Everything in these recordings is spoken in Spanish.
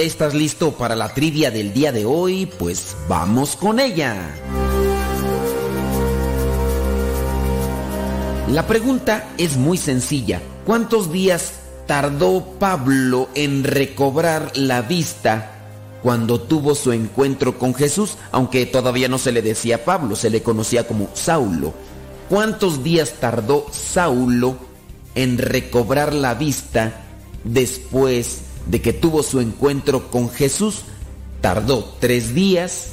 ¿Ya estás listo para la trivia del día de hoy? Pues vamos con ella. La pregunta es muy sencilla. ¿Cuántos días tardó Pablo en recobrar la vista cuando tuvo su encuentro con Jesús? Aunque todavía no se le decía Pablo, se le conocía como Saulo. ¿Cuántos días tardó Saulo en recobrar la vista después de que tuvo su encuentro con Jesús? ¿Tardó tres días?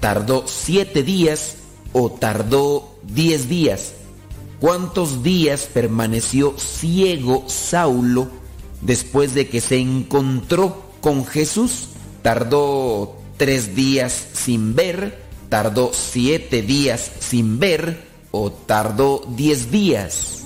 ¿Tardó siete días? ¿O tardó diez días? ¿Cuántos días permaneció ciego Saulo después de que se encontró con Jesús? ¿Tardó tres días sin ver? ¿Tardó siete días sin ver? ¿O tardó diez días?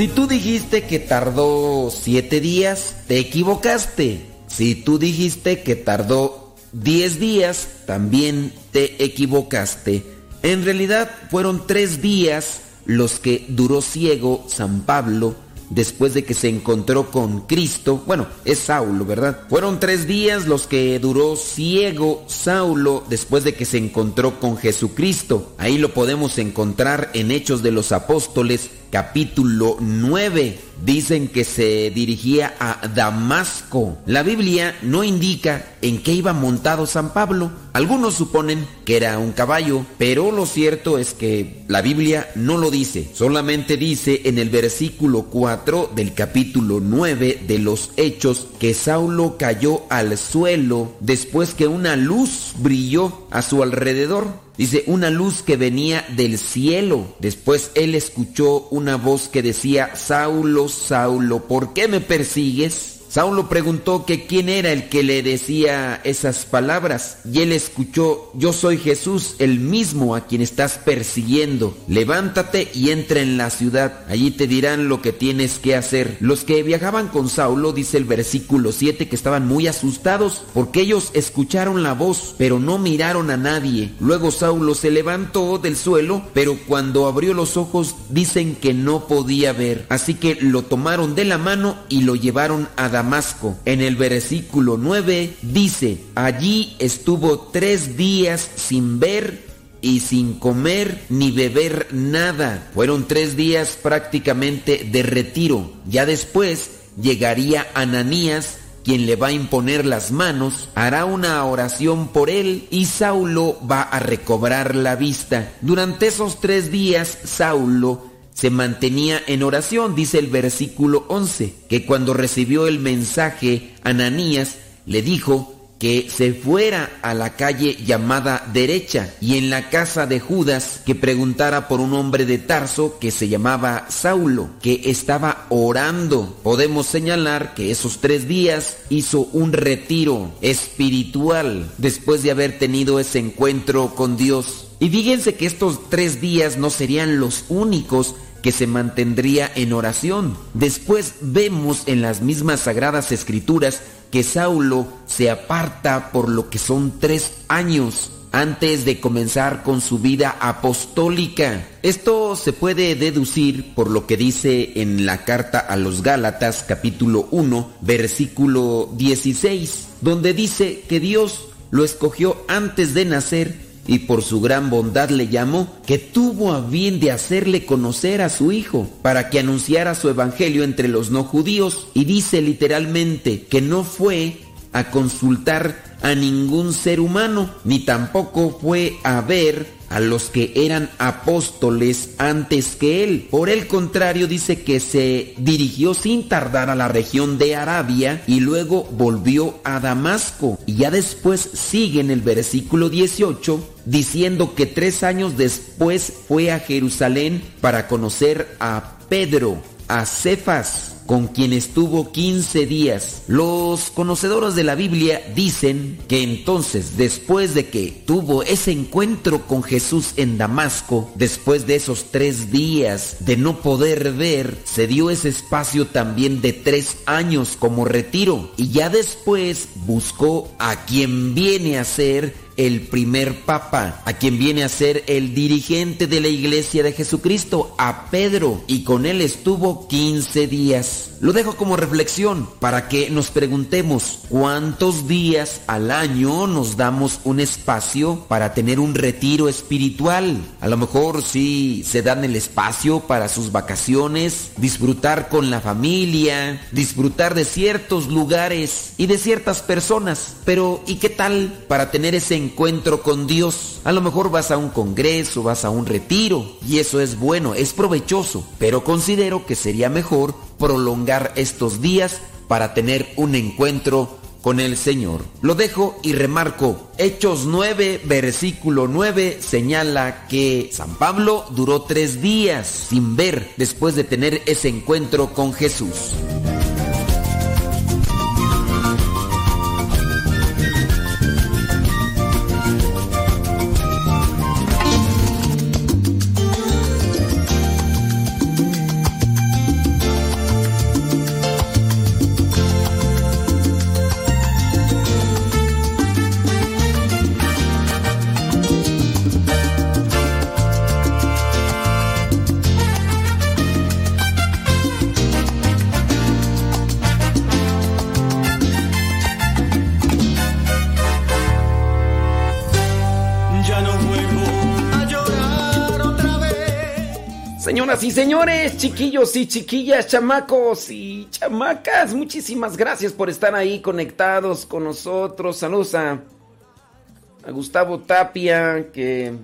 Si tú dijiste que tardó siete días, te equivocaste. Si tú dijiste que tardó 10 días, también te equivocaste. En realidad fueron tres días los que duró ciego San Pablo después de que se encontró con Cristo. Bueno, es Saulo, ¿verdad? Fueron tres días los que duró ciego Saulo después de que se encontró con Jesucristo. Ahí lo podemos encontrar en Hechos de los Apóstoles capítulo 9 dicen que se dirigía a Damasco. La Biblia no indica en qué iba montado San Pablo. Algunos suponen que era un caballo, pero lo cierto es que la Biblia no lo dice. Solamente dice en el versículo 4 del capítulo 9 de los Hechos que Saulo cayó al suelo después que una luz brilló a su alrededor. Dice, una luz que venía del cielo. Después él escuchó una voz que decía, Saulo, Saulo, ¿por qué me persigues? Saulo preguntó que quién era el que le decía esas palabras y él escuchó, yo soy Jesús, el mismo a quien estás persiguiendo. Levántate y entra en la ciudad, allí te dirán lo que tienes que hacer. Los que viajaban con Saulo, dice el versículo 7, que estaban muy asustados porque ellos escucharon la voz, pero no miraron a nadie. Luego Saulo se levantó del suelo, pero cuando abrió los ojos dicen que no podía ver. Así que lo tomaron de la mano y lo llevaron a En el versículo 9 dice, allí estuvo tres días sin ver y sin comer ni beber nada. Fueron tres días prácticamente de retiro. Ya después llegaría Ananías, quien le va a imponer las manos, hará una oración por él y Saulo va a recobrar la vista. Durante esos tres días, Saulo se mantenía en oración, dice el versículo 11, que cuando recibió el mensaje, Ananías le dijo que se fuera a la calle llamada derecha y en la casa de Judas que preguntara por un hombre de Tarso que se llamaba Saulo, que estaba orando. Podemos señalar que esos tres días hizo un retiro espiritual después de haber tenido ese encuentro con Dios. Y fíjense que estos tres días no serían los únicos que se mantendría en oración. Después vemos en las mismas sagradas escrituras que Saulo se aparta por lo que son tres años antes de comenzar con su vida apostólica. Esto se puede deducir por lo que dice en la carta a los Gálatas capítulo 1 versículo 16, donde dice que Dios lo escogió antes de nacer y por su gran bondad le llamó, que tuvo a bien de hacerle conocer a su Hijo, para que anunciara su Evangelio entre los no judíos, y dice literalmente que no fue a consultar a ningún ser humano, ni tampoco fue a ver a los que eran apóstoles antes que él. Por el contrario, dice que se dirigió sin tardar a la región de Arabia y luego volvió a Damasco. Y ya después sigue en el versículo 18 diciendo que tres años después fue a Jerusalén para conocer a Pedro, a Cefas con quien estuvo 15 días. Los conocedores de la Biblia dicen que entonces, después de que tuvo ese encuentro con Jesús en Damasco, después de esos tres días de no poder ver, se dio ese espacio también de tres años como retiro y ya después buscó a quien viene a ser el primer papa, a quien viene a ser el dirigente de la iglesia de Jesucristo, a Pedro, y con él estuvo 15 días. Lo dejo como reflexión para que nos preguntemos cuántos días al año nos damos un espacio para tener un retiro espiritual. A lo mejor sí se dan el espacio para sus vacaciones, disfrutar con la familia, disfrutar de ciertos lugares y de ciertas personas. Pero ¿y qué tal para tener ese encuentro con Dios? A lo mejor vas a un congreso, vas a un retiro y eso es bueno, es provechoso, pero considero que sería mejor prolongar estos días para tener un encuentro con el Señor. Lo dejo y remarco, Hechos 9, versículo 9 señala que San Pablo duró tres días sin ver después de tener ese encuentro con Jesús. Y señores, chiquillos y chiquillas, chamacos y chamacas, muchísimas gracias por estar ahí conectados con nosotros. Saludos a, a Gustavo Tapia, que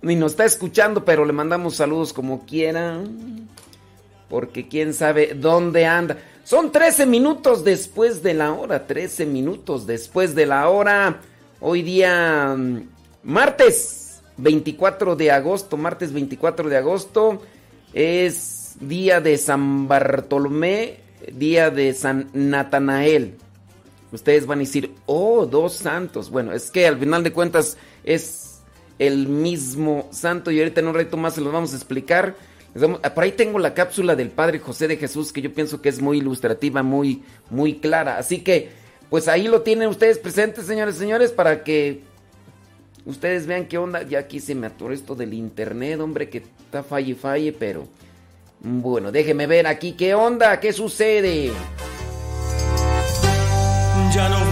ni nos está escuchando, pero le mandamos saludos como quiera. Porque quién sabe dónde anda. Son 13 minutos después de la hora, 13 minutos después de la hora. Hoy día mm, martes 24 de agosto, martes 24 de agosto, es día de San Bartolomé, día de San Natanael. Ustedes van a decir, oh, dos santos. Bueno, es que al final de cuentas es el mismo santo y ahorita en un reto más se los vamos a explicar. Por ahí tengo la cápsula del Padre José de Jesús que yo pienso que es muy ilustrativa, muy, muy clara. Así que, pues ahí lo tienen ustedes presentes, señores y señores, para que Ustedes vean qué onda. Ya aquí se me atoró esto del internet, hombre, que está falle falle, pero. Bueno, déjeme ver aquí qué onda, qué sucede. Ya no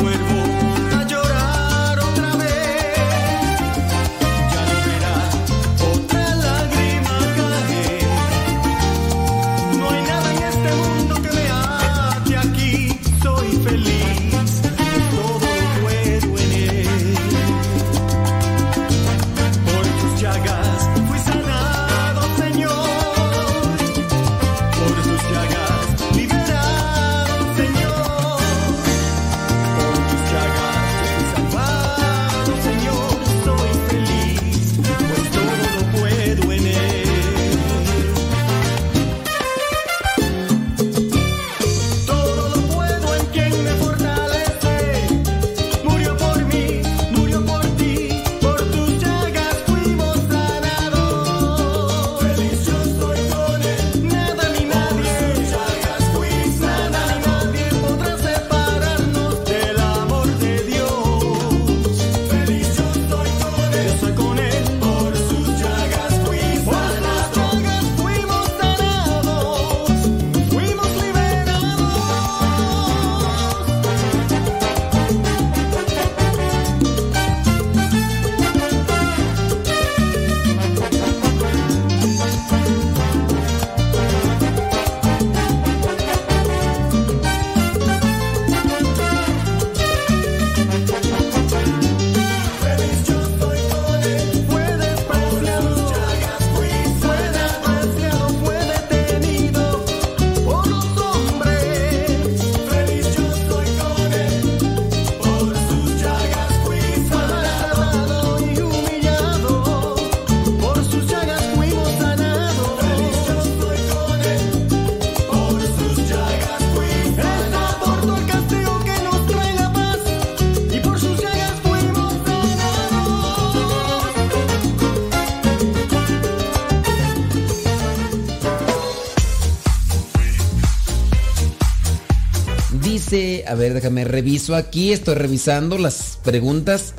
a ver, déjame reviso aquí, estoy revisando las preguntas.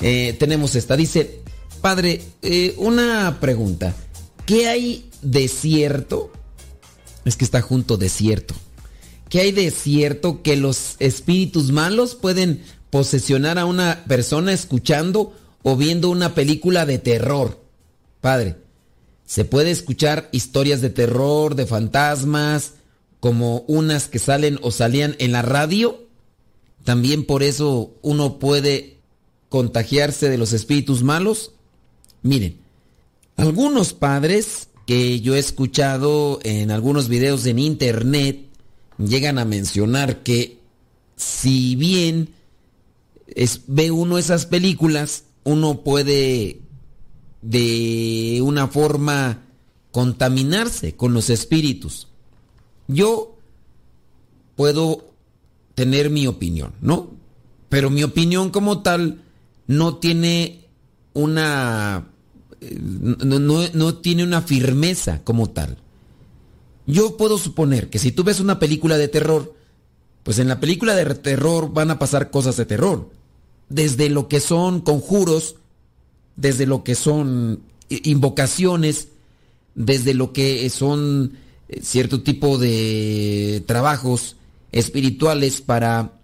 Eh, tenemos esta, dice, padre, eh, una pregunta. ¿Qué hay de cierto? Es que está junto de cierto. ¿Qué hay de cierto que los espíritus malos pueden posesionar a una persona escuchando o viendo una película de terror? Padre, se puede escuchar historias de terror, de fantasmas, como unas que salen o salían en la radio. También por eso uno puede contagiarse de los espíritus malos. Miren, algunos padres que yo he escuchado en algunos videos en internet llegan a mencionar que si bien ve uno esas películas, uno puede de una forma contaminarse con los espíritus. Yo puedo tener mi opinión, ¿no? Pero mi opinión como tal no tiene una... Eh, no, tiene una firmeza como tal. Yo puedo suponer que si tú ves una película de terror, pues en la película de terror van a pasar cosas de terror. Desde lo que son conjuros, desde lo que son invocaciones, desde lo que son cierto tipo de trabajos espirituales para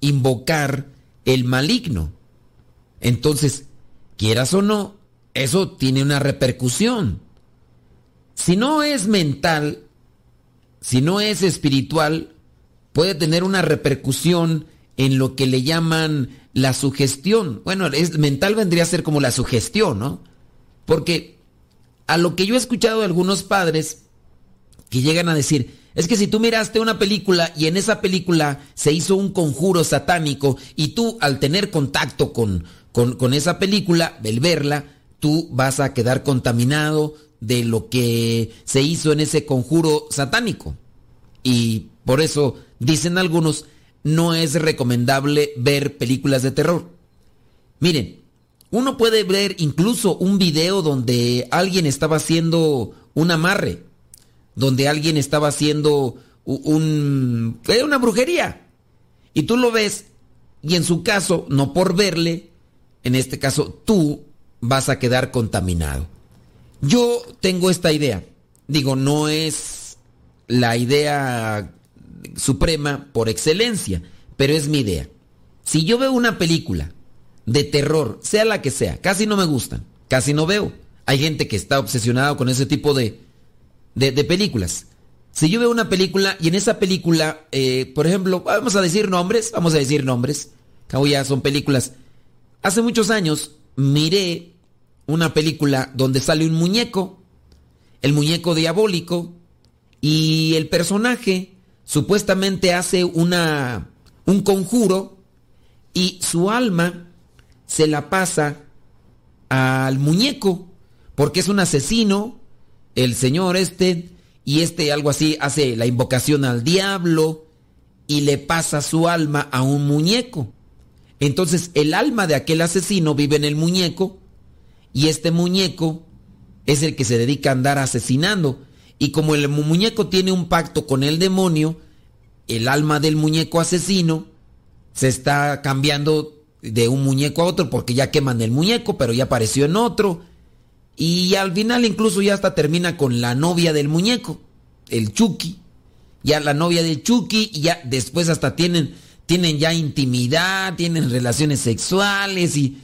invocar el maligno. Entonces, quieras o no, eso tiene una repercusión. si no es mental, si no es espiritual, puede tener una repercusión en lo que le llaman la sugestión. Bueno, es, mental vendría a ser como la sugestión, ¿no? Porque a lo que yo he escuchado de algunos padres que llegan a decir, es que si tú miraste una película y en esa película se hizo un conjuro satánico y tú al tener contacto con, con, esa película, al verla, tú vas a quedar contaminado de lo que se hizo en ese conjuro satánico. Y por eso dicen algunos, no es recomendable ver películas de terror. Miren, uno puede ver incluso un video donde alguien estaba haciendo un amarre, donde alguien estaba haciendo un, una brujería. Y tú lo ves y en su caso, no por verle, en este caso tú vas a quedar contaminado. Yo tengo esta idea. Digo, no es la idea suprema por excelencia, pero es mi idea. Si yo veo una película de terror, sea la que sea, casi no me gustan, casi no veo. Hay gente que está obsesionada con ese tipo de, de, películas. Si yo veo una película y en esa película, eh, por ejemplo, vamos a decir nombres, vamos a decir nombres, que ya son películas. Hace muchos años miré una película donde sale un muñeco, el muñeco diabólico, y el personaje supuestamente hace una, un conjuro y su alma se la pasa al muñeco, porque es un asesino, el señor este, y este algo así hace la invocación al diablo y le pasa su alma a un muñeco. Entonces el alma de aquel asesino vive en el muñeco y este muñeco es el que se dedica a andar asesinando. Y como el muñeco tiene un pacto con el demonio, el alma del muñeco asesino se está cambiando de un muñeco a otro porque ya queman el muñeco, pero ya apareció en otro. Y al final incluso ya hasta termina con la novia del muñeco, el Chucky. Ya la novia del Chucky y ya después hasta tienen, tienen ya intimidad, tienen relaciones sexuales y,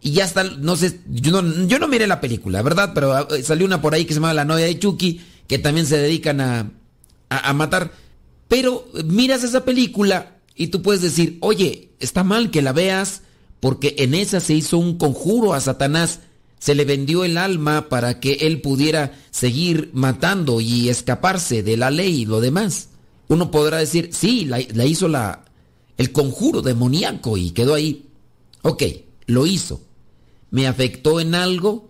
y ya está, no sé, yo no, yo no miré la película, ¿verdad? Pero ah, salió una por ahí que se llama La novia de Chucky que también se dedican a, a, matar. Pero miras esa película y tú puedes decir, oye, está mal que la veas porque en esa se hizo un conjuro a Satanás, se le vendió el alma para que él pudiera seguir matando y escaparse de la ley y lo demás. Uno podrá decir, sí, la, hizo la, el conjuro demoníaco y quedó ahí. Ok, lo hizo. ¿Me afectó en algo?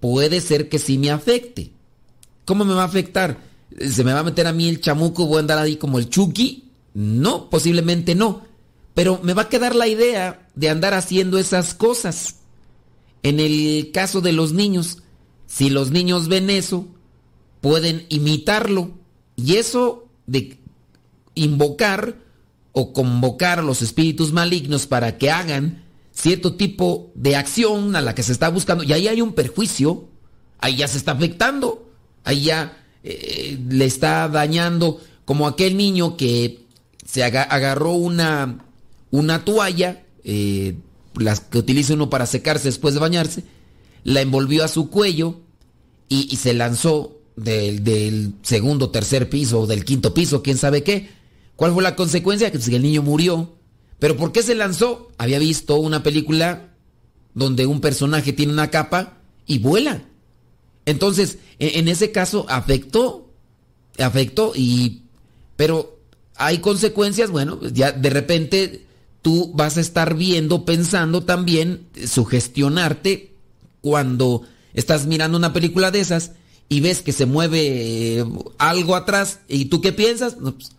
Puede ser que sí me afecte. ¿Cómo me va a afectar? ¿Se me va a meter a mí el chamuco? ¿Voy a andar ahí como el Chucky? No, posiblemente no. Pero me va a quedar la idea de andar haciendo esas cosas. En el caso de los niños, si los niños ven eso, pueden imitarlo. Y eso de invocar o convocar a los espíritus malignos para que hagan cierto tipo de acción a la que se está buscando, y ahí hay un perjuicio, ahí ya se está afectando ahí ya eh, le está dañando, como aquel niño que se agarró una, una toalla, eh, las que utiliza uno para secarse después de bañarse, la envolvió a su cuello y, se lanzó del, segundo, tercer piso, del quinto piso, quién sabe qué. ¿Cuál fue la consecuencia? Que el niño murió. ¿Pero por qué se lanzó? Había visto una película donde un personaje tiene una capa y vuela. Entonces, e, en ese caso afectó, afectó y, pero hay consecuencias, bueno, ya de repente tú vas a estar viendo, pensando también, sugestionarte cuando estás mirando una película de esas y ves que se mueve eh, algo atrás y tú qué piensas, pues,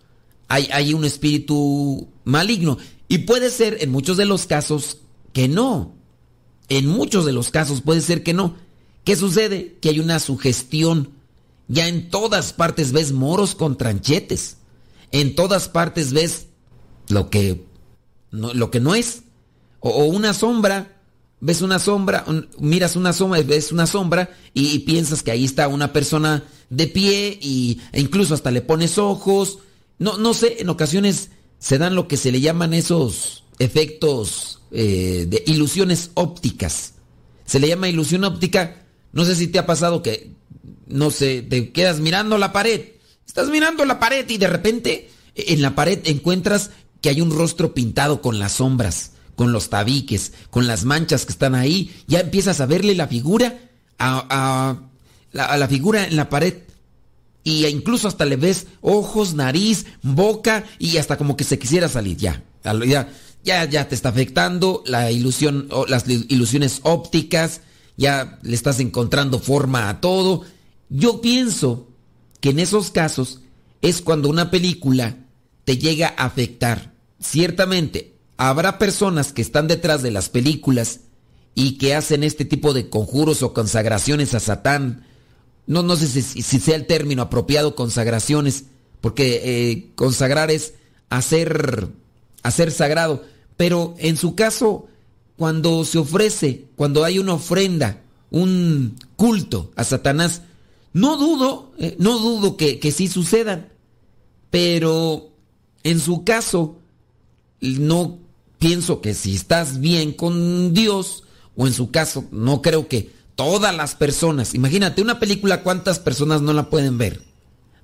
hay, hay un espíritu maligno. Y puede ser en muchos de los casos que no. En muchos de los casos puede ser que no. ¿Qué sucede? Que hay una sugestión. Ya en todas partes ves moros con tranchetes. En todas partes ves lo que lo que no es. O, una sombra. Ves una sombra, miras una sombra, ves una sombra y, piensas que ahí está una persona de pie y, e incluso hasta le pones ojos. No, no sé, en ocasiones se dan lo que se le llaman esos efectos eh, de ilusiones ópticas. Se le llama ilusión óptica no sé si te ha pasado que no sé, te quedas mirando la pared. Estás mirando la pared y de repente en la pared encuentras que hay un rostro pintado con las sombras, con los tabiques, con las manchas que están ahí. Ya empiezas a verle la figura a, la, figura en la pared. Y incluso hasta le ves ojos, nariz, boca y hasta como que se quisiera salir. Ya, ya, ya, te está afectando la ilusión, las ilusiones ópticas, ya le estás encontrando forma a todo. Yo pienso que en esos casos es cuando una película te llega a afectar. Ciertamente, habrá personas que están detrás de las películas y que hacen este tipo de conjuros o consagraciones a Satán. No, no sé si, sea el término apropiado, consagraciones, porque eh, consagrar es hacer, hacer sagrado. Pero en su caso, cuando se ofrece, cuando hay una ofrenda, un culto a Satanás, no dudo, eh, no dudo que, que sí sucedan, pero en su caso, no pienso que si estás bien con Dios, o en su caso, no creo que todas las personas, imagínate una película, ¿cuántas personas no la pueden ver?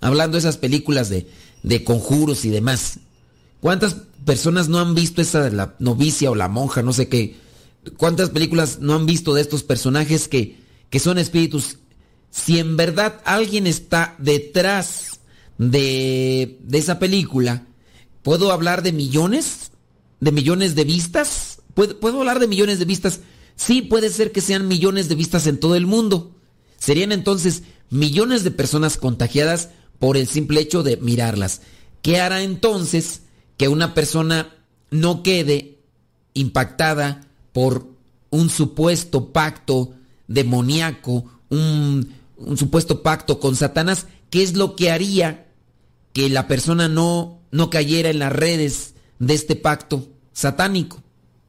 Hablando de esas películas de, de conjuros y demás. ¿Cuántas personas no han visto esa de la novicia o la monja, no sé qué? ¿Cuántas películas no han visto de estos personajes que, que son espíritus si en verdad alguien está detrás de, esa película, ¿puedo hablar de millones? ¿De millones de vistas? ¿Puedo, ¿Puedo hablar de millones de vistas? Sí, puede ser que sean millones de vistas en todo el mundo. Serían entonces millones de personas contagiadas por el simple hecho de mirarlas. ¿Qué hará entonces que una persona no quede impactada por un supuesto pacto demoníaco, un, un supuesto pacto con Satanás, ¿qué es lo que haría que la persona no, no cayera en las redes de este pacto satánico?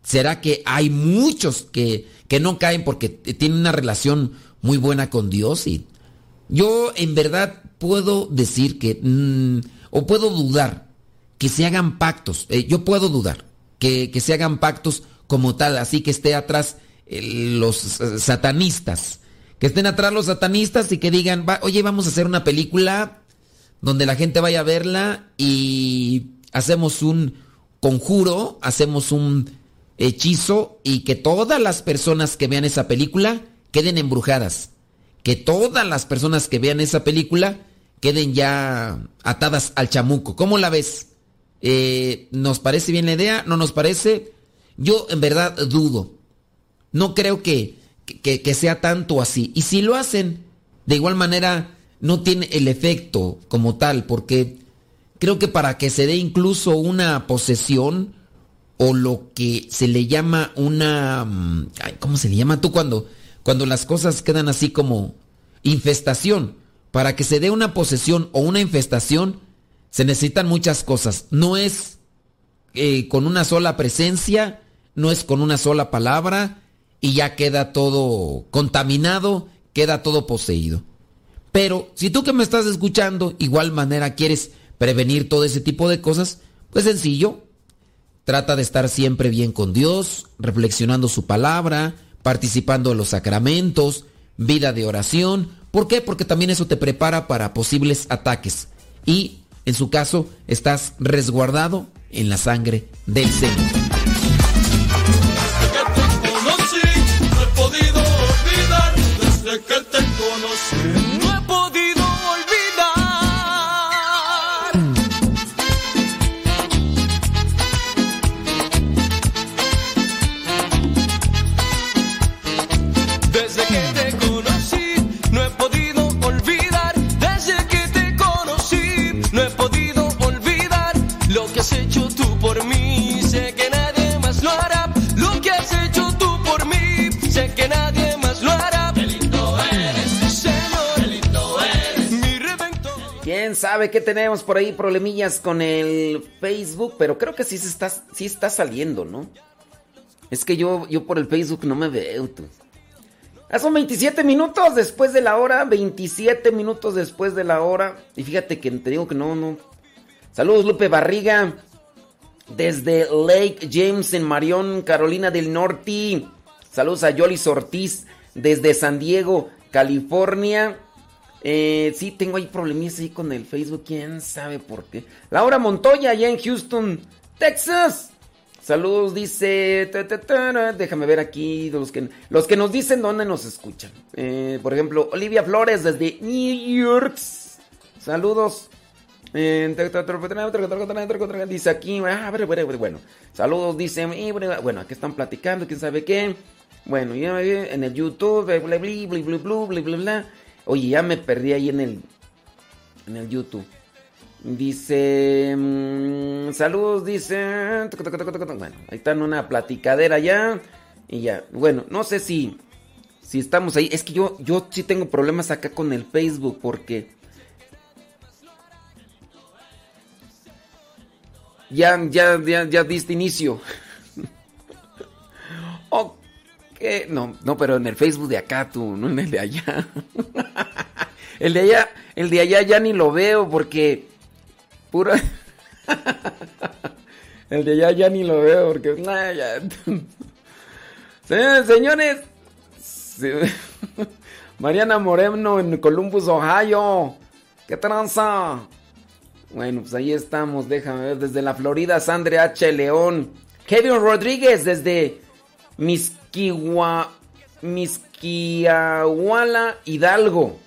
¿Será que hay muchos que, que no caen porque tienen una relación muy buena con Dios? Y yo en verdad puedo decir que, mm, o puedo dudar, que se hagan pactos. Eh, yo puedo dudar que, que, se hagan pactos como tal, así que esté atrás eh, los eh, satanistas que estén atrás los satanistas y que digan, oye, vamos a hacer una película donde la gente vaya a verla y hacemos un conjuro, hacemos un hechizo y que todas las personas que vean esa película queden embrujadas. Que todas las personas que vean esa película queden ya atadas al chamuco. ¿Cómo la ves? Eh, ¿Nos parece bien la idea? ¿No nos parece? Yo en verdad dudo. No creo que que, sea tanto así. Y si lo hacen, de igual manera, no tiene el efecto como tal, porque creo que para que se dé incluso una posesión o lo que se le llama una... Mm, ¿Cómo se le llama tú cuando, cuando las cosas quedan así como infestación? Para que se dé una posesión o una infestación, se necesitan muchas cosas. No es eh, con una sola presencia, no es con una sola palabra, y ya queda todo contaminado, queda todo poseído. Pero si tú que me estás escuchando, igual manera quieres prevenir todo ese tipo de cosas, pues sencillo. Trata de estar siempre bien con Dios, reflexionando su palabra, participando en los sacramentos, vida de oración. ¿Por qué? Porque también eso te prepara para posibles ataques. Y, en su caso, estás resguardado en la sangre del Señor. Sabe que tenemos por ahí problemillas con el Facebook, pero creo que sí, se está, sí está saliendo, ¿no? Es que yo, yo por el Facebook no me veo. Tú. Ah, son 27 minutos después de la hora, 27 minutos después de la hora. Y fíjate que te digo que no, no. Saludos Lupe Barriga, desde Lake James en Marion, Carolina del Norte. Saludos a Yolis Ortiz, desde San Diego, California. Eh, sí, tengo ahí problemas ahí con el Facebook, quién sabe por qué. Laura Montoya, allá en Houston, Texas. Saludos, dice. déjame ver aquí los que, los que nos dicen dónde nos escuchan. Eh, por ejemplo, Olivia Flores desde New York. Saludos. Dice aquí, bueno, saludos, dice, bueno, aquí están platicando, quién sabe qué. Bueno, en el YouTube, bla, bla, bla, bla, bla, Oye, ya me perdí ahí en el, en el YouTube. Dice, saludos, dice, bueno, ahí está en una platicadera ya. Y ya, bueno, no sé si, si estamos ahí. Es que yo, yo sí tengo problemas acá con el Facebook porque Ya, ya, ya, ya diste inicio. No, no, pero en el Facebook de acá tú, no en el de allá. el de allá, el de allá ya ni lo veo porque puro. el de allá ya ni lo veo porque. Señores, Mariana Moreno en Columbus, Ohio. ¿Qué tranza? Bueno, pues ahí estamos, déjame ver, desde la Florida, Sandra H. León. Kevin Rodríguez desde Misquiwa, Misquiahuala, Hidalgo.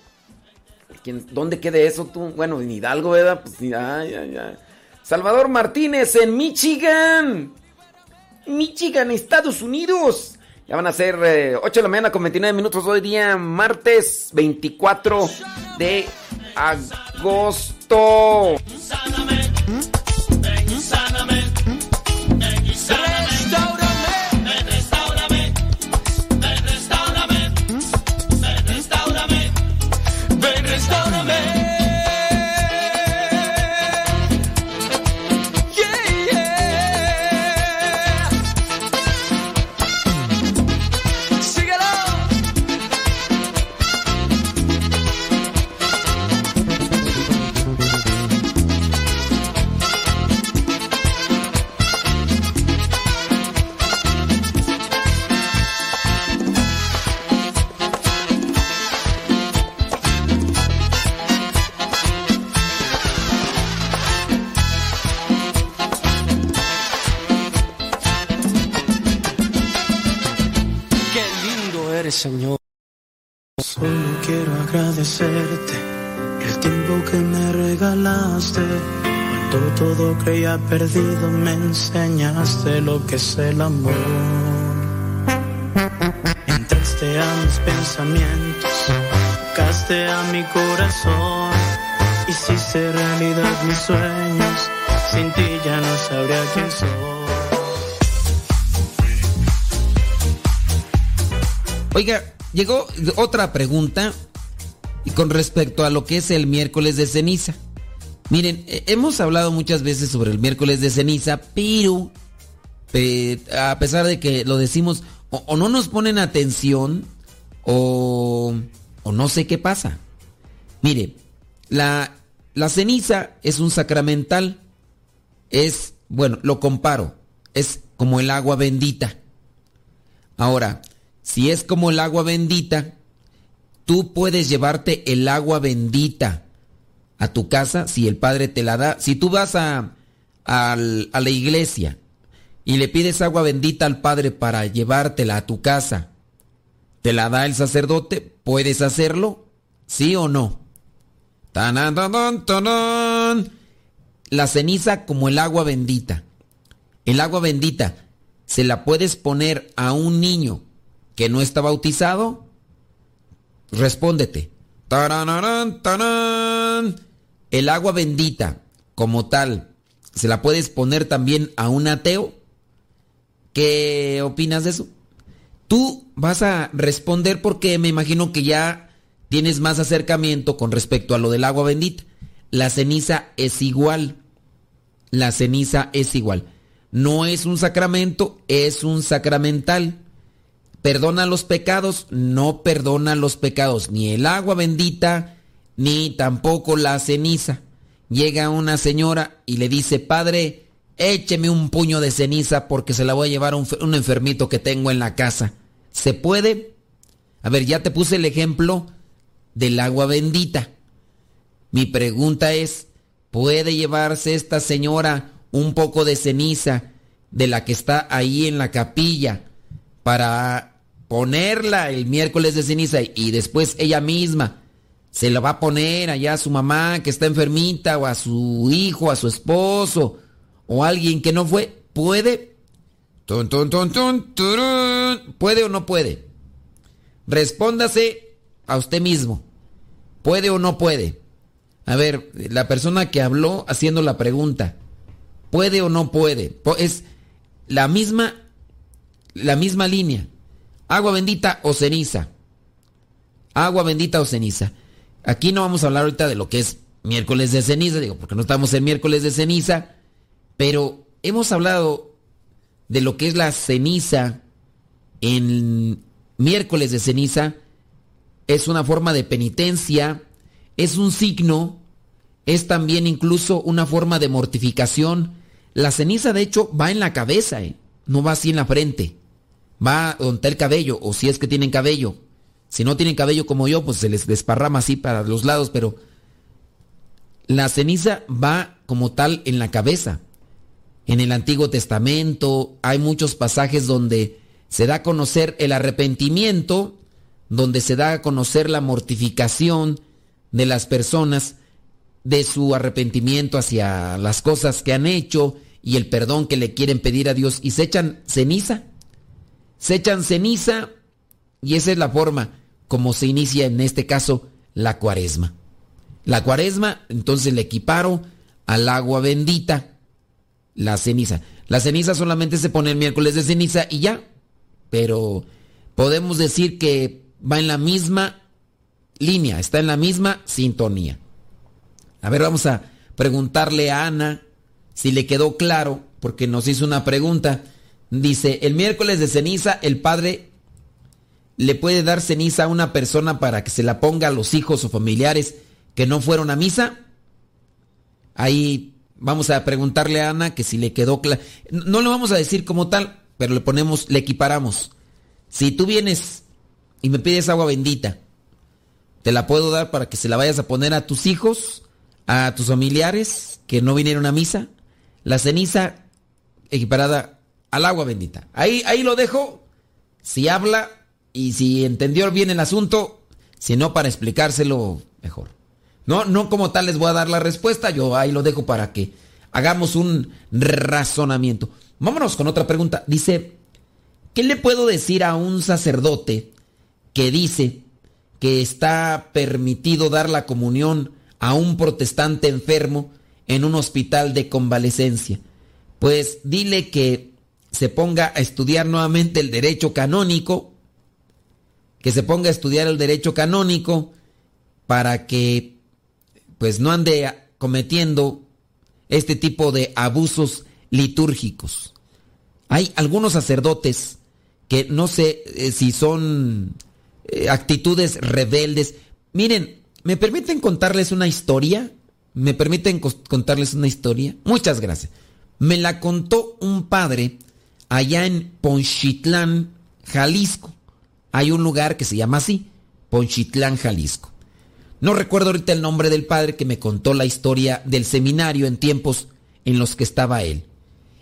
¿Dónde quede eso tú? Bueno, en Hidalgo, ¿verdad? Pues, ay, ay. Salvador Martínez en Michigan. Michigan, Estados Unidos. Ya van a ser 8 eh, de la mañana con 29 minutos hoy día, martes 24 de agosto. Agradecerte el tiempo que me regalaste. Cuando todo creía perdido, me enseñaste lo que es el amor. Entraste a mis pensamientos, tocaste a mi corazón. Hiciste realidad mis sueños, sin ti ya no sabría quién soy. Oiga, llegó otra pregunta con respecto a lo que es el miércoles de ceniza. Miren, eh, hemos hablado muchas veces sobre el miércoles de ceniza, pero a pesar de que lo decimos, o, no nos ponen atención, o, o, no sé qué pasa. Mire, la, la ceniza es un sacramental, es, bueno, lo comparo, es como el agua bendita. Ahora, si es como el agua bendita, tú puedes llevarte el agua bendita a tu casa si el Padre te la da. Si tú vas a, a, la iglesia y le pides agua bendita al Padre para llevártela a tu casa, ¿te la da el sacerdote? ¿Puedes hacerlo? ¿Sí o no? La ceniza como el agua bendita. El agua bendita se la puedes poner a un niño que no está bautizado? Respóndete. El agua bendita, como tal, ¿se la puedes poner también a un ateo? ¿Qué opinas de eso? Tú vas a responder porque me imagino que ya tienes más acercamiento con respecto a lo del agua bendita. La ceniza es igual. La ceniza es igual. No es un sacramento, es un sacramental perdona los pecados, no perdona los pecados, ni el agua bendita, ni tampoco la ceniza. Llega una señora y le dice, Padre, écheme un puño de ceniza porque se la voy a llevar a un, enfermito que tengo en la casa. ¿Se puede? A ver, ya te puse el ejemplo del agua bendita. Mi pregunta es, ¿puede llevarse esta señora un poco de ceniza de la que está ahí en la capilla para ponerla el miércoles de ceniza y después ella misma se la va a poner allá a su mamá que está enfermita o a su hijo, a su esposo o alguien que no fue? ¿Puede? ¿Puede o no puede? Respóndase a usted mismo. ¿Puede o no puede? A ver, la persona que habló haciendo la pregunta. ¿Puede o no puede? Es la misma la misma línea. Agua bendita o ceniza. Agua bendita o ceniza. Aquí no vamos a hablar ahorita de lo que es miércoles de ceniza, digo, porque no estamos en miércoles de ceniza, pero hemos hablado de lo que es la ceniza en miércoles de ceniza. Es una forma de penitencia, es un signo, es también incluso una forma de mortificación. La ceniza, de hecho, va en la cabeza, ¿eh? no va así en la frente. Va donde el cabello, o si es que tienen cabello. Si no tienen cabello como yo, pues se les desparrama así para los lados, pero la ceniza va como tal en la cabeza. En el Antiguo Testamento hay muchos pasajes donde se da a conocer el arrepentimiento, donde se da a conocer la mortificación de las personas de su arrepentimiento hacia las cosas que han hecho y el perdón que le quieren pedir a Dios y se echan ceniza. Se echan ceniza y esa es la forma como se inicia en este caso la cuaresma. La cuaresma, entonces le equiparo al agua bendita, la ceniza. La ceniza solamente se pone el miércoles de ceniza y ya, pero podemos decir que va en la misma línea, está en la misma sintonía. A ver, vamos a preguntarle a Ana si le quedó claro, porque nos hizo una pregunta. Dice, el miércoles de ceniza el padre le puede dar ceniza a una persona para que se la ponga a los hijos o familiares que no fueron a misa? Ahí vamos a preguntarle a Ana que si le quedó claro. No lo vamos a decir como tal, pero le ponemos, le equiparamos. Si tú vienes y me pides agua bendita, te la puedo dar para que se la vayas a poner a tus hijos, a tus familiares que no vinieron a misa. La ceniza equiparada al agua bendita. Ahí, ahí lo dejo. Si habla, y si entendió bien el asunto, si no para explicárselo mejor. No, no como tal les voy a dar la respuesta, yo ahí lo dejo para que hagamos un razonamiento. Vámonos con otra pregunta. Dice, ¿qué le puedo decir a un sacerdote que dice que está permitido dar la comunión a un protestante enfermo en un hospital de convalecencia? Pues dile que se ponga a estudiar nuevamente el derecho canónico que se ponga a estudiar el derecho canónico para que pues no ande cometiendo este tipo de abusos litúrgicos. Hay algunos sacerdotes que no sé eh, si son eh, actitudes rebeldes. Miren, ¿me permiten contarles una historia? ¿Me permiten contarles una historia? Muchas gracias. Me la contó un padre allá en Ponchitlán, Jalisco hay un lugar que se llama así, Ponchitlán, Jalisco. No recuerdo ahorita el nombre del padre que me contó la historia del seminario en tiempos en los que estaba él.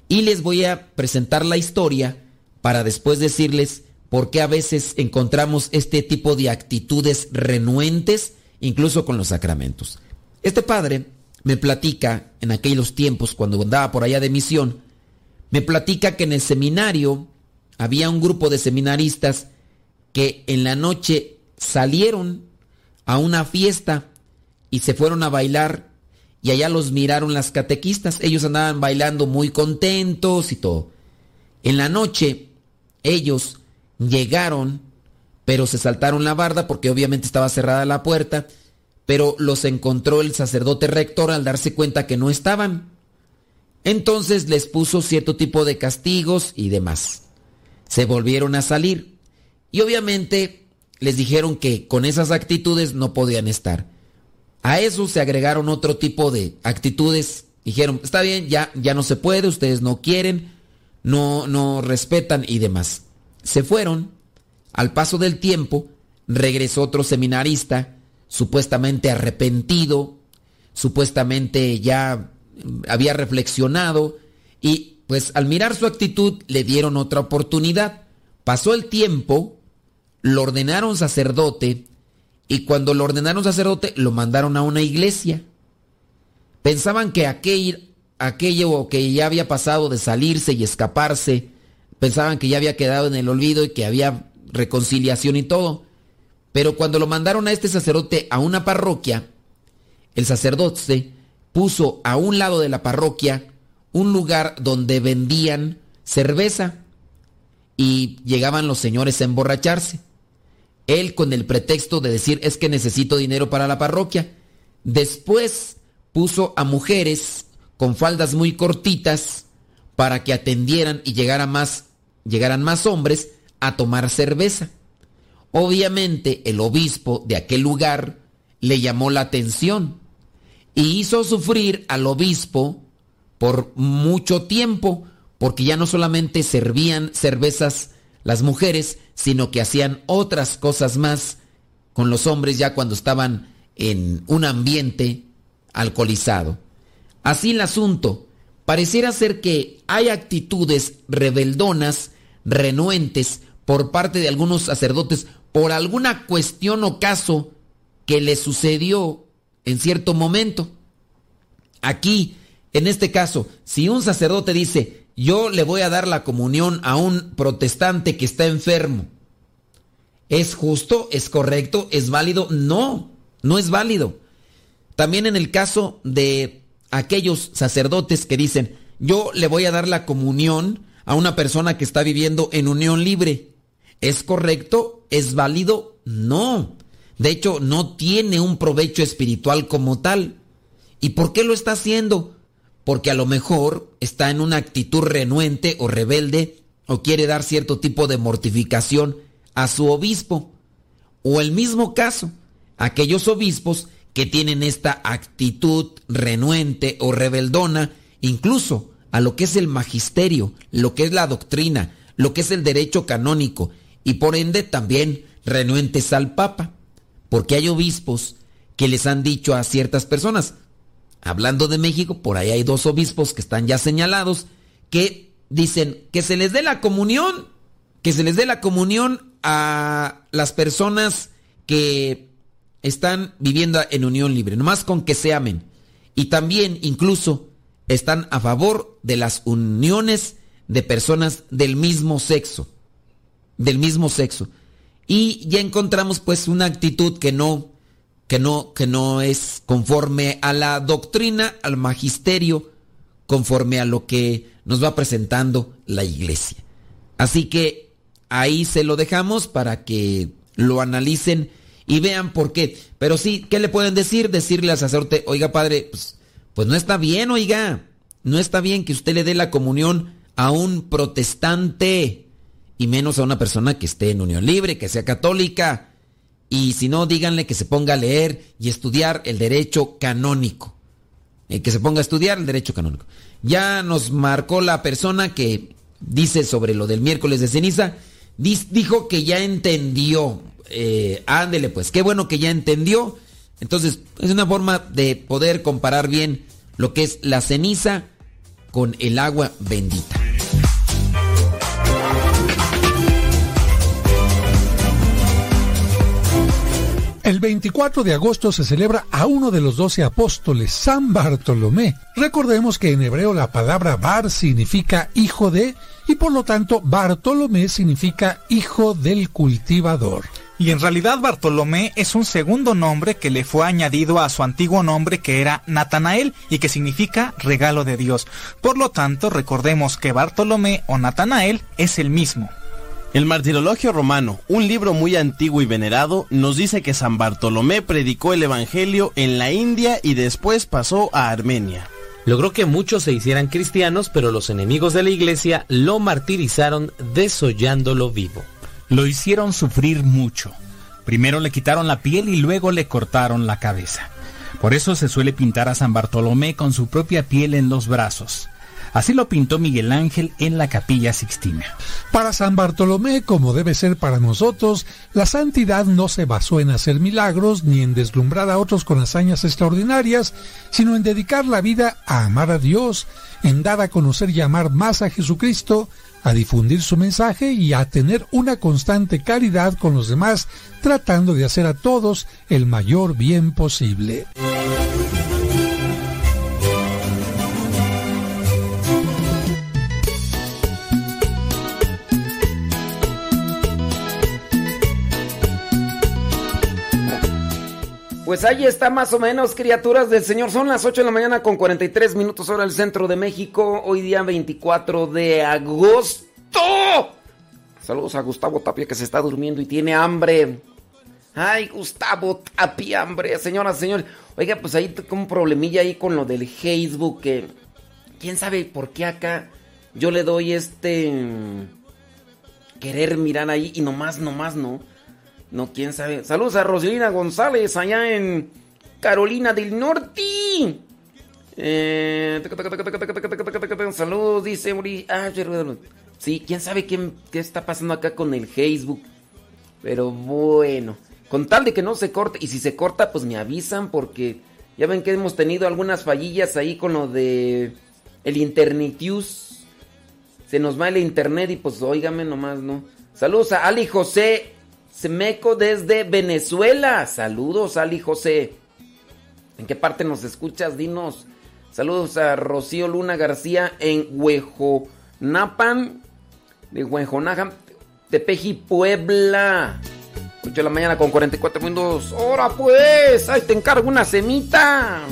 Y les voy a presentar la historia para después decirles por qué a veces encontramos este tipo de actitudes renuentes, incluso con los sacramentos. Este padre me platica, en aquellos tiempos, cuando andaba por allá de misión, me platica que en el seminario había un grupo de seminaristas que en la noche salieron a una fiesta y se fueron a bailar y allá los miraron las catequistas. Ellos andaban bailando muy contentos y todo. En la noche ellos llegaron, pero se saltaron la barda porque obviamente estaba cerrada la puerta, pero los encontró el sacerdote rector al darse cuenta que no estaban. Entonces les puso cierto tipo de castigos y demás. Se volvieron a salir. Y obviamente les dijeron que con esas actitudes no podían estar. A eso se agregaron otro tipo de actitudes. Dijeron, está bien, ya, ya no se puede, ustedes no quieren, no, no respetan y demás. Se fueron. Al paso del tiempo, regresó otro seminarista supuestamente arrepentido, supuestamente ya había reflexionado y pues al mirar su actitud le dieron otra oportunidad. Pasó el tiempo, lo ordenaron sacerdote y cuando lo ordenaron sacerdote lo mandaron a una iglesia. Pensaban que aquel, aquello que ya había pasado de salirse y escaparse, pensaban que ya había quedado en el olvido y que había reconciliación y todo. Pero cuando lo mandaron a este sacerdote a una parroquia, el sacerdote puso a un lado de la parroquia un lugar donde vendían cerveza y llegaban los señores a emborracharse. Él con el pretexto de decir es que necesito dinero para la parroquia. Después puso a mujeres con faldas muy cortitas para que atendieran y llegara más, llegaran más hombres a tomar cerveza. Obviamente el obispo de aquel lugar le llamó la atención y hizo sufrir al obispo por mucho tiempo, porque ya no solamente servían cervezas las mujeres, sino que hacían otras cosas más con los hombres ya cuando estaban en un ambiente alcoholizado. Así el asunto, pareciera ser que hay actitudes rebeldonas, renuentes, por parte de algunos sacerdotes por alguna cuestión o caso que le sucedió en cierto momento. Aquí, en este caso, si un sacerdote dice, yo le voy a dar la comunión a un protestante que está enfermo, ¿es justo? ¿Es correcto? ¿Es válido? No, no es válido. También en el caso de aquellos sacerdotes que dicen, yo le voy a dar la comunión a una persona que está viviendo en unión libre. ¿Es correcto? ¿Es válido? No. De hecho, no tiene un provecho espiritual como tal. ¿Y por qué lo está haciendo? Porque a lo mejor está en una actitud renuente o rebelde o quiere dar cierto tipo de mortificación a su obispo. O el mismo caso, aquellos obispos que tienen esta actitud renuente o rebeldona, incluso a lo que es el magisterio, lo que es la doctrina, lo que es el derecho canónico y por ende también renuentes al Papa, porque hay obispos que les han dicho a ciertas personas, hablando de México, por ahí hay dos obispos que están ya señalados, que dicen que se les dé la comunión, que se les dé la comunión a las personas que están viviendo en unión libre, nomás con que se amen. Y también incluso están a favor de las uniones de personas del mismo sexo, del mismo sexo. Y ya encontramos pues una actitud que no que no que no es conforme a la doctrina, al magisterio, conforme a lo que nos va presentando la iglesia. Así que ahí se lo dejamos para que lo analicen y vean por qué. Pero sí, ¿qué le pueden decir? Decirle al sacerdote, oiga padre, pues, pues no está bien, oiga, no está bien que usted le dé la comunión a un protestante y menos a una persona que esté en unión libre, que sea católica. Y si no, díganle que se ponga a leer y estudiar el derecho canónico. Eh, que se ponga a estudiar el derecho canónico. Ya nos marcó la persona que dice sobre lo del miércoles de ceniza. dijo que ya entendió. Eh, ándele pues, qué bueno que ya entendió. Entonces, es una forma de poder comparar bien lo que es la ceniza con el agua bendita. El 24 de agosto se celebra a uno de los doce apóstoles, San Bartolomé. Recordemos que en hebreo la palabra bar significa hijo de y por lo tanto Bartolomé significa hijo del cultivador. Y en realidad Bartolomé es un segundo nombre que le fue añadido a su antiguo nombre que era Natanael y que significa regalo de Dios. Por lo tanto, recordemos que Bartolomé o Natanael es el mismo. El Martirologio Romano, un libro muy antiguo y venerado, nos dice que San Bartolomé predicó el Evangelio en la India y después pasó a Armenia. Logró que muchos se hicieran cristianos, pero los enemigos de la iglesia lo martirizaron desollándolo vivo. Lo hicieron sufrir mucho. Primero le quitaron la piel y luego le cortaron la cabeza. Por eso se suele pintar a San Bartolomé con su propia piel en los brazos. Así lo pintó Miguel Ángel en la capilla Sixtina. Para San Bartolomé, como debe ser para nosotros, la santidad no se basó en hacer milagros ni en deslumbrar a otros con hazañas extraordinarias, sino en dedicar la vida a amar a Dios, en dar a conocer y amar más a Jesucristo, a difundir su mensaje y a tener una constante caridad con los demás, tratando de hacer a todos el mayor bien posible. Pues ahí está más o menos, criaturas del Señor. Son las 8 de la mañana con 43 minutos hora del centro de México. Hoy día 24 de agosto. Saludos a Gustavo Tapia que se está durmiendo y tiene hambre. Ay, Gustavo Tapia, hambre. Señoras, señores. Oiga, pues ahí tengo un problemilla ahí con lo del Facebook. Que, ¿Quién sabe por qué acá yo le doy este... Querer mirar ahí y nomás, nomás no. No, quién sabe. Saludos a Rosalina González allá en Carolina del Norte. Eh, saludos, dice. Ah, sí, quién sabe qué, qué está pasando acá con el Facebook. Pero bueno, con tal de que no se corte. Y si se corta, pues me avisan porque ya ven que hemos tenido algunas fallillas ahí con lo de el Internet News. Se nos va el internet y pues óigame nomás, ¿no? Saludos a Ali José Semeco desde Venezuela. Saludos, Ali José. ¿En qué parte nos escuchas? Dinos. Saludos a Rocío Luna García en Huejonapan, de Huejonapan, Tepeji, Puebla. 8 de la mañana con 44 minutos. ¡Hora pues! ¡Ahí te encargo una semita!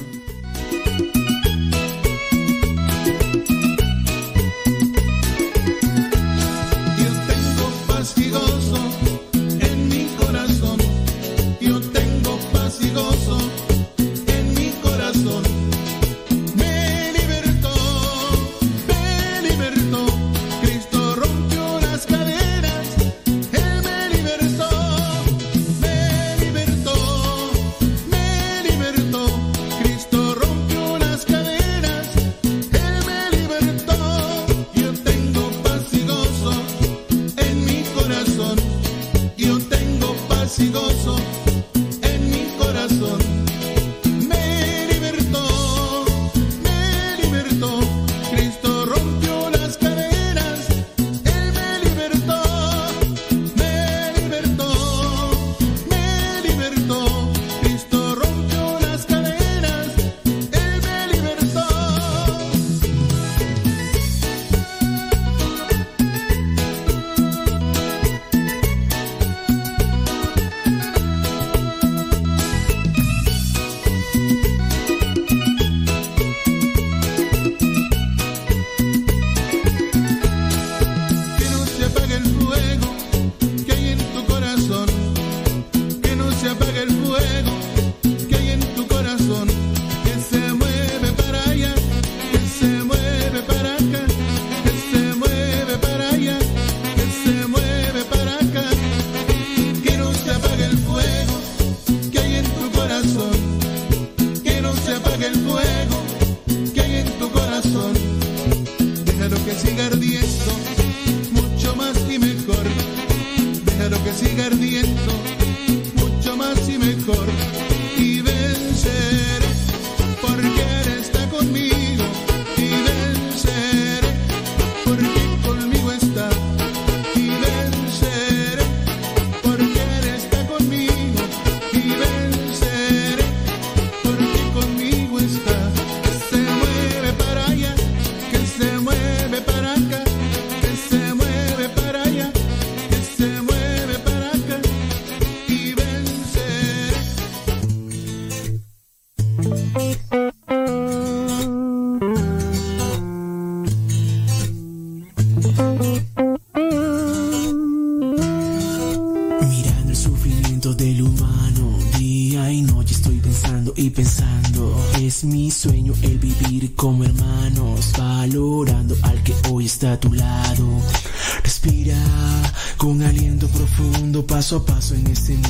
Passo em nesse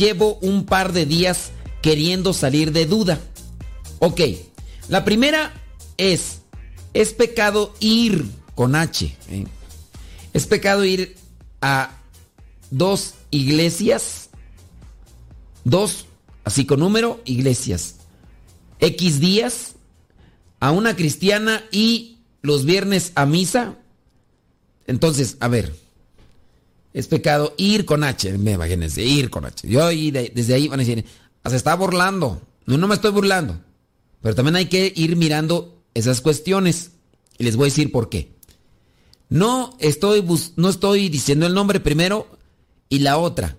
llevo un par de días queriendo salir de duda? Ok, la primera es, es pecado ir con H. ¿eh? Es pecado ir a dos iglesias, dos, así con número, iglesias. X días a una cristiana y los viernes a misa. Entonces, a ver, es pecado ir con H, me imagínense, ir con H. Yo y de- desde ahí van a decir, "Ah, se está burlando. No, no me estoy burlando. Pero también hay que ir mirando esas cuestiones. Y les voy a decir por qué. No estoy, no estoy diciendo el nombre primero y la otra.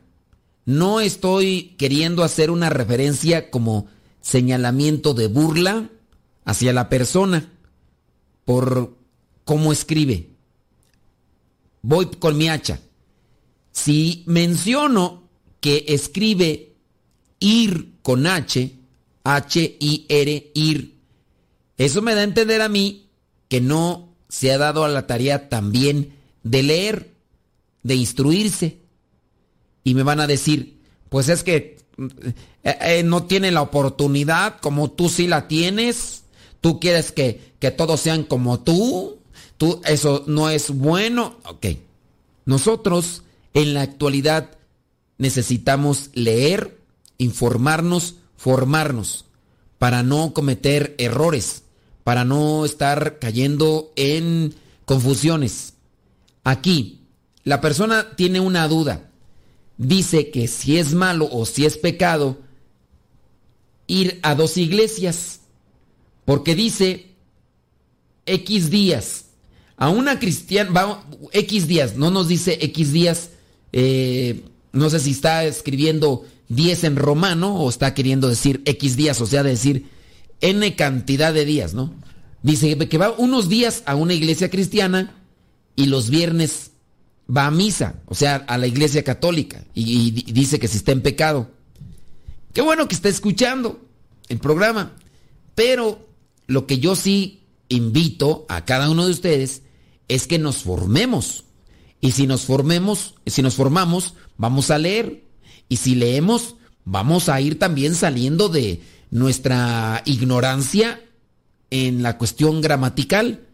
No estoy queriendo hacer una referencia como señalamiento de burla hacia la persona por cómo escribe. Voy con mi hacha. Si menciono que escribe ir con H, H-I-R, ir, eso me da a entender a mí que no se ha dado a la tarea también de leer, de instruirse. Y me van a decir, pues es que eh, eh, no tiene la oportunidad como tú sí la tienes. Tú quieres que, que todos sean como tú. Tú, eso no es bueno. Ok. Nosotros en la actualidad necesitamos leer, informarnos, formarnos para no cometer errores, para no estar cayendo en confusiones. Aquí, la persona tiene una duda. Dice que si es malo o si es pecado ir a dos iglesias, porque dice X días. A una cristiana, va X días, no nos dice X días, eh, no sé si está escribiendo 10 en romano o está queriendo decir X días, o sea, decir N cantidad de días, ¿no? Dice que va unos días a una iglesia cristiana y los viernes va a misa, o sea, a la iglesia católica, y, y di- dice que si está en pecado. Qué bueno que está escuchando el programa, pero lo que yo sí invito a cada uno de ustedes es que nos formemos. Y si nos formemos, si nos formamos, vamos a leer. Y si leemos, vamos a ir también saliendo de nuestra ignorancia en la cuestión gramatical.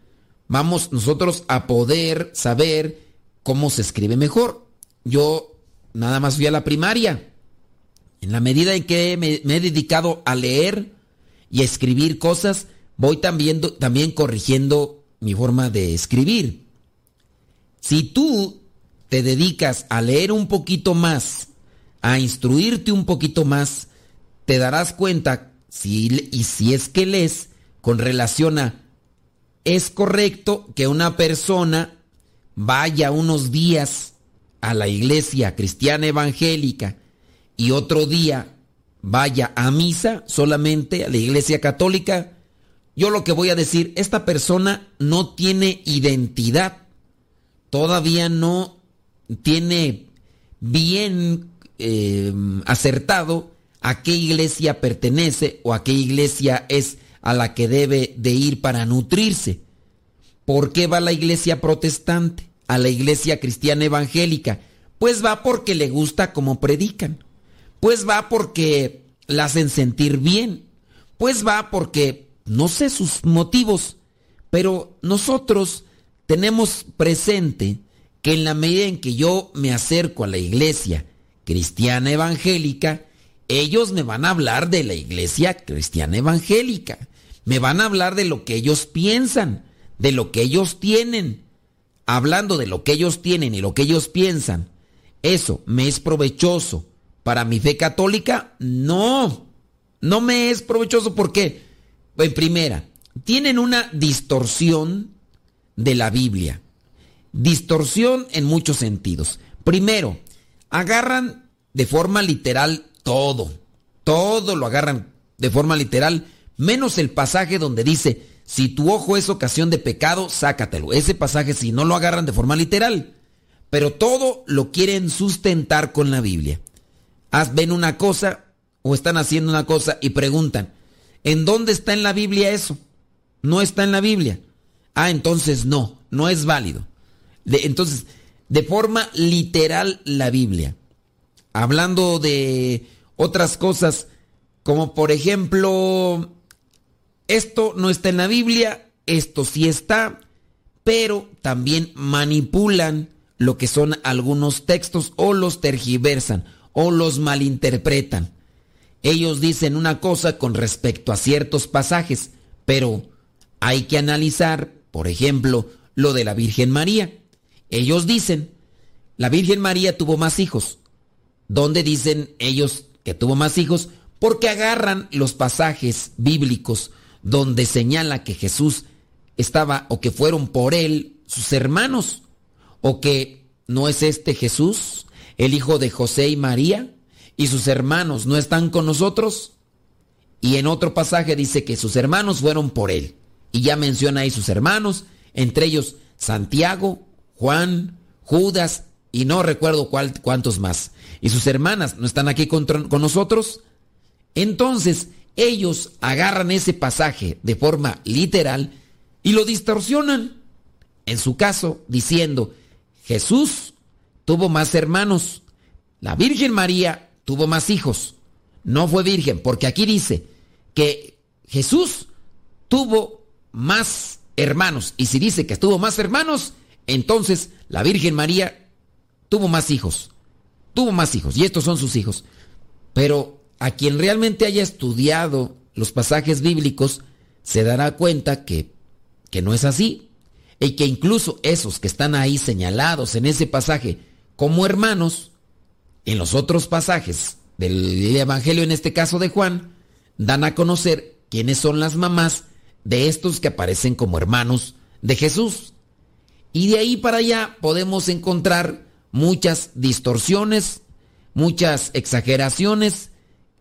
Vamos nosotros a poder saber cómo se escribe mejor. Yo nada más fui a la primaria. En la medida en que me, he dedicado a leer y a escribir cosas, voy también, también corrigiendo mi forma de escribr. Si tú te dedicas a leer un poquito más, a instruirte un poquito más, te darás cuenta si, y si es que lees con relación a es correcto que una persona vaya unos días a la iglesia cristiana evangélica y otro día vaya a misa solamente a la iglesia católica, yo lo que voy a decir, esta persona no tiene identidad, todavía no tiene bien eh, acertado a qué iglesia pertenece o a qué iglesia es a la que debe de ir para nutrirse. ¿Por qué va a la iglesia protestante? A la iglesia cristiana evangélica. Pues va porque le gusta como predican. Pues va porque la hacen sentir bien. Pues va porque no sé sus motivos. Pero nosotros tenemos presente que en la medida en que yo me acerco a la iglesia cristiana evangélica, ellos me van a hablar de la iglesia cristiana evangélica. Me van a hablar de lo que ellos piensan, de lo que ellos tienen. Hablando de lo que ellos tienen y lo que ellos piensan, ¿eso me es provechoso para mi fe católica? No, no me es provechoso porque, en primera, tienen una distorsión de la Biblia. Distorsión en muchos sentidos. Primero, agarran de forma literal todo. Todo lo agarran de forma literal, menos el pasaje donde dice, Si tu ojo es ocasión de pecado, sácatelo. Ese pasaje si no lo agarran de forma literal. Pero todo lo quieren sustentar con la Biblia. Haz, ven una cosa o están haciendo una cosa y preguntan, ¿en dónde está en la Biblia eso? No está en la Biblia. Ah, entonces no, no es válido. Entonces, de forma literal la Biblia. Hablando de otras cosas, como por ejemplo, esto no está en la Biblia, esto sí está, pero también manipulan lo que son algunos textos o los tergiversan o los malinterpretan. Ellos dicen una cosa con respecto a ciertos pasajes, pero hay que analizar, por ejemplo, lo de la Virgen María. Ellos dicen, la Virgen María tuvo más hijos. ¿Dónde dicen ellos que tuvo más hijos? Porque agarran los pasajes bíblicos donde señala que Jesús estaba o que fueron por él sus hermanos o que no es este Jesús, el hijo de José y María, y sus hermanos no están con nosotros. Y en otro pasaje dice que sus hermanos fueron por él. Y ya menciona ahí sus hermanos, entre ellos Santiago, Juan, Judas y no recuerdo cuántos más. Y sus hermanas no están aquí con, con nosotros. Entonces, ellos agarran ese pasaje de forma literal y lo distorsionan. En su caso, diciendo, Jesús tuvo más hermanos, la Virgen María tuvo más hijos. No fue virgen, porque aquí dice que Jesús tuvo más hermanos. Y si dice que tuvo más hermanos, entonces la Virgen María tuvo más hijos. Tuvo más hijos. Y estos son sus hijos. Pero a quien realmente haya estudiado los pasajes bíblicos se dará cuenta que, que no es así. Y que incluso esos que están ahí señalados en ese pasaje como hermanos, en los otros pasajes del Evangelio, en este caso de Juan, dan a conocer quiénes son las mamás de estos que aparecen como hermanos de Jesús. Y de ahí para allá podemos encontrar muchas distorsiones, muchas exageraciones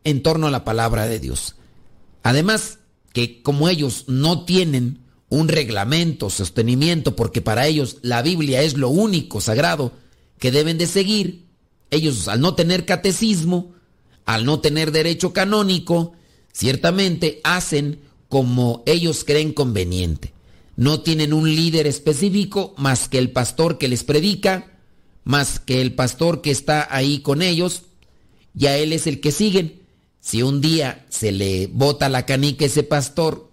en torno a la palabra de Dios. Además, que como ellos no tienen un reglamento, sostenimiento, porque para ellos la Biblia es lo único sagrado que deben de seguir, ellos al no tener catecismo, al no tener derecho canónico, ciertamente hacen como ellos creen conveniente. No tienen un líder específico más que el pastor que les predica, más que el pastor que está ahí con ellos, y a él es el que siguen. Si un día se le bota la canica a ese pastor,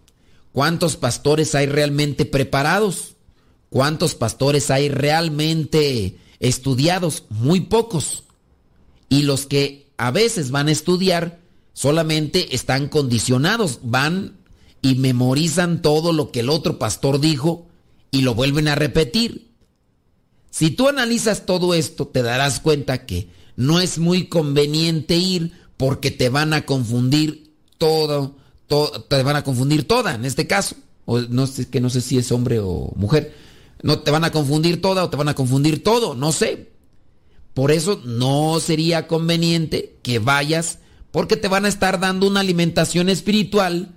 ¿cuántos pastores hay realmente preparados? ¿Cuántos pastores hay realmente estudiados? Muy pocos. Y los que a veces van a estudiar solamente están condicionados, van y memorizan todo lo que el otro pastor dijo y lo vuelven a repetir. Si tú analizas todo esto, te darás cuenta que no es muy conveniente ir porque te van a confundir todo, te van a confundir toda en este caso. O no sé, que no sé si es hombre o mujer. No te van a confundir toda o te van a confundir todo, no sé. Por eso no sería conveniente que vayas porque te van a estar dando una alimentación espiritual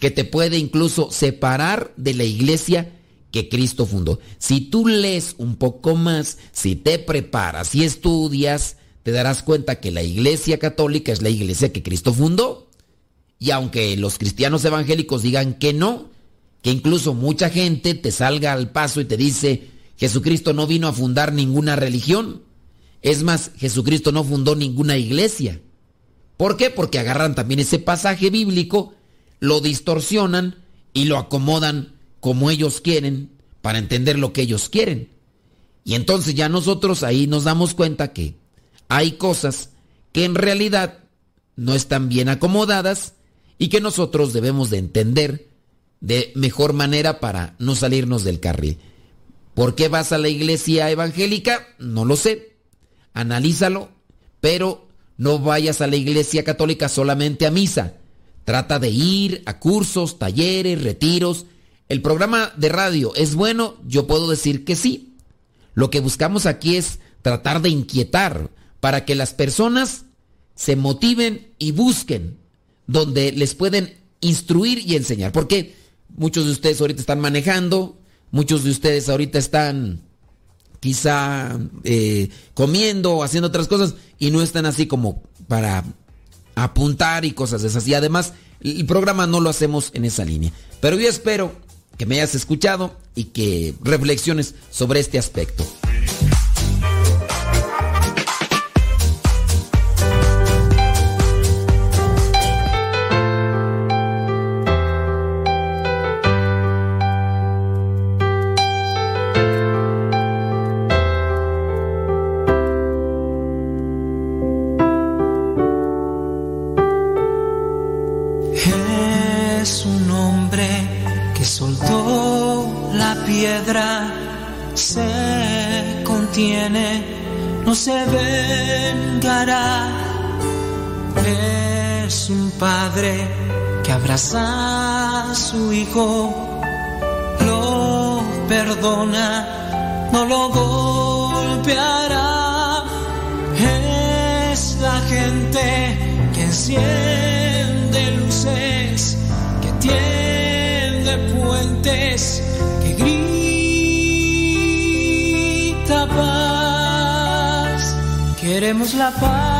que te puede incluso separar de la iglesia que Cristo fundó. Si tú lees un poco más, si te preparas y estudias, te darás cuenta que la Iglesia Católica es la iglesia que Cristo fundó. Y aunque los cristianos evangélicos digan que no, que incluso mucha gente te salga al paso y te dice, Jesucristo no vino a fundar ninguna religión. Es más, Jesucristo no fundó ninguna iglesia. ¿Por qué? Porque agarran también ese pasaje bíblico, lo distorsionan y lo acomodan como ellos quieren para entender lo que ellos quieren. Y entonces ya nosotros ahí nos damos cuenta que hay cosas que en realidad no están bien acomodadas y que nosotros debemos de entender de mejor manera para no salirnos del carril. ¿Por qué vas a la iglesia evangélica? No lo sé. Analízalo, pero no vayas a la iglesia católica solamente a misa. Trata de ir a cursos, talleres, retiros. ¿El programa de radio es bueno? Yo puedo decir que sí. Lo que buscamos aquí es tratar de inquietar, para que las personas se motiven y busquen donde les pueden instruir y enseñar. Porque muchos de ustedes ahorita están manejando, muchos de ustedes ahorita están quizá eh, comiendo o haciendo otras cosas y no están así como para apuntar y cosas de esas. Y además el programa no lo hacemos en esa línea. Pero yo espero que me hayas escuchado y que reflexiones sobre este aspecto. Que abraza a su hijo, lo perdona, no lo golpeará. Es la gente que enciende luces, que tiende puentes, que grita paz. Queremos la paz,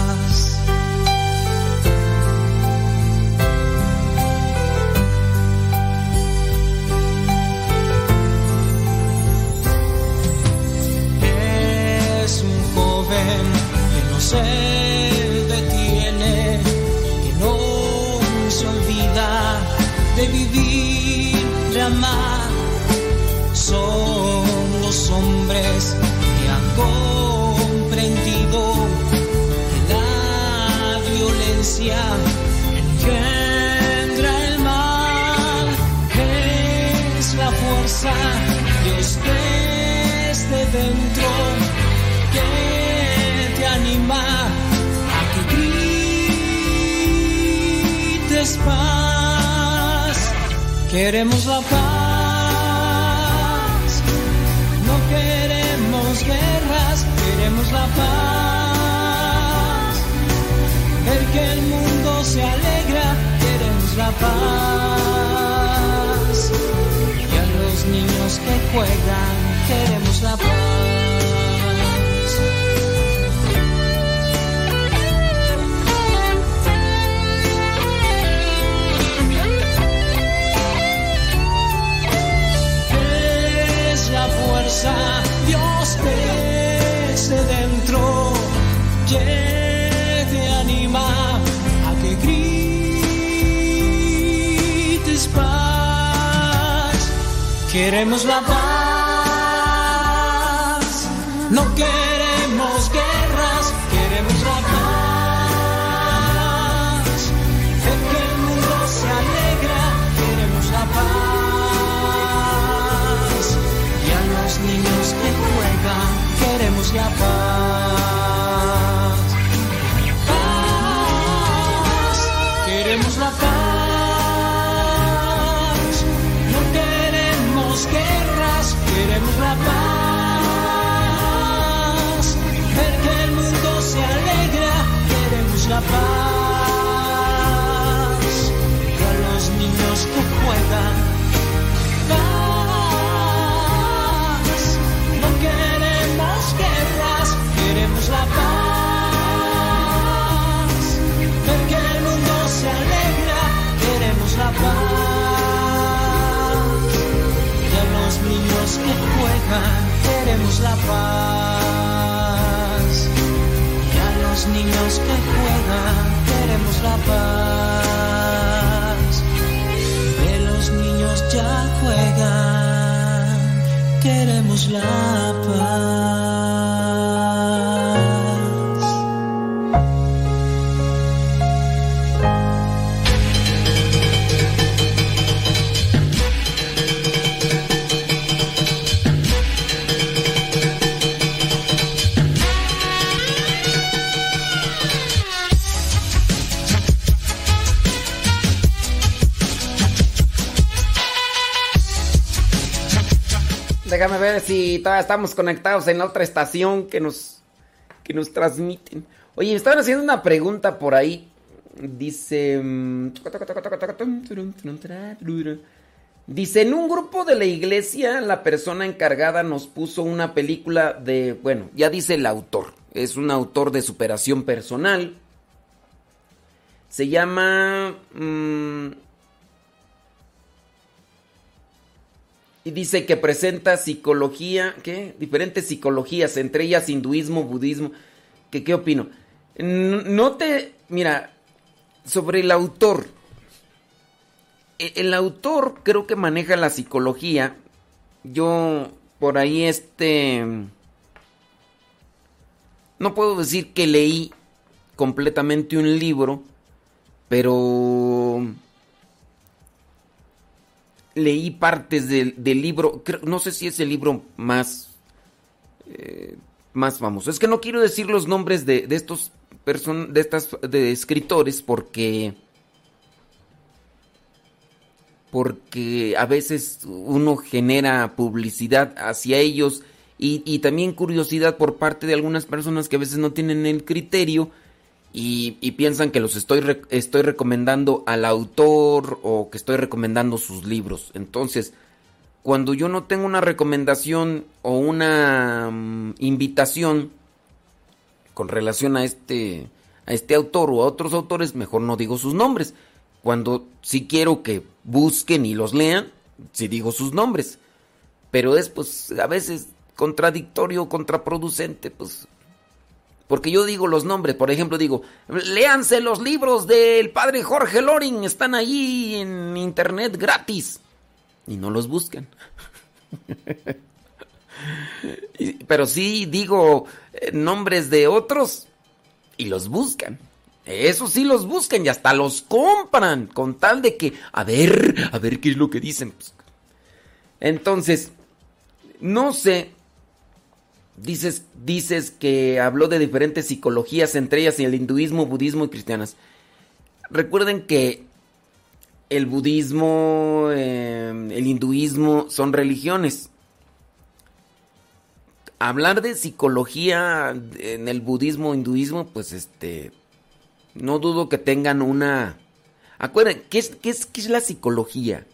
Que paz. Queremos la paz, no queremos guerras, queremos la paz. Ver que el mundo se alegra, queremos la paz. Y a los niños que juegan, queremos la paz. Te anima a que grites paz. Queremos la paz, no queremos guerras, queremos la paz. Ver que el mundo se alegra, queremos la paz. Y a los niños que juegan, queremos la paz. La paz. Y a los niños que juegan, queremos la paz. Que los niños ya juegan, queremos la paz. Si todavía estamos conectados en la otra estación que nos, que nos transmiten. Oye, me estaban haciendo una pregunta por ahí. Dice... mm, Dice, en un grupo de la iglesia, la persona encargada nos puso una película de, bueno, ya dice el autor, es un autor de superación personal. Se llama... mm, y dice que presenta psicología, ¿qué? Diferentes psicologías, entre ellas hinduismo, budismo. ¿Qué, qué opino? No te... Mira, sobre el autor. E- El autor creo que maneja la psicología. Yo por ahí este... No puedo decir que leí completamente un libro, pero leí partes del, del libro. no sé si es el libro más eh, más famoso. Es que no quiero decir los nombres de, de estos person de estas de escritores porque porque a veces uno genera publicidad hacia ellos y, y también curiosidad por parte de algunas personas que a veces no tienen el criterio y, piensan que los estoy, re- estoy recomendando al autor o que estoy recomendando sus libros. Entonces, cuando yo no tengo una recomendación o una mm, invitación con relación a este, a este autor o a otros autores, mejor no digo sus nombres. Cuando sí quiero que busquen y los lean, sí digo sus nombres. Pero es pues a veces contradictorio, contraproducente, pues porque yo digo los nombres, por ejemplo, digo, léanse los libros del padre Jorge Loring, están allí en internet gratis. Y no los buscan. Pero sí digo eh, nombres de otros y los buscan. Eso sí los buscan y hasta los compran con tal de que, a ver, a ver qué es lo que dicen. Entonces, no sé, Dices, dices que habló de diferentes psicologías, entre ellas el hinduismo, budismo y cristianas. Recuerden que el budismo, eh, el hinduismo son religiones. Hablar de psicología en el budismo, hinduismo, pues este, no dudo que tengan una... Acuérdense, ¿qué es, qué es, qué es la psicología?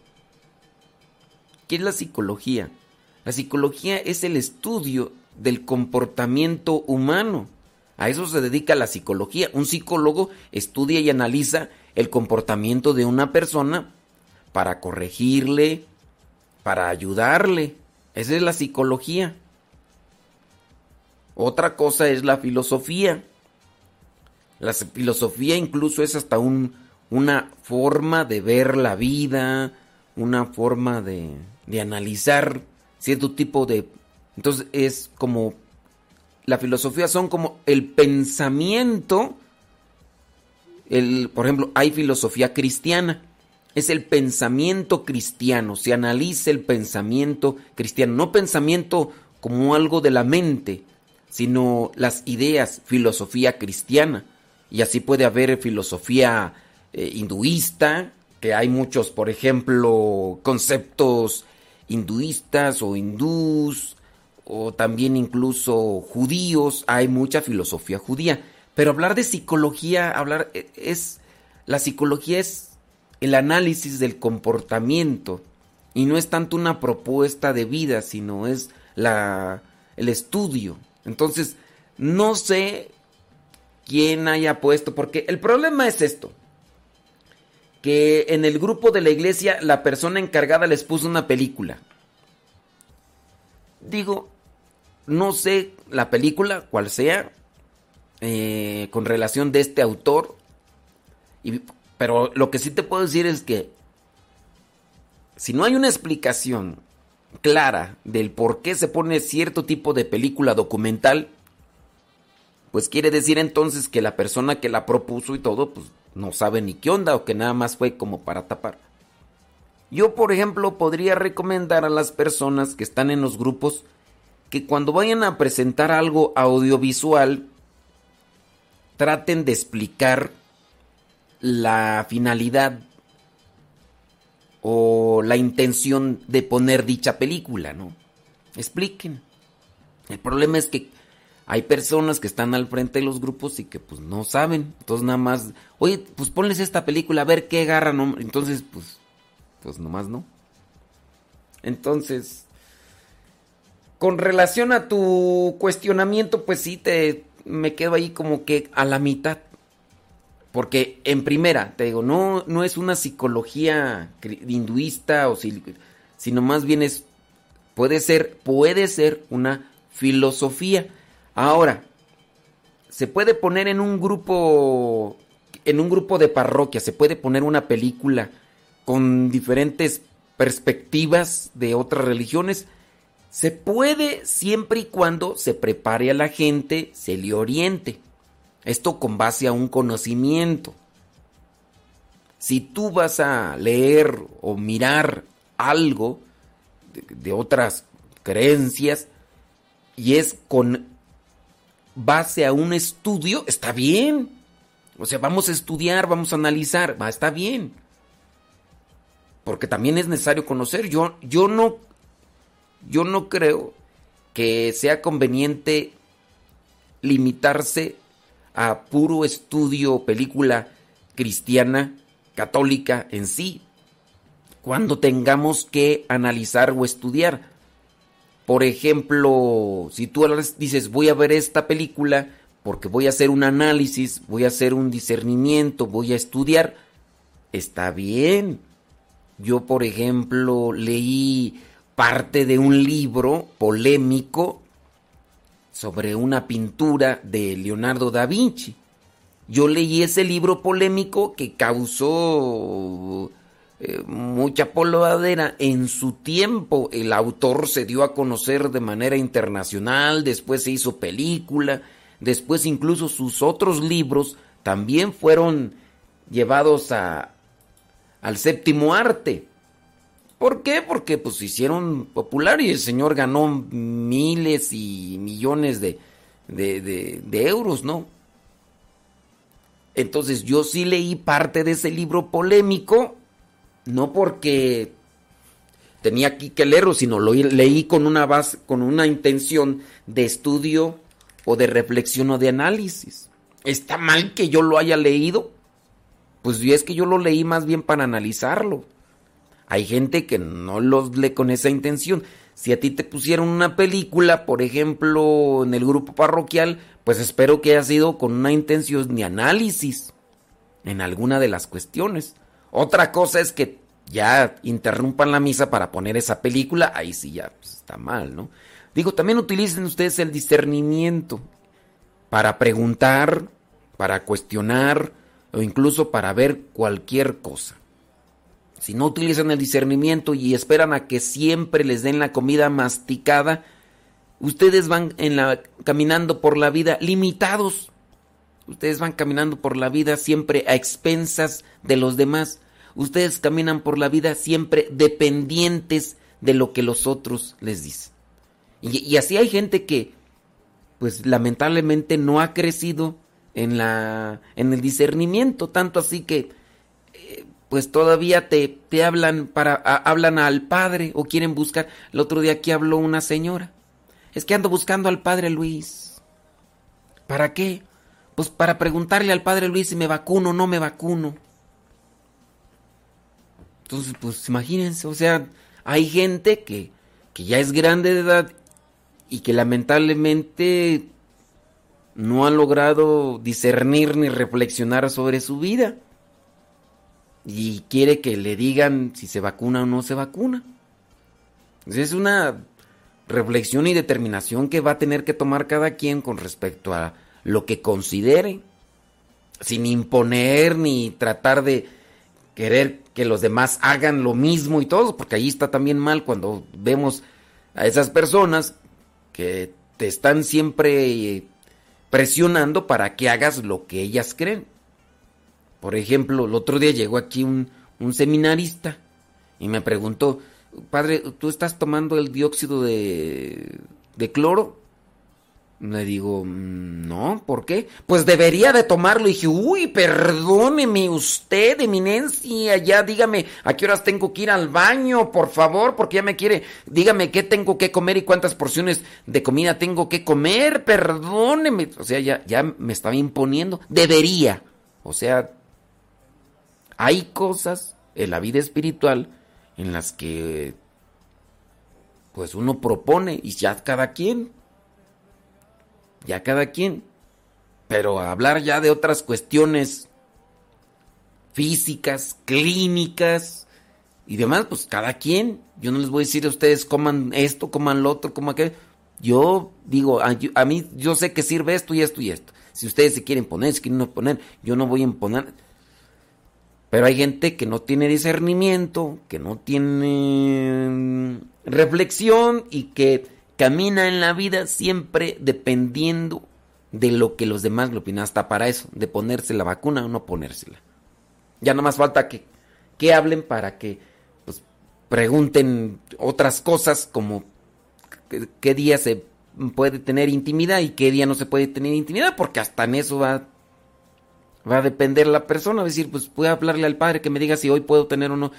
¿Qué es la psicología? La psicología es el estudio del comportamiento humano. A eso se dedica la psicología. Un psicólogo estudia y analiza el comportamiento de una persona para corregirle, para ayudarle. Esa es la psicología. Otra cosa es la filosofía. La filosofía incluso es hasta un, una forma de ver la vida, una forma de, de analizar cierto tipo de... Entonces es como... La filosofía son como el pensamiento, el, por ejemplo, hay filosofía cristiana, es el pensamiento cristiano, se analiza el pensamiento cristiano, no pensamiento como algo de la mente, sino las ideas, filosofía cristiana. Y así puede haber filosofía eh, hinduista, que hay muchos, por ejemplo, conceptos hinduistas o hindús, o también incluso judíos, hay mucha filosofía judía. Pero hablar de psicología, hablar eh, es, la psicología es el análisis del comportamiento y no es tanto una propuesta de vida, sino es la, el estudio. Entonces, no sé quién haya puesto, porque el problema es esto, que en el grupo de la iglesia la persona encargada les puso una película. Digo, no sé la película, cual sea, eh, con relación de este autor, pero lo que sí te puedo decir es que si no hay una explicación clara del por qué se pone cierto tipo de película documental, pues quiere decir entonces que la persona que la propuso y todo, pues no sabe ni qué onda o que nada más fue como para tapar. Yo, por ejemplo, podría recomendar a las personas que están en los grupos que cuando vayan a presentar algo audiovisual, traten de explicar la finalidad o la intención de poner dicha película, ¿no? expliquen. El problema es que hay personas que están al frente de los grupos y que pues no saben. Entonces nada más, oye, pues ponles esta película a ver qué agarran. Entonces, pues, pues nomás no. Entonces, con relación a tu cuestionamiento, pues sí, te, me quedo ahí como que a la mitad. Porque en primera, te digo, no, no es una psicología hinduista, o sino más bien es, puede ser, puede ser una filosofía. Ahora, se puede poner en un grupo, en un grupo de parroquia, se puede poner una película con diferentes perspectivas de otras religiones. Se puede siempre y cuando se prepare a la gente, se le oriente. Esto con base a un conocimiento. Si tú vas a leer o mirar algo de, otras creencias y es con base a un estudio, está bien. O sea, vamos a estudiar, vamos a analizar, está bien. Porque también es necesario conocer. Yo, yo no, yo no creo que sea conveniente limitarse a puro estudio película cristiana, católica en sí, cuando tengamos que analizar o estudiar. Por ejemplo, si tú dices voy a ver esta película porque voy a hacer un análisis, voy a hacer un discernimiento, voy a estudiar, está bien. Yo, por ejemplo, leí parte de un libro polémico sobre una pintura de Leonardo da Vinci. Yo leí ese libro polémico que causó eh, mucha polvadera en su tiempo. El autor se dio a conocer de manera internacional, después se hizo película, después incluso sus otros libros también fueron llevados a, al séptimo arte. ¿Por qué? Porque pues se hicieron popular y el señor ganó miles y millones de, de, euros, ¿no? Entonces yo sí leí parte de ese libro polémico, no porque tenía aquí que leerlo, sino lo leí con una base, con una intención de estudio o de reflexión o de análisis. ¿Está mal que yo lo haya leído? Pues es que yo lo leí más bien para analizarlo. Hay gente que no los lee con esa intención. Si a ti te pusieron una película, por ejemplo, en el grupo parroquial, pues espero que haya sido con una intención de análisis en alguna de las cuestiones. Otra cosa es que ya interrumpan la misa para poner esa película, ahí sí ya pues, está mal, ¿no? Digo, también utilicen ustedes el discernimiento para preguntar, para cuestionar o incluso para ver cualquier cosa si no utilizan el discernimiento y esperan a que siempre les den la comida masticada, ustedes van caminando por la vida limitados. Ustedes van caminando por la vida siempre a expensas de los demás. Ustedes caminan por la vida siempre dependientes de lo que los otros les dicen. Y, y así hay gente que, pues lamentablemente no ha crecido en la, en el discernimiento, tanto así que pues todavía te, te hablan para hablan al padre o quieren buscar. El otro día aquí habló una señora. Es que ando buscando al padre Luis. ¿Para qué? Pues para preguntarle al padre Luis si me vacuno o no me vacuno. Entonces, pues imagínense, o sea, hay gente que, que ya es grande de edad y que lamentablemente no ha logrado discernir ni reflexionar sobre su vida y quiere que le digan si se vacuna o no se vacuna. Es una reflexión y determinación que va a tener que tomar cada quien con respecto a lo que considere, sin imponer ni tratar de querer que los demás hagan lo mismo y todo, porque ahí está también mal cuando vemos a esas personas que te están siempre presionando para que hagas lo que ellas creen. Por ejemplo, el otro día llegó aquí un, seminarista y me preguntó, padre, ¿tú estás tomando el dióxido de, de cloro? Le digo, mm, no, ¿por qué? Pues debería de tomarlo. Y dije, uy, perdóneme usted, eminencia, ya dígame a qué horas tengo que ir al baño, por favor, porque ya me quiere. Dígame qué tengo que comer y cuántas porciones de comida tengo que comer, perdóneme. O sea, ya, ya me estaba imponiendo. Debería. O sea, hay cosas en la vida espiritual en las que pues uno propone y ya cada quien ya cada quien. Pero hablar ya de otras cuestiones físicas, clínicas y demás, pues cada quien. Yo no les voy a decir a ustedes coman esto, coman lo otro, coman aquello. Yo digo, a, a, mí yo sé que sirve esto y esto y esto. Si ustedes se quieren poner, si quieren no poner, yo no voy a imponer. Pero hay gente que no tiene discernimiento, que no tiene mm, reflexión y que camina en la vida siempre dependiendo de lo que los demás le opinan. Hasta para eso, de ponerse la vacuna o no ponérsela. Ya no más falta que, que hablen para que pues, pregunten otras cosas como qué día se puede tener intimidad y qué día no se puede tener intimidad, porque hasta en eso va, va a depender la persona. decir, pues puede hablarle al padre que me diga si hoy puedo tener o no.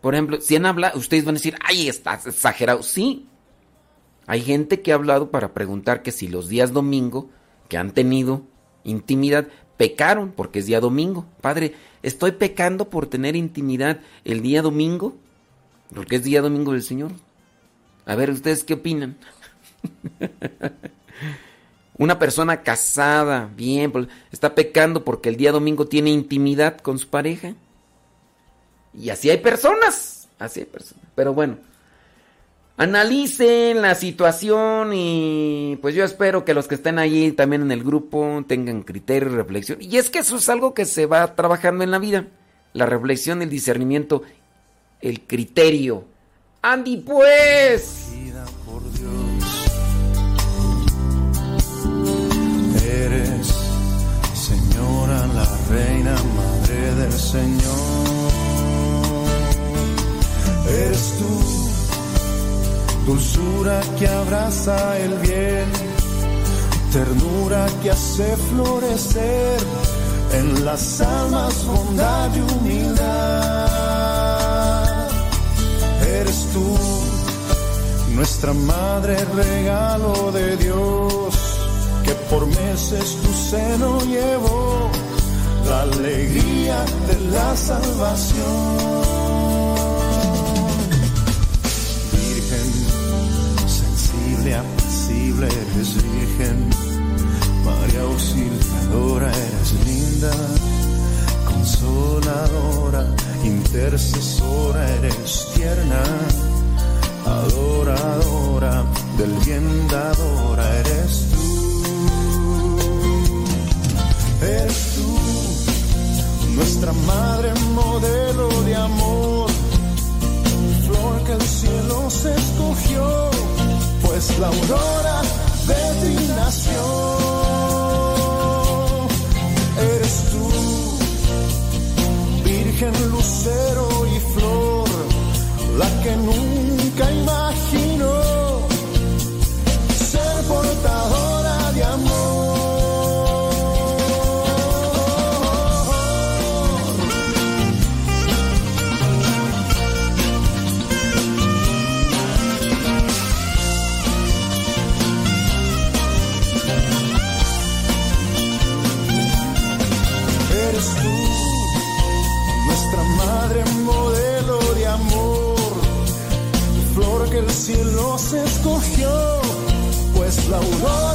Por ejemplo, si han hablado, ustedes van a decir, ay, estás exagerado. Sí, hay gente que ha hablado para preguntar que si los días domingo que han tenido intimidad pecaron porque es día domingo. Padre, ¿estoy pecando por tener intimidad el día domingo? Porque es día domingo del Señor. A ver, ¿ustedes qué opinan? Una persona casada, bien, pues, está pecando porque el día domingo tiene intimidad con su pareja. Y así hay personas, así hay personas. Pero bueno, analicen la situación y pues yo espero que los que estén allí también en el grupo tengan criterio y reflexión. Y es que eso es algo que se va trabajando en la vida. La reflexión, el discernimiento, el criterio. Andy, pues. Señor. Eres tú dulzura que abraza el bien, ternura que hace florecer en las almas bondad y humildad. Eres tú, nuestra madre, regalo de Dios, que por meses tu seno llevó la alegría de la salvación. apacible, eres virgen, María auxiliadora, eres linda, consoladora, intercesora, eres tierna, adoradora, del bien eres tú, eres tú, nuestra madre modelo de amor, flor que el cielo se escogió pues la aurora de ti nació. Eres tú, virgen lucero y flor, la que nunca imaginó ser portadora cielo se escogió, pues la aurora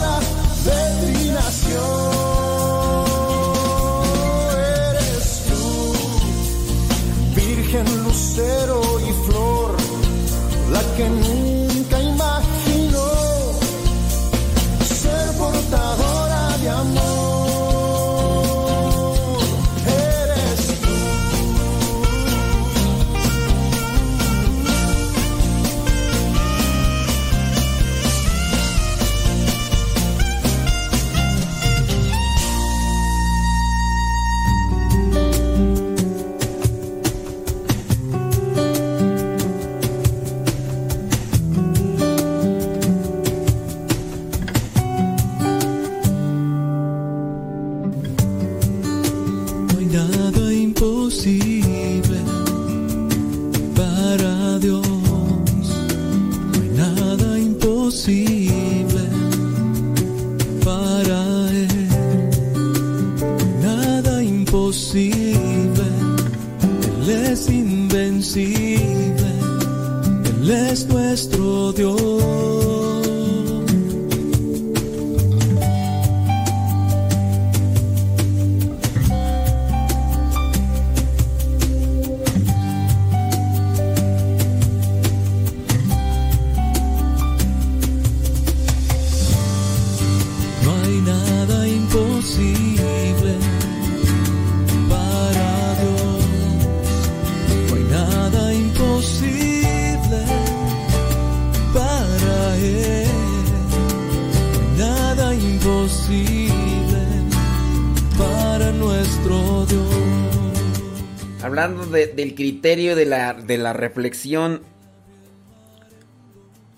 del criterio de la, de la reflexión,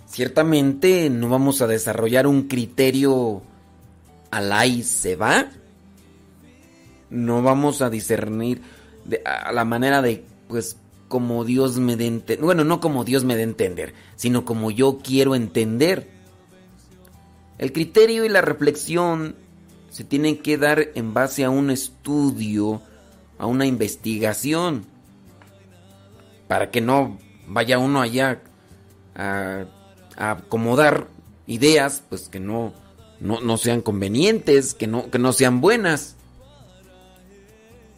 ciertamente no vamos a desarrollar un criterio al ahí se va. No vamos a discernir a la manera de, pues, como Dios me dé entender. Bueno, no como Dios me dé entender, sino como yo quiero entender. El criterio y la reflexión se tienen que dar en base a un estudio a una investigación para que no vaya uno allá a, acomodar ideas pues que no, no, sean convenientes, que no, que no sean buenas.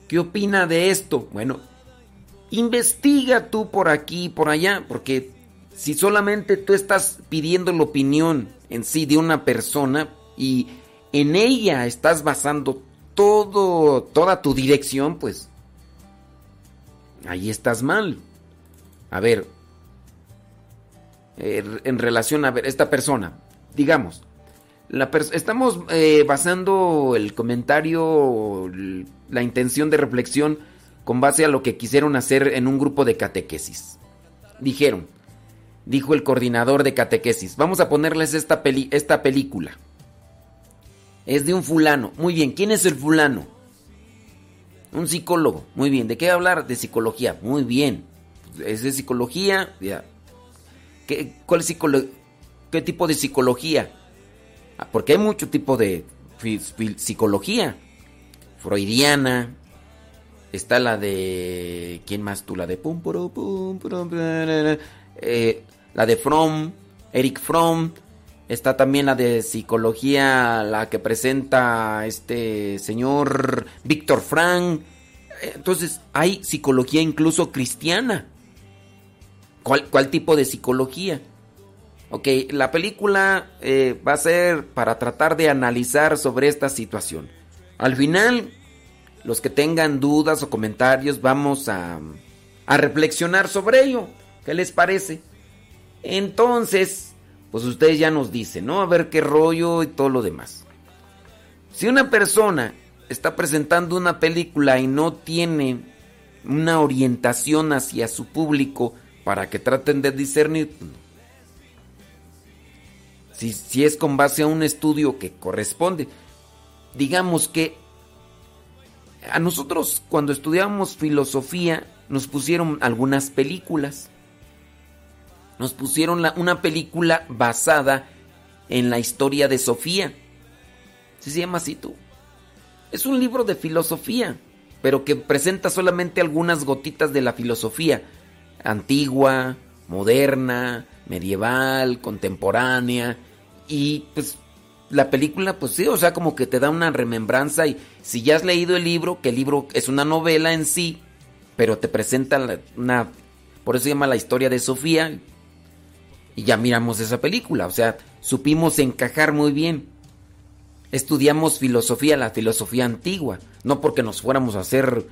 ¿Qué opina de esto? Bueno, investiga tú por aquí, por allá, porque si solamente tú estás pidiendo la opinión en sí de una persona y en ella estás basando todo, toda tu dirección, pues ahí estás mal. A ver, eh, en relación a ver, esta persona, digamos, la estamos eh, basando el comentario, la intención de reflexión con base a lo que quisieron hacer en un grupo de catequesis. Dijeron, dijo el coordinador de catequesis, vamos a ponerles esta, esta película. Es de un fulano. Muy bien, ¿quién es el fulano? Un psicólogo. Muy bien, ¿de qué hablar? De psicología. Muy bien. Es de psicología. Ya. ¿Qué, cuál es ¿Qué tipo de psicología? Ah, porque hay mucho tipo de psicología. Freudiana. Está la de. ¿Quién más tú? La de. Pum, pum, eh, la de Fromm. Eric Fromm. Está también la de psicología, la que presenta este señor Víctor Frank. Entonces, hay psicología incluso cristiana. ¿Cuál, tipo de psicología? Ok, la película eh, va a ser para tratar de analizar sobre esta situación. Al final, los que tengan dudas o comentarios, vamos a, a reflexionar sobre ello. ¿Qué les parece? Entonces, pues ustedes ya nos dicen, ¿no? A ver qué rollo y todo lo demás. Si una persona está presentando una película y no tiene una orientación hacia su público para que traten de discernir, si, si es con base a un estudio que corresponde, digamos que a nosotros cuando estudiamos filosofía nos pusieron algunas películas nos pusieron una película basada en la historia de Sofía. ¿Sí se llama así tú? Es un libro de filosofía, pero que presenta solamente algunas gotitas de la filosofía antigua, moderna, medieval, contemporánea y pues la película pues sí, o sea, como que te da una remembranza y si ya has leído el libro, que el libro es una novela en sí, pero te presenta una por eso se llama la historia de Sofía, y ya miramos esa película, o sea, supimos encajar muy bien. Estudiamos filosofía, la filosofía antigua, no porque nos fuéramos a hacer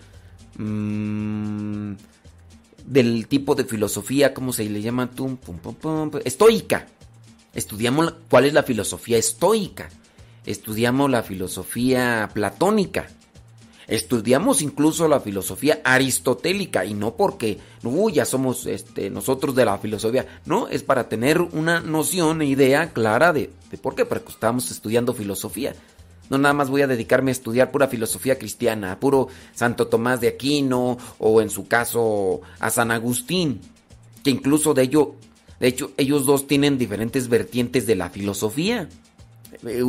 mm, del tipo de filosofía, ¿cómo se le llama? estoica. Estudiamos cuál es la filosofía estoica. Estudiamos la filosofía platónica. Estudiamos incluso la filosofía aristotélica y no porque ya somos este, nosotros de la filosofía, no, es para tener una noción e idea clara de, de por qué, porque estamos estudiando filosofía. No nada más voy a dedicarme a estudiar pura filosofía cristiana, puro Santo Tomás de Aquino o en su caso a San Agustín, que incluso de ello, de hecho, ellos dos tienen diferentes vertientes de la filosofía. Eh,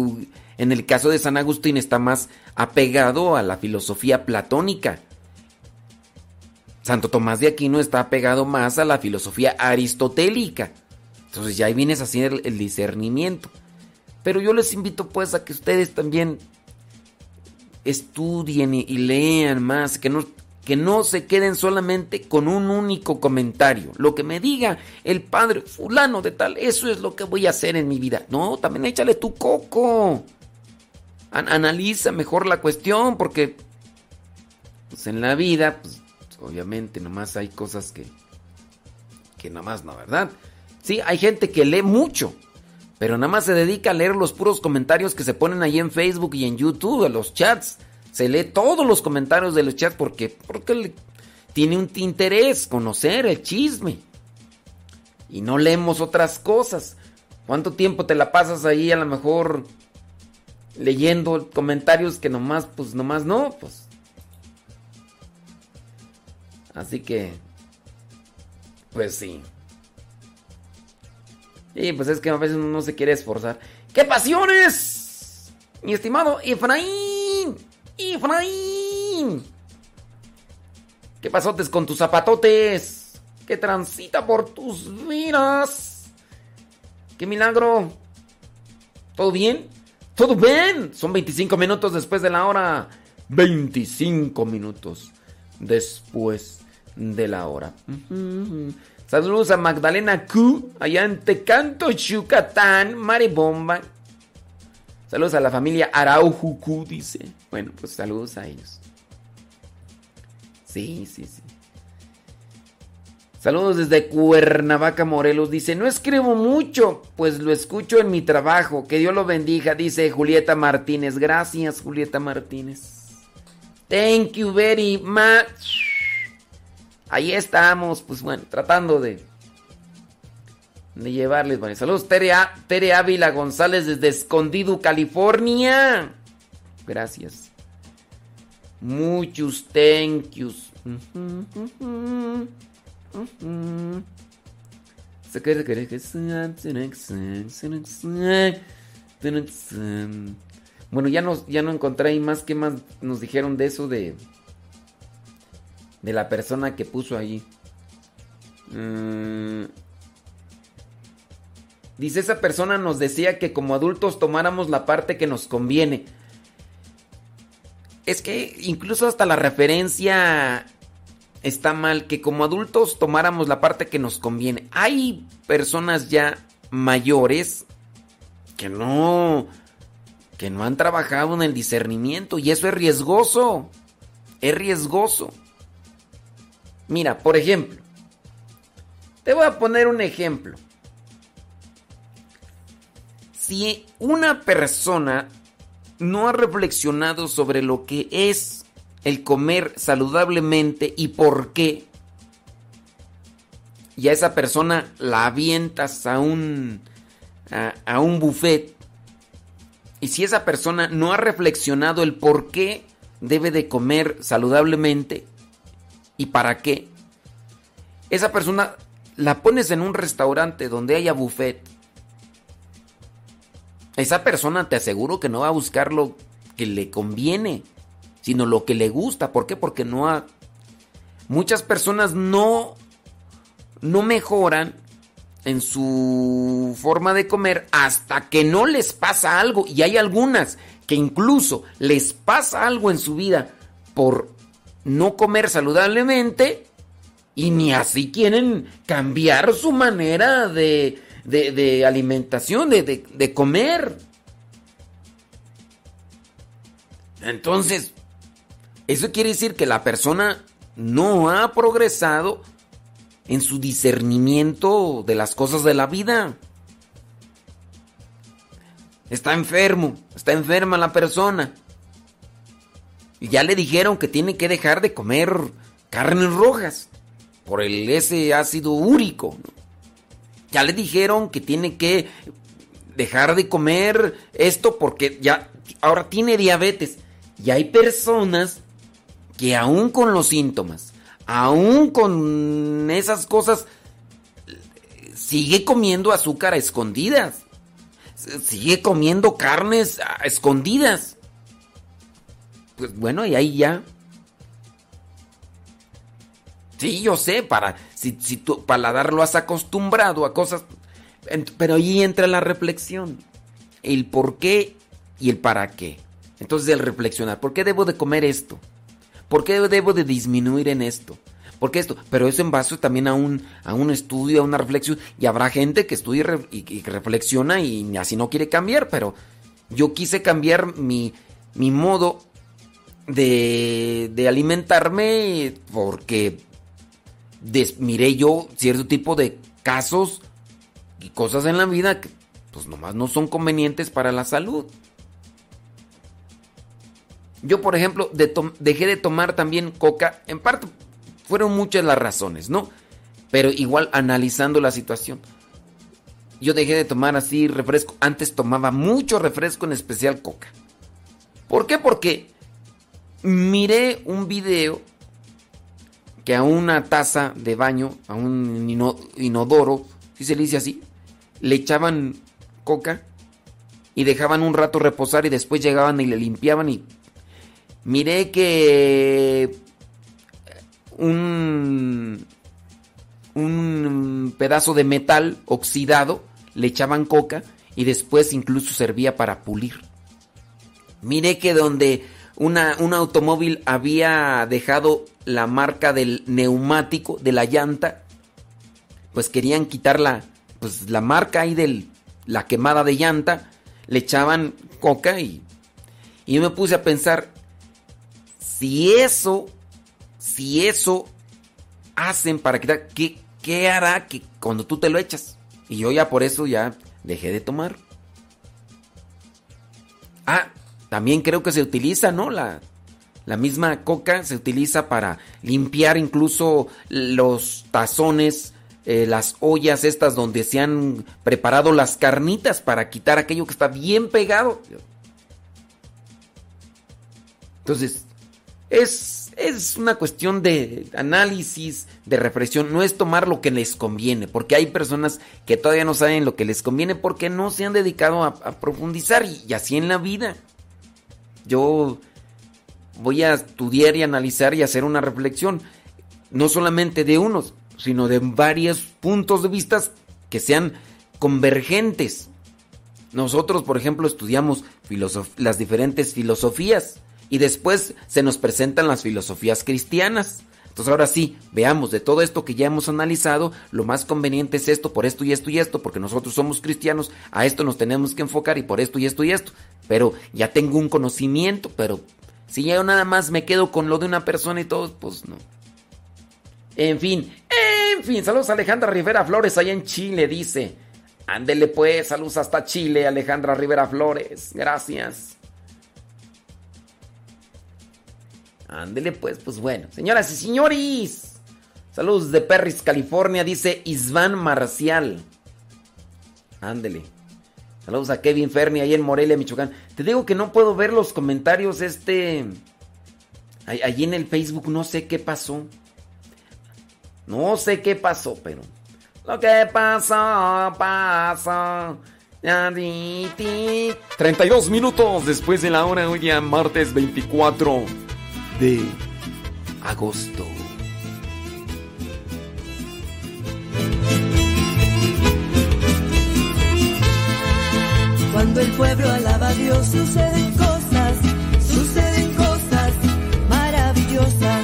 en el caso de San Agustín está más apegado a la filosofía platónica. Santo Tomás de Aquino está pegado más a la filosofía aristotélica. Entonces ya ahí vienes a el discernimiento. Pero yo les invito pues a que ustedes también estudien y, lean más, que no, que no se queden solamente con un único comentario. Lo que me diga el padre fulano de tal, eso es lo que voy a hacer en mi vida. No, también échale tu coco. analiza mejor la cuestión porque pues en la vida, pues obviamente nomás hay cosas que que nomás no, ¿verdad? Sí, hay gente que lee mucho, pero nada más se dedica a leer los puros comentarios que se ponen ahí en Facebook y en YouTube, a los chats se lee todos los comentarios de los chats porque, porque tiene un interés conocer el chisme. Y no leemos otras cosas. ¿Cuánto tiempo te la pasas ahí a lo mejor leyendo comentarios que nomás, pues nomás no? Pues. Así que, pues sí. Y pues es que a veces uno no se quiere esforzar. ¡Qué pasiones! Mi estimado Efraín. Efraín. ¿Qué pasotes con tus zapatotes? ¿Qué transita por tus vidas? ¡Qué milagro! ¿Todo bien? ¿Todo bien? Son 25 minutos después de la hora. 25 minutos después de la hora. Saludos a Magdalena Q, allá en Tecanto, Yucatán, Maribomba. Saludos a la familia Araujucu, dice. Bueno, pues saludos a ellos. Sí, sí, sí. Saludos desde Cuernavaca, Morelos. Dice, no escribo mucho, pues lo escucho en mi trabajo. Que Dios lo bendiga, dice Julieta Martínez. Gracias, Julieta Martínez. Thank you very much. Ahí estamos, pues bueno, tratando de de llevarles. Bueno, saludos, Tere, Ávila González desde Escondido, California. Gracias. Muchos thank yous. Bueno, ya, nos, ya no encontré ahí más que más nos dijeron de eso de de la persona que puso ahí. Mm. Dice, esa persona nos decía que como adultos tomáramos la parte que nos conviene. Es que incluso hasta la referencia está mal, que como adultos tomáramos la parte que nos conviene. Hay personas ya mayores que no que no han trabajado en el discernimiento y eso es riesgoso. Es riesgoso. Mira, por ejemplo, te voy a poner un ejemplo. Si una persona no ha reflexionado sobre lo que es el comer saludablemente y por qué, y a esa persona la avientas a un, a, un buffet, y si esa persona no ha reflexionado el por qué debe de comer saludablemente y para qué, esa persona la pones en un restaurante donde haya buffet esa persona te aseguro que no va a buscar lo que le conviene, sino lo que le gusta. ¿Por qué? Porque no ha... Muchas personas no, no mejoran en su forma de comer hasta que no les pasa algo. Y hay algunas que incluso les pasa algo en su vida por no comer saludablemente y ni así quieren cambiar su manera de, de, alimentación, de, de comer. Entonces, eso quiere decir que la persona no ha progresado en su discernimiento de las cosas de la vida. Está enfermo, está enferma la persona. Y ya le dijeron que tiene que dejar de comer carnes rojas por el ese ácido úrico. Ya le dijeron que tiene que dejar de comer esto porque ya ahora tiene diabetes. Y hay personas que aún con los síntomas, aún con esas cosas, sigue comiendo azúcar a escondidas. Sigue comiendo carnes a escondidas. Bueno, y ahí ya. Sí, yo sé, para si, si tu paladar lo has acostumbrado a cosas, pero ahí entra la reflexión, el por qué y el para qué. Entonces el reflexionar, ¿por qué debo de comer esto? ¿Por qué debo de disminuir en esto? ¿Por qué esto? Pero eso en base también a un, a un estudio, a una reflexión. Y habrá gente que estudia y, reflexiona y así no quiere cambiar, pero yo quise cambiar mi, mi modo de, de alimentarme porque miré yo cierto tipo de casos y cosas en la vida que pues nomás no son convenientes para la salud. Yo, por ejemplo, dejé de tomar también coca, en parte fueron muchas las razones, ¿no? Pero igual analizando la situación. Yo dejé de tomar así refresco. Antes tomaba mucho refresco, en especial coca. ¿Por qué? Porque miré un video que a una taza de baño, a un inodoro, si se le dice así, le echaban coca y dejaban un rato reposar y después llegaban y le limpiaban y miré que un, un pedazo de metal oxidado le echaban coca y después incluso servía para pulir. Miré que donde una, un automóvil había dejado la marca del neumático, de la llanta, pues querían quitar la, pues la marca ahí de la quemada de llanta, le echaban coca y, y yo me puse a pensar, si eso, si eso hacen para quitar, ¿qué, ¿qué hará que cuando tú te lo echas? Y yo ya por eso ya dejé de tomar. Ah, también creo que se utiliza, ¿no? La, la misma coca se utiliza para limpiar incluso los tazones, eh, las ollas estas donde se han preparado las carnitas para quitar aquello que está bien pegado. Entonces, es, es una cuestión de análisis, de reflexión, no es tomar lo que les conviene, porque hay personas que todavía no saben lo que les conviene porque no se han dedicado a, profundizar y así en la vida. Yo voy a estudiar y analizar y hacer una reflexión, no solamente de unos, sino de varios puntos de vista que sean convergentes. Nosotros, por ejemplo, estudiamos las diferentes filosofías y después se nos presentan las filosofías cristianas. Entonces ahora sí, veamos de todo esto que ya hemos analizado, lo más conveniente es esto, por esto y esto y esto, porque nosotros somos cristianos, a esto nos tenemos que enfocar y por esto y esto y esto. Pero ya tengo un conocimiento, pero si yo nada más me quedo con lo de una persona y todo, pues no. En fin, en fin, saludos a Alejandra Rivera Flores allá en Chile, dice. Ándele pues, saludos hasta Chile, Alejandra Rivera Flores, gracias. Ándele pues, pues bueno. Señoras y señores, saludos de Perris, California, dice Isván Marcial. Ándele. Saludos a Kevin Ferni ahí en Morelia, Michoacán. Te digo que no puedo ver los comentarios este... Allí en el Facebook no sé qué pasó. No sé qué pasó, pero... Lo que pasó, pasó. 32 minutos después de la hora, hoy día martes 24 de agosto. Cuando el pueblo alaba a Dios suceden cosas, suceden cosas maravillosas.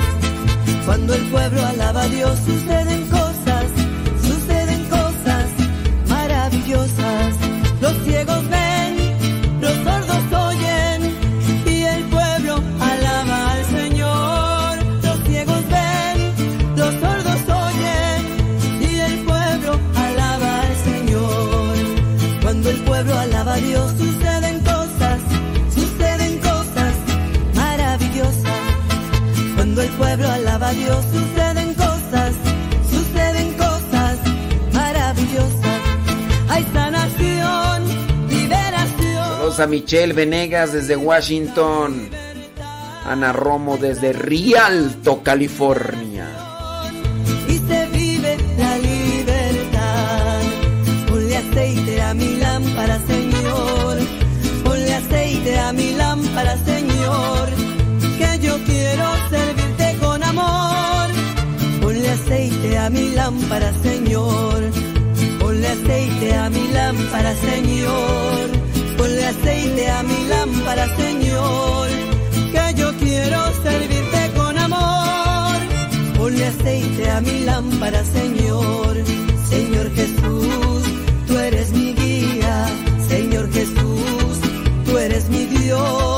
Cuando el pueblo alaba a Dios suceden cosas, suceden cosas maravillosas. Los ciegos ven, pueblo alaba a Dios suceden cosas, suceden cosas maravillosas. Hay sanación, liberación. Saludos a Michelle Venegas desde Washington. Ana Romo desde Rialto, California. y se vive la libertad. Ponle aceite a mi lámpara, Señor. Ponle aceite a mi lámpara, Señor. Aceite a mi lámpara, Señor. Ponle aceite a mi lámpara, Señor. Ponle aceite a mi lámpara, Señor. Que yo quiero servirte con amor. Ponle aceite a mi lámpara, Señor. Señor Jesús, tú eres mi guía. Señor Jesús, tú eres mi Dios.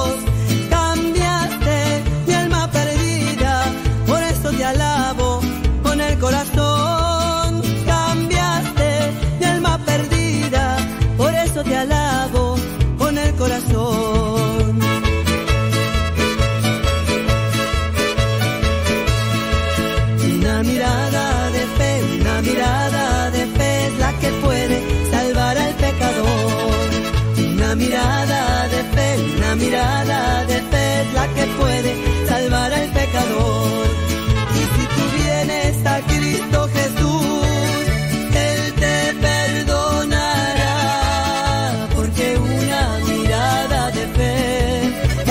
Mirada de fe es la que puede salvar al pecador. Y si tú vienes a Cristo Jesús, Él te perdonará. Porque una mirada de fe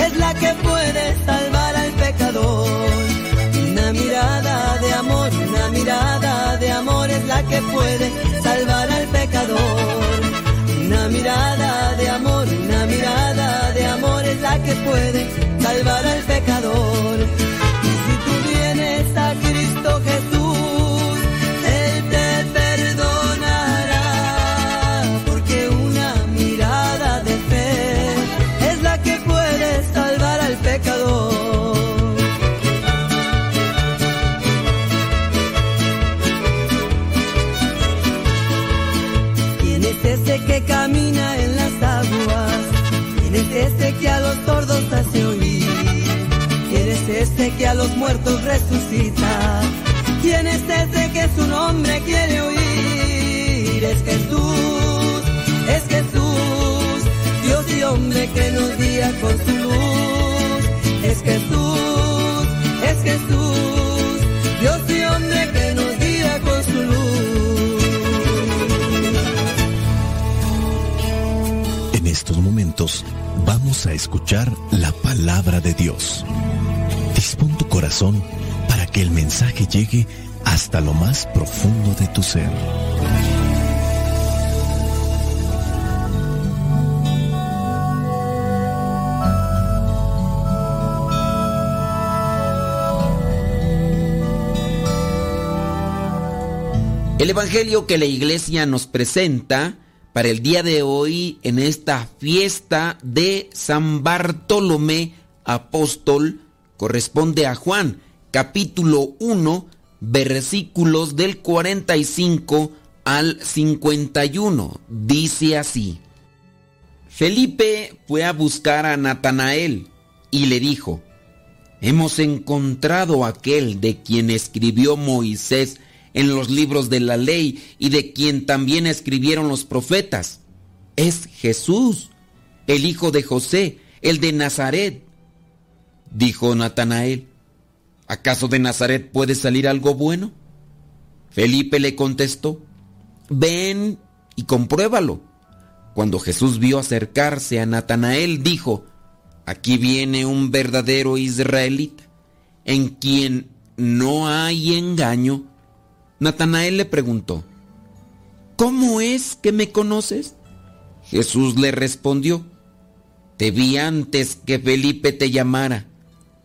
es la que puede salvar al pecador. Una mirada de amor, una mirada de amor es la que puede salvar al pecador. Una mirada puede salvar al pecador. Los muertos resucita? ¿Quién es ese que su nombre quiere oír? Es Jesús, es Jesús, Dios y hombre que nos guía con su luz. Es Jesús, es Jesús, Dios y hombre que nos guía con su luz. En estos momentos vamos a escuchar la palabra de Dios. Para que el mensaje llegue hasta lo más profundo de tu ser. El Evangelio que la iglesia nos presenta para el día de hoy en esta fiesta de San Bartolomé Apóstol corresponde a Juan, capítulo 1, versículos del 45 al 51. Dice así. Felipe fue a buscar a Natanael y le dijo, Hemos encontrado aquel de quien escribió Moisés en los libros de la ley y de quien también escribieron los profetas. Es Jesús, el hijo de José, el de Nazaret. Dijo Natanael, ¿acaso de Nazaret puede salir algo bueno? Felipe le contestó, ven y compruébalo. Cuando Jesús vio acercarse a Natanael, dijo, aquí viene un verdadero israelita, en quien no hay engaño. Natanael le preguntó, ¿Cómo es que me conoces? Jesús le respondió, Te vi antes que Felipe te llamara,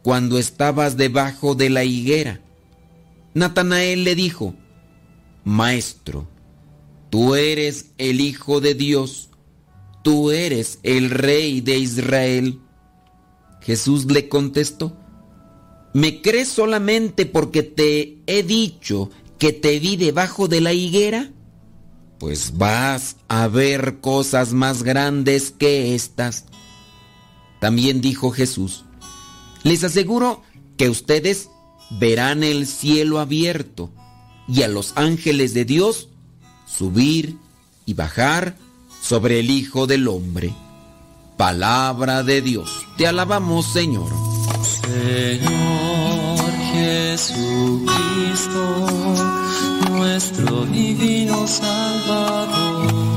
cuando estabas debajo de la higuera. Natanael le dijo, Maestro, tú eres el Hijo de Dios, tú eres el Rey de Israel. Jesús le contestó, ¿me crees solamente porque te he dicho que te vi debajo de la higuera? Pues vas a ver cosas más grandes que estas. También dijo Jesús, les aseguro que ustedes verán el cielo abierto y a los ángeles de Dios subir y bajar sobre el Hijo del Hombre. Palabra de Dios. Te alabamos, Señor. Señor Jesucristo, nuestro divino Salvador,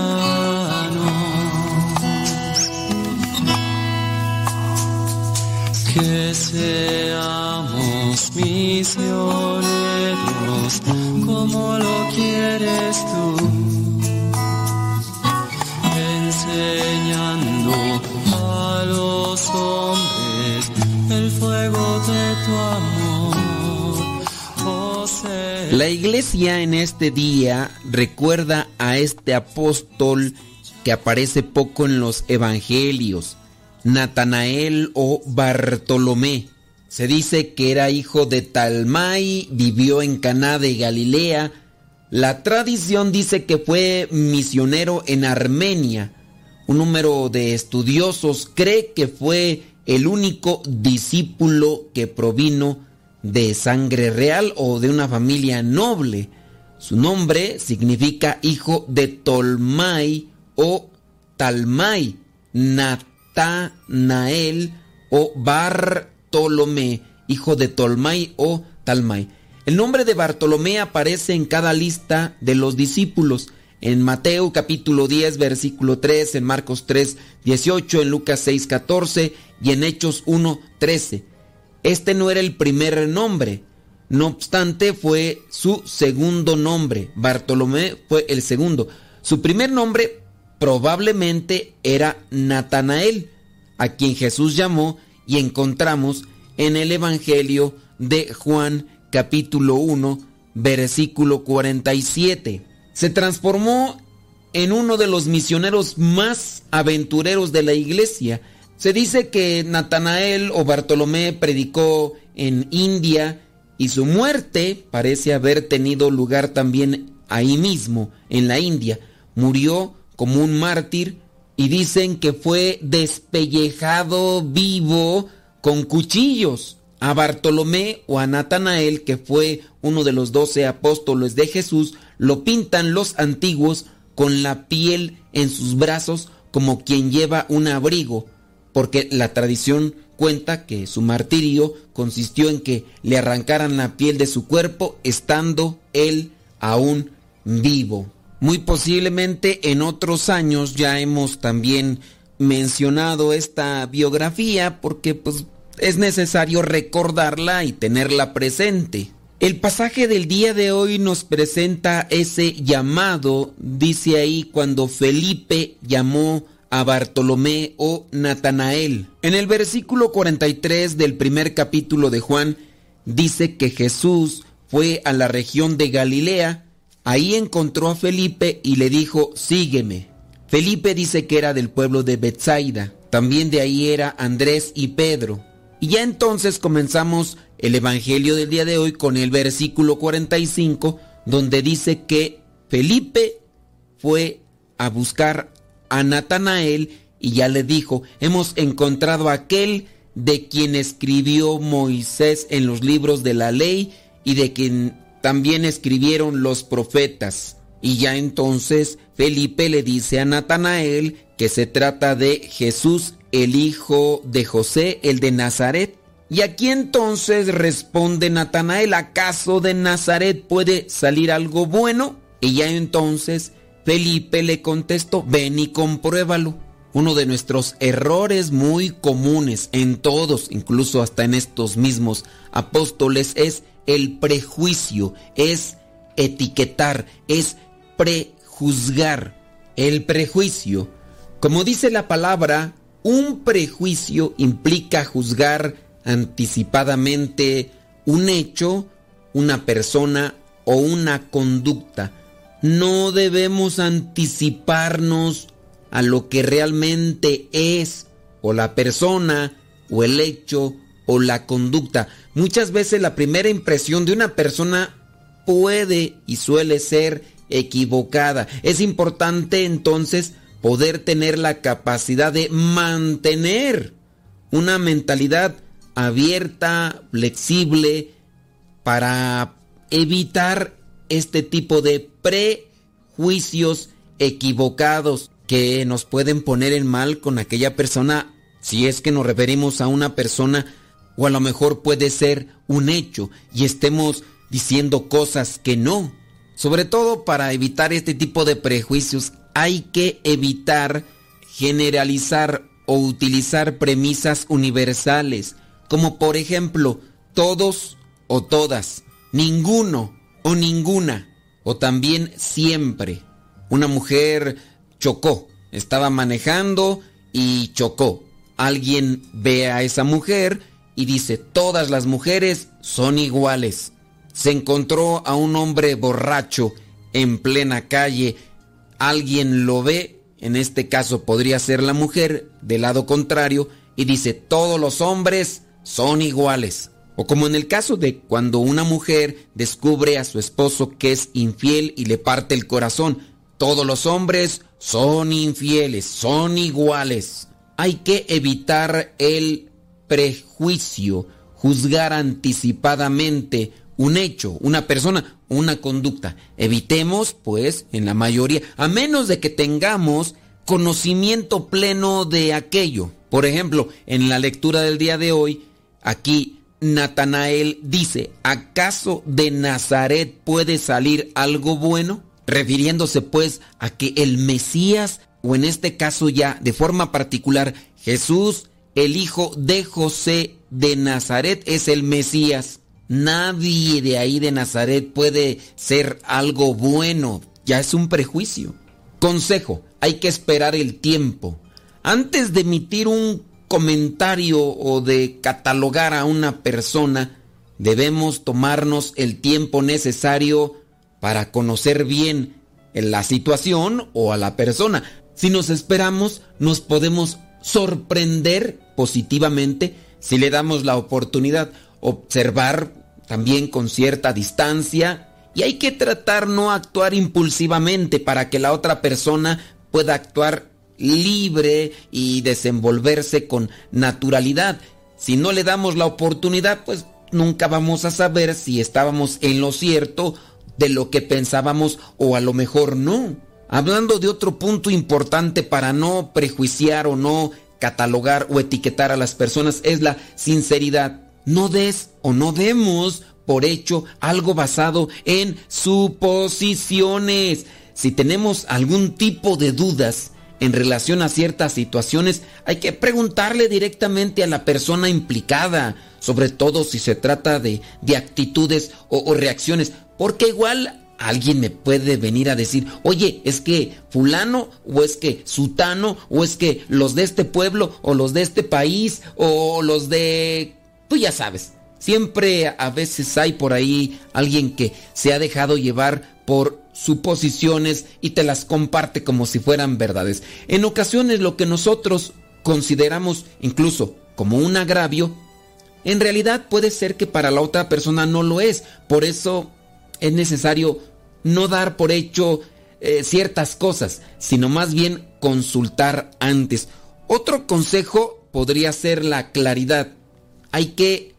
Que seamos misioneros como lo quieres tú, enseñando a los hombres el fuego de tu amor. Oh, La iglesia en este día recuerda a este apóstol que aparece poco en los evangelios, Natanael o Bartolomé. Se dice que era hijo de Talmai, vivió en Caná de Galilea. La tradición dice que fue misionero en Armenia. Un número de estudiosos cree que fue el único discípulo que provino de sangre real o de una familia noble. Su nombre significa hijo de Tolmai o Talmai, Natanael o Bartolomé, hijo de Tolmai o Talmai. El nombre de Bartolomé aparece en cada lista de los discípulos. En Mateo capítulo 10 versículo 3, en Marcos 3 18, en Lucas 6 14 y en Hechos 1 13. Este no era el primer nombre, no obstante fue su segundo nombre. Bartolomé fue el segundo. Su primer nombre probablemente era Natanael, a quien Jesús llamó y encontramos en el Evangelio de Juan capítulo 1 versículo 47. Se transformó en uno de los misioneros más aventureros de la iglesia. Se dice que Natanael o Bartolomé predicó en India y su muerte parece haber tenido lugar también ahí mismo, en la India. Murió como un mártir y dicen que fue despellejado vivo con cuchillos. A Bartolomé o a Natanael, que fue uno de los doce apóstoles de Jesús, lo pintan los antiguos con la piel en sus brazos como quien lleva un abrigo, porque la tradición cuenta que su martirio consistió en que le arrancaran la piel de su cuerpo estando él aún vivo. Muy posiblemente en otros años ya hemos también mencionado esta biografía porque pues es necesario recordarla y tenerla presente. El pasaje del día de hoy nos presenta ese llamado, dice ahí cuando Felipe llamó a Bartolomé o Natanael. En el versículo 43 del primer capítulo de Juan dice que Jesús fue a la región de Galilea, ahí encontró a Felipe y le dijo, sígueme. Felipe dice que era del pueblo de Bethsaida, también de ahí era Andrés y Pedro. Y ya entonces comenzamos el Evangelio del día de hoy con el versículo 45, donde dice que Felipe fue a buscar a Natanael y ya le dijo, hemos encontrado a aquel de quien escribió Moisés en los libros de la ley y de quien también escribieron los profetas. Y ya entonces Felipe le dice a Natanael que se trata de Jesús, el hijo de José, el de Nazaret. Y aquí entonces responde Natanael, ¿acaso de Nazaret puede salir algo bueno? Y ya entonces Felipe le contestó, ven y compruébalo. Uno de nuestros errores muy comunes en todos, incluso hasta en estos mismos apóstoles, es el prejuicio, es etiquetar, es prejuzgar. El prejuicio, como dice la palabra, un prejuicio implica juzgar anticipadamente un hecho, una persona o una conducta. No debemos anticiparnos a lo que realmente es o la persona o el hecho o la conducta. Muchas veces la primera impresión de una persona puede y suele ser equivocada. Es importante entonces poder tener la capacidad de mantener una mentalidad abierta, flexible, para evitar este tipo de prejuicios equivocados que nos pueden poner en mal con aquella persona si es que nos referimos a una persona o a lo mejor puede ser un hecho y estemos diciendo cosas que no. Sobre todo para evitar este tipo de prejuicios hay que evitar generalizar o utilizar premisas universales, como por ejemplo todos o todas, ninguno o ninguna, o también siempre. Una mujer chocó, estaba manejando y chocó. Alguien ve a esa mujer y dice, todas las mujeres son iguales. Se encontró a un hombre borracho en plena calle. Alguien lo ve, en este caso podría ser la mujer, del lado contrario, y dice, todos los hombres son iguales. O como en el caso de cuando una mujer descubre a su esposo que es infiel y le parte el corazón. Todos los hombres son infieles, son iguales. Hay que evitar el prejuicio, juzgar anticipadamente un hecho, una persona, una conducta. Evitemos, pues, en la mayoría, a menos de que tengamos conocimiento pleno de aquello. Por ejemplo, en la lectura del día de hoy, aquí Natanael dice, ¿acaso de Nazaret puede salir algo bueno? Refiriéndose pues a que el Mesías, o en este caso ya de forma particular, Jesús, el hijo de José de Nazaret, es el Mesías. Nadie de ahí de Nazaret puede ser algo bueno, ya es un prejuicio. Consejo, hay que esperar el tiempo. Antes de emitir un comentario o de catalogar a una persona, debemos tomarnos el tiempo necesario para conocer bien la situación o a la persona. Si nos esperamos, nos podemos sorprender positivamente si le damos la oportunidad, observar también con cierta distancia y hay que tratar no actuar impulsivamente para que la otra persona pueda actuar libre y desenvolverse con naturalidad. Si no le damos la oportunidad, pues nunca vamos a saber si estábamos en lo cierto de lo que pensábamos o a lo mejor no. Hablando de otro punto importante para no prejuiciar o no catalogar o etiquetar a las personas es la sinceridad. No des o no demos por hecho algo basado en suposiciones. Si tenemos algún tipo de dudas, en relación a ciertas situaciones, hay que preguntarle directamente a la persona implicada, sobre todo si se trata de, de actitudes o, o reacciones, porque igual alguien me puede venir a decir, oye, es que fulano, o es que sutano, o es que los de este pueblo, o los de este país, o los de... tú ya sabes. Siempre a veces hay por ahí alguien que se ha dejado llevar por suposiciones y te las comparte como si fueran verdades. En ocasiones lo que nosotros consideramos incluso como un agravio, en realidad puede ser que para la otra persona no lo es. Por eso es necesario no dar por hecho eh, ciertas cosas, sino más bien consultar antes. Otro consejo podría ser la claridad. Hay que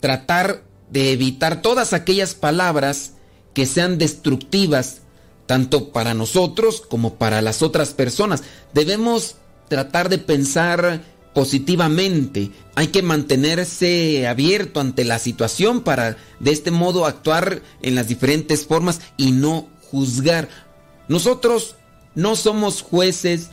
tratar de evitar todas aquellas palabras que sean destructivas, tanto para nosotros como para las otras personas. Debemos tratar de pensar positivamente. Hay que mantenerse abierto ante la situación para de este modo actuar en las diferentes formas y no juzgar. Nosotros no somos jueces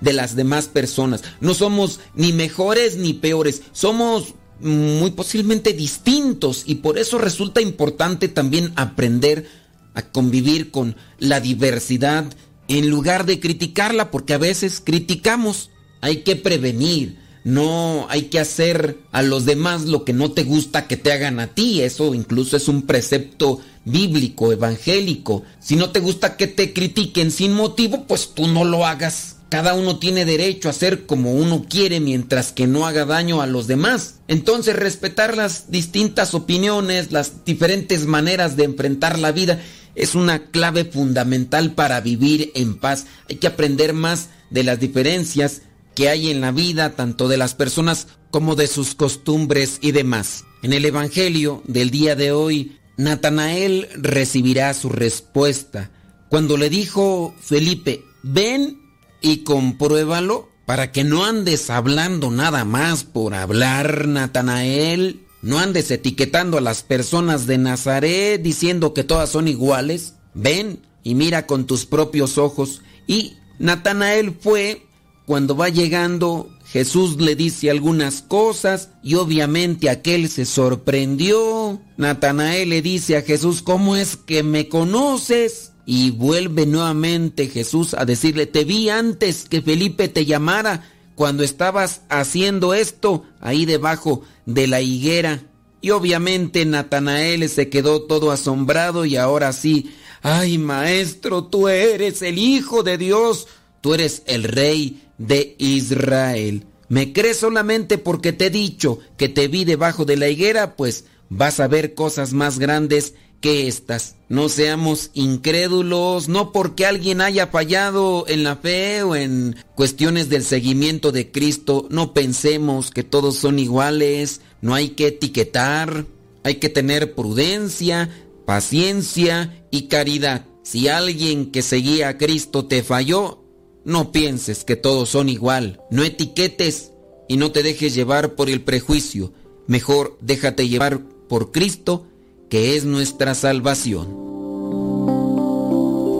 de las demás personas. No somos ni mejores ni peores. Somos muy posiblemente distintos y por eso resulta importante también aprender a convivir con la diversidad en lugar de criticarla porque a veces criticamos. Hay que prevenir, no hay que hacer a los demás lo que no te gusta que te hagan a ti. Eso incluso es un precepto bíblico, evangélico. Si no te gusta que te critiquen sin motivo, pues tú no lo hagas. Cada uno tiene derecho a ser como uno quiere mientras que no haga daño a los demás. Entonces respetar las distintas opiniones, las diferentes maneras de enfrentar la vida es una clave fundamental para vivir en paz. Hay que aprender más de las diferencias que hay en la vida, tanto de las personas como de sus costumbres y demás. En el Evangelio del día de hoy, Natanael recibirá su respuesta. Cuando le dijo Felipe, ven y compruébalo para que no andes hablando nada más por hablar, Natanael. No andes etiquetando a las personas de Nazaret diciendo que todas son iguales. Ven y mira con tus propios ojos. Y Natanael fue, cuando va llegando, Jesús le dice algunas cosas y obviamente aquel se sorprendió. Natanael le dice a Jesús, ¿cómo es que me conoces? Y vuelve nuevamente Jesús a decirle, te vi antes que Felipe te llamara cuando estabas haciendo esto ahí debajo de la higuera. Y obviamente Natanael se quedó todo asombrado y ahora sí, ay maestro, tú eres el Hijo de Dios, tú eres el Rey de Israel. ¿Me crees solamente porque te he dicho que te vi debajo de la higuera? Pues vas a ver cosas más grandes que estas. No seamos incrédulos, no porque alguien haya fallado en la fe o en cuestiones del seguimiento de Cristo, no pensemos que todos son iguales, no hay que etiquetar, hay que tener prudencia, paciencia y caridad. Si alguien que seguía a Cristo te falló, no pienses que todos son igual, no etiquetes y no te dejes llevar por el prejuicio, mejor déjate llevar por Cristo que es nuestra salvación.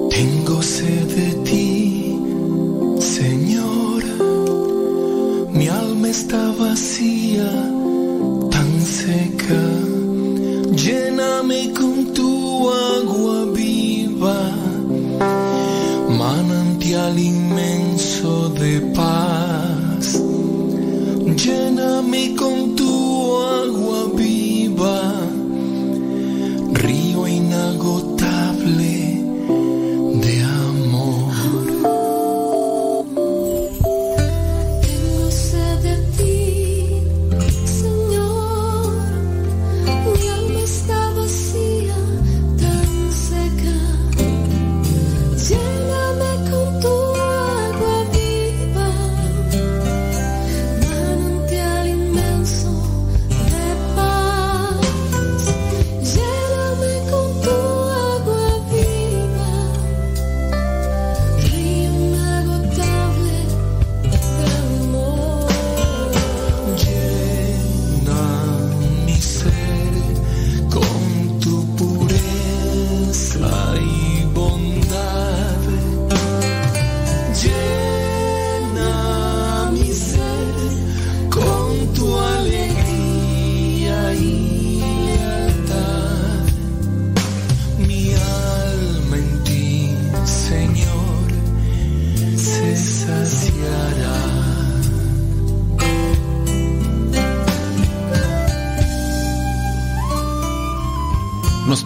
Tengo sed de ti, Señor. Mi alma está vacía, tan seca. Lléname con tu agua viva, manantial inmenso de paz. Lléname con tu agua viva río inagotable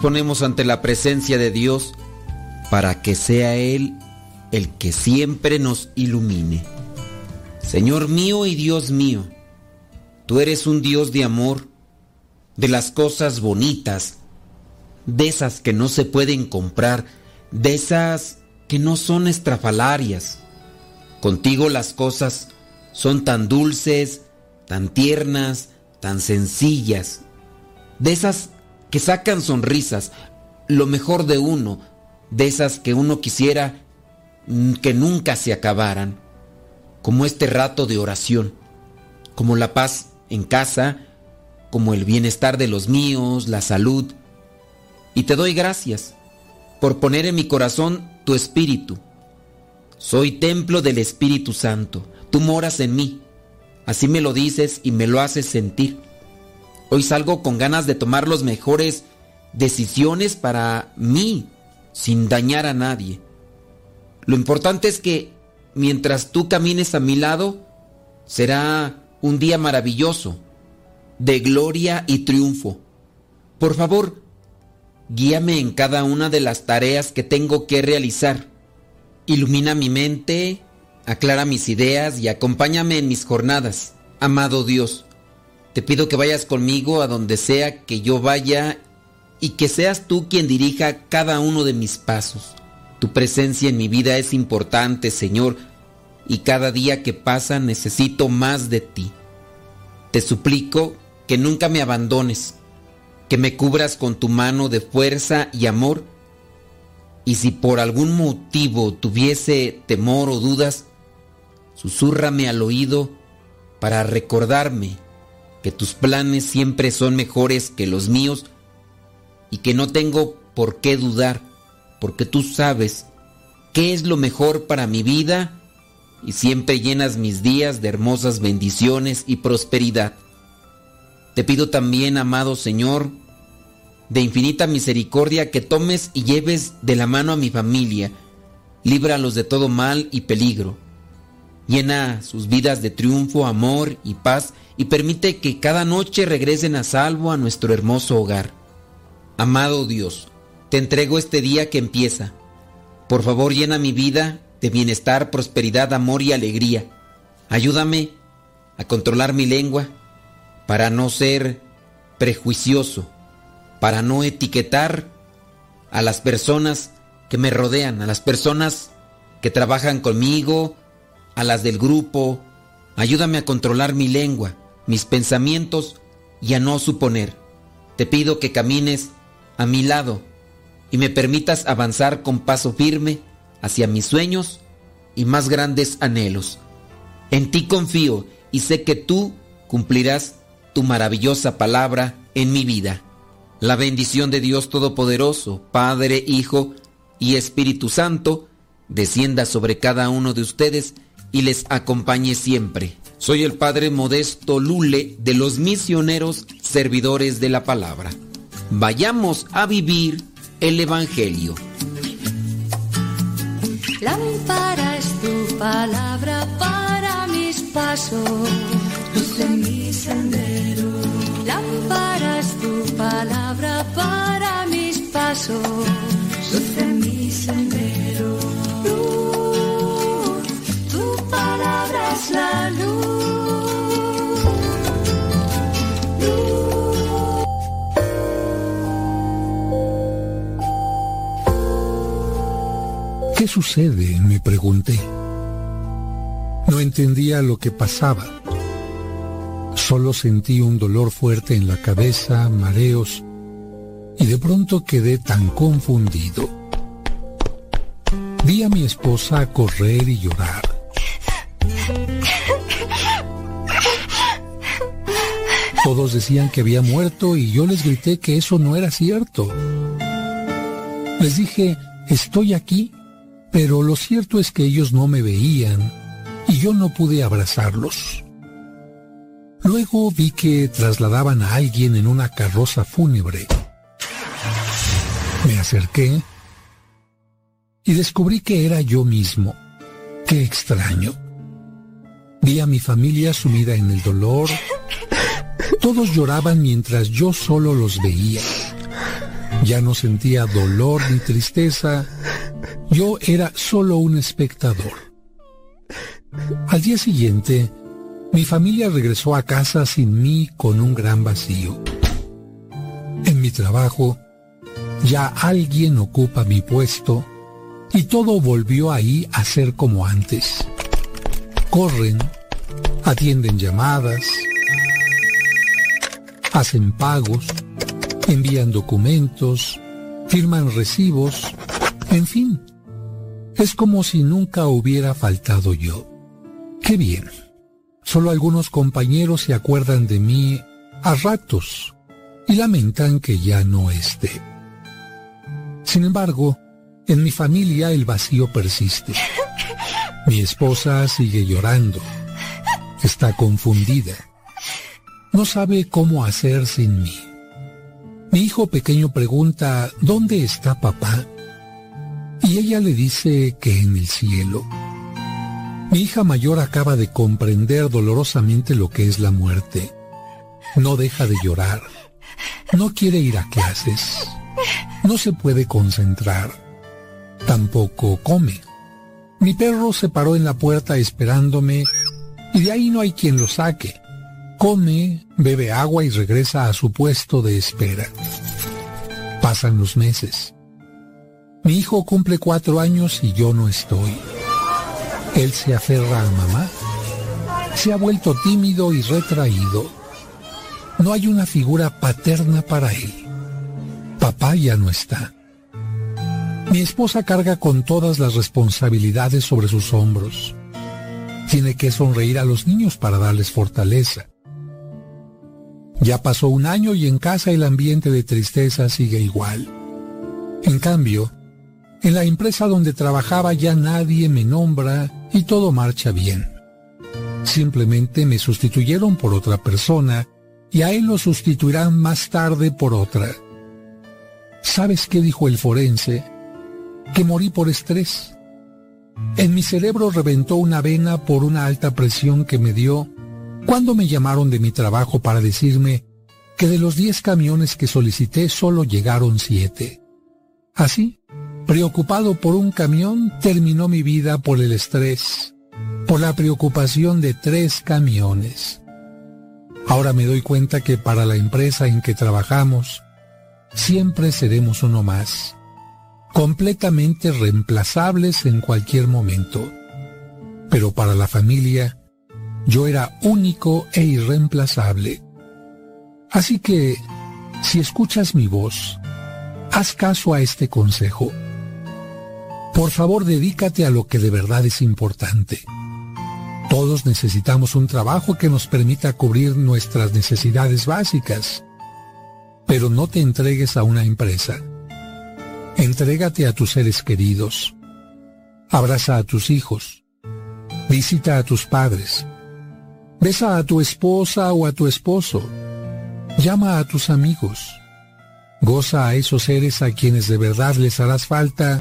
ponemos ante la presencia de Dios para que sea Él el que siempre nos ilumine. Señor mío y Dios mío, tú eres un Dios de amor, de las cosas bonitas, de esas que no se pueden comprar, de esas que no son estrafalarias. Contigo las cosas son tan dulces, tan tiernas, tan sencillas, de esas que sacan sonrisas, lo mejor de uno, de esas que uno quisiera que nunca se acabaran, como este rato de oración, como la paz en casa, como el bienestar de los míos, la salud. Y te doy gracias por poner en mi corazón tu espíritu. Soy templo del Espíritu Santo, tú moras en mí. Así me lo dices y me lo haces sentir. Hoy salgo con ganas de tomar las mejores decisiones para mí, sin dañar a nadie. Lo importante es que mientras tú camines a mi lado, será un día maravilloso, de gloria y triunfo. Por favor, guíame en cada una de las tareas que tengo que realizar. Ilumina mi mente, aclara mis ideas y acompáñame en mis jornadas. Amado Dios, te pido que vayas conmigo a donde sea que yo vaya y que seas tú quien dirija cada uno de mis pasos. Tu presencia en mi vida es importante, Señor, y cada día que pasa necesito más de ti. Te suplico que nunca me abandones, que me cubras con tu mano de fuerza y amor, Y si por algún motivo tuviese temor o dudas, susúrrame al oído para recordarme que tus planes siempre son mejores que los míos y que no tengo por qué dudar, porque tú sabes qué es lo mejor para mi vida y siempre llenas mis días de hermosas bendiciones y prosperidad. Te pido también, amado Señor, de infinita misericordia, que tomes y lleves de la mano a mi familia, líbralos de todo mal y peligro. Llena sus vidas de triunfo, amor y paz y permite que cada noche regresen a salvo a nuestro hermoso hogar. Amado Dios, te entrego este día que empieza. Por favor, llena mi vida de bienestar, prosperidad, amor y alegría. Ayúdame a controlar mi lengua para no ser prejuicioso, para no etiquetar a las personas que me rodean, a las personas que trabajan conmigo, a las del grupo. Ayúdame a controlar mi lengua, mis pensamientos y a no suponer. Te pido que camines a mi lado y me permitas avanzar con paso firme hacia mis sueños y más grandes anhelos. En ti confío y sé que tú cumplirás tu maravillosa palabra en mi vida. La bendición de Dios Todopoderoso, Padre, Hijo y Espíritu Santo, descienda sobre cada uno de ustedes y les acompañe siempre. Soy el Padre Modesto Lule de los misioneros servidores de la palabra. Vayamos a vivir el Evangelio. Lámpara es tu palabra para mis pasos, luz mi sendero. Lámpara es tu palabra para mis pasos, sucede? me pregunté. No entendía lo que pasaba. Solo sentí un dolor fuerte en la cabeza, mareos, y de pronto quedé tan confundido. Vi a mi esposa correr y llorar. Todos decían que había muerto y yo les grité que eso no era cierto. Les dije, estoy aquí, pero lo cierto es que ellos no me veían y yo no pude abrazarlos. Luego vi que trasladaban a alguien en una carroza fúnebre. Me acerqué y descubrí que era yo mismo. Qué extraño. Vi a mi familia sumida en el dolor. Todos lloraban mientras yo solo los veía. Ya no sentía dolor ni tristeza. Yo era solo un espectador. Al día siguiente, mi familia regresó a casa sin mí con un gran vacío. En mi trabajo, ya alguien ocupa mi puesto y todo volvió ahí a ser como antes. Corren, atienden llamadas, hacen pagos, envían documentos, firman recibos, en fin. Es como si nunca hubiera faltado yo. Qué bien. Solo algunos compañeros se acuerdan de mí a ratos y lamentan que ya no esté. Sin embargo, en mi familia el vacío persiste. Mi esposa sigue llorando. Está confundida. No sabe cómo hacer sin mí. Mi hijo pequeño pregunta, ¿dónde está papá? Y ella le dice que en el cielo. Mi hija mayor acaba de comprender dolorosamente lo que es la muerte. No deja de llorar. No quiere ir a clases. No se puede concentrar. Tampoco come. Mi perro se paró en la puerta esperándome y de ahí no hay quien lo saque. Come, bebe agua y regresa a su puesto de espera. Pasan los meses. Mi hijo cumple cuatro años y yo no estoy. Él se aferra a mamá. Se ha vuelto tímido y retraído. No hay una figura paterna para él. Papá ya no está. Mi esposa carga con todas las responsabilidades sobre sus hombros. Tiene que sonreír a los niños para darles fortaleza. Ya pasó un año y en casa el ambiente de tristeza sigue igual. En cambio, en la empresa donde trabajaba ya nadie me nombra y todo marcha bien. Simplemente me sustituyeron por otra persona y a él lo sustituirán más tarde por otra. ¿Sabes qué dijo el forense? Que morí por estrés. En mi cerebro reventó una vena por una alta presión que me dio cuando me llamaron de mi trabajo para decirme que de los 10 camiones que solicité solo llegaron 7. Así, preocupado por un camión, terminó mi vida por el estrés, por la preocupación de tres camiones. Ahora me doy cuenta que para la empresa en que trabajamos, siempre seremos uno más, completamente reemplazables en cualquier momento. Pero para la familia, yo era único e irreemplazable. Así que, si escuchas mi voz, haz caso a este consejo. Por favor, dedícate a lo que de verdad es importante. Todos necesitamos un trabajo que nos permita cubrir nuestras necesidades básicas. Pero no te entregues a una empresa. Entrégate a tus seres queridos. Abraza a tus hijos. Visita a tus padres. Besa a tu esposa o a tu esposo. Llama a tus amigos. Goza a esos seres a quienes de verdad les harás falta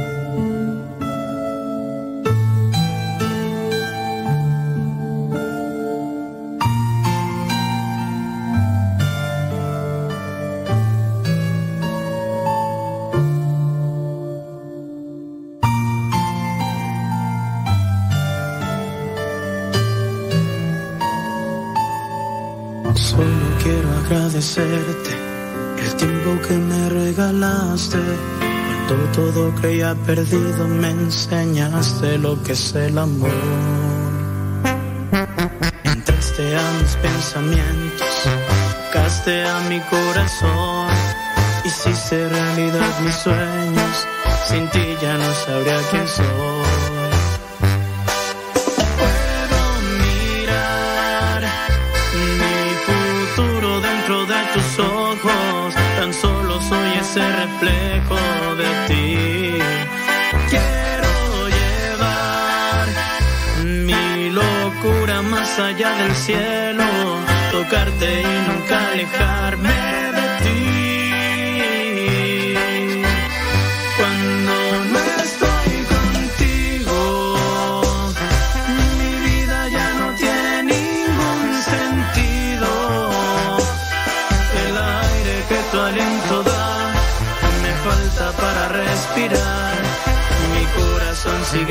el tiempo que me regalaste. Cuando todo creía perdido, me enseñaste lo que es el amor. Entraste a mis pensamientos, tocaste a mi corazón. Hiciste realidad mis sueños, sin ti ya no sabría quién soy. Reflejo de ti. Quiero llevar mi locura más allá del cielo. Tocarte y nunca alejarme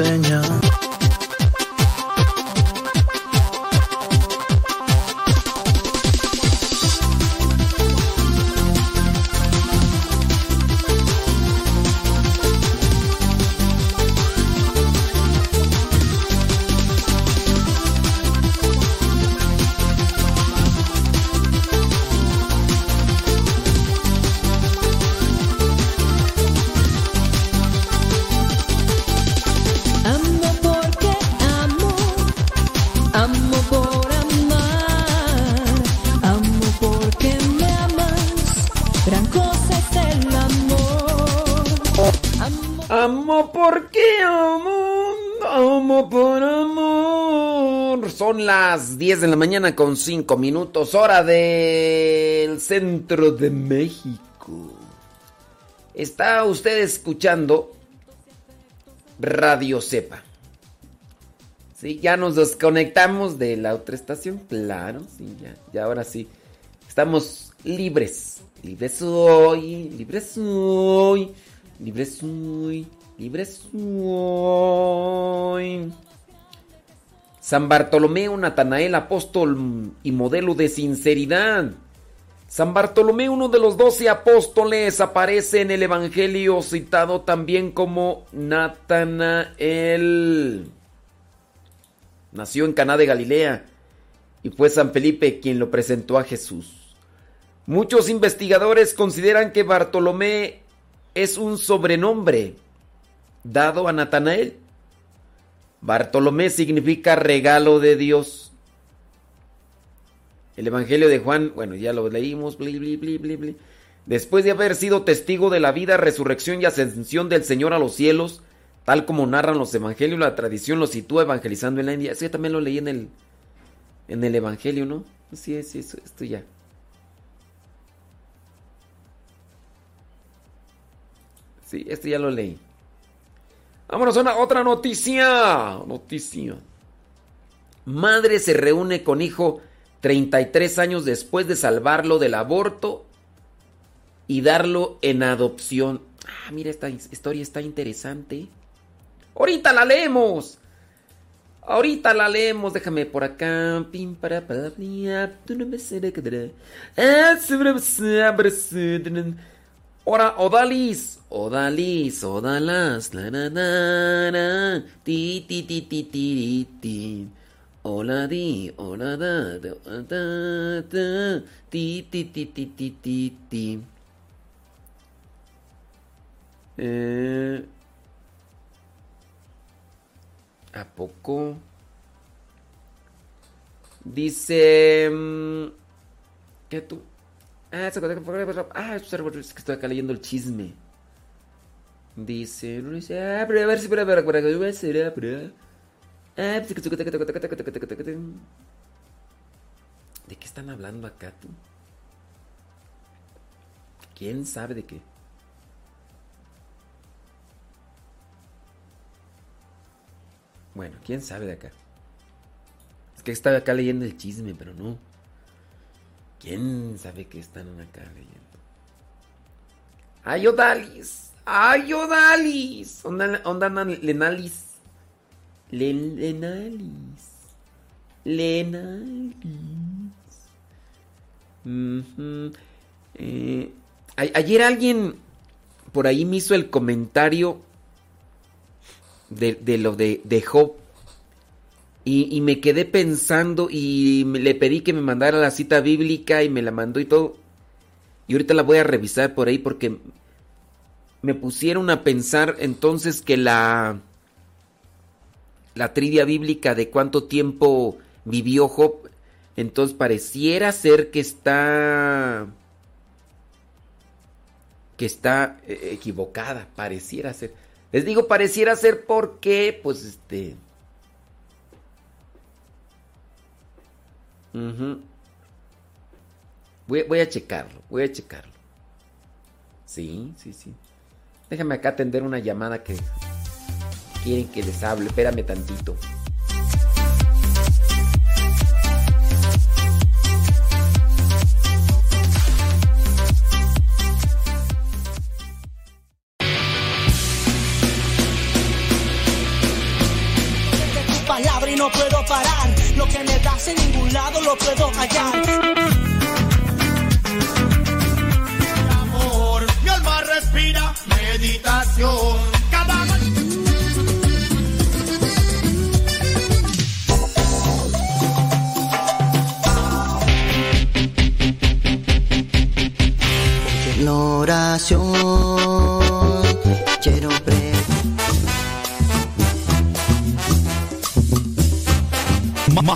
me 10 de la mañana con 5 minutos, hora del centro de México. Está usted escuchando Radio Cepa. Sí, ya nos desconectamos de la otra estación, claro, sí, ya, ya ahora sí. Estamos libres. Libres soy, libres soy, libres soy, libres soy. San Bartolomeo Natanael, apóstol y modelo de sinceridad. San Bartolomé, uno de los doce apóstoles, aparece en el Evangelio citado también como Natanael. Nació en Caná de Galilea y fue San Felipe quien lo presentó a Jesús. Muchos investigadores consideran que Bartolomé es un sobrenombre dado a Natanael. Bartolomé significa regalo de Dios. El Evangelio de Juan, bueno, ya lo leímos. Después de haber sido testigo de la vida, resurrección y ascensión del Señor a los cielos, tal como narran los Evangelios, la tradición lo sitúa evangelizando en la India. Eso ya también lo leí en el, en el Evangelio, ¿no? Sí, eso, esto ya. Sí, esto ya lo leí. Vámonos a una, otra noticia. Noticia. Madre se reúne con hijo 33 años después de salvarlo del aborto y darlo en adopción. Ah, mira, esta historia está interesante. Ahorita la leemos. Ahorita la leemos, déjame por acá. Pim, para, para, Ora, Odalis, Odalis, Odalas, la, la, la, la, ti, ti, ti, ti, ti, ti. Hola di, hola da, da, da, da, ti, ti, ti, ti, ti, ti, ti. Eh, ¿A poco? Dice... mm, ¿Qué tú? Ah, ah, es que estoy acá leyendo el chisme. Dice... dice, ah, pero a ver si... pero, pero, pero, pero, será, pero, ¿De qué están hablando acá tú? ¿Quién sabe de qué? Bueno, quién sabe de acá. Es que estaba acá leyendo el chisme, pero no. ¿Quién sabe qué están acá leyendo? ¡Ay, Odalis! ¡Ay, Odalis! ¿Onda, onda Lenalis? Le- Lenalis. Lenalis. Eh, ayer alguien por ahí me hizo el comentario de, de lo de, de Job. Y, me quedé pensando y le pedí que me mandara la cita bíblica y me la mandó y todo. Y ahorita la voy a revisar por ahí porque me pusieron a pensar entonces que la la trivia bíblica de cuánto tiempo vivió Job, entonces pareciera ser que está que está eh, equivocada, pareciera ser. Les digo pareciera ser porque pues este Ujú. voy, voy a checarlo, voy a checarlo. Sí, sí, sí. Déjame acá atender una llamada que quieren que les hable. Espérame tantito.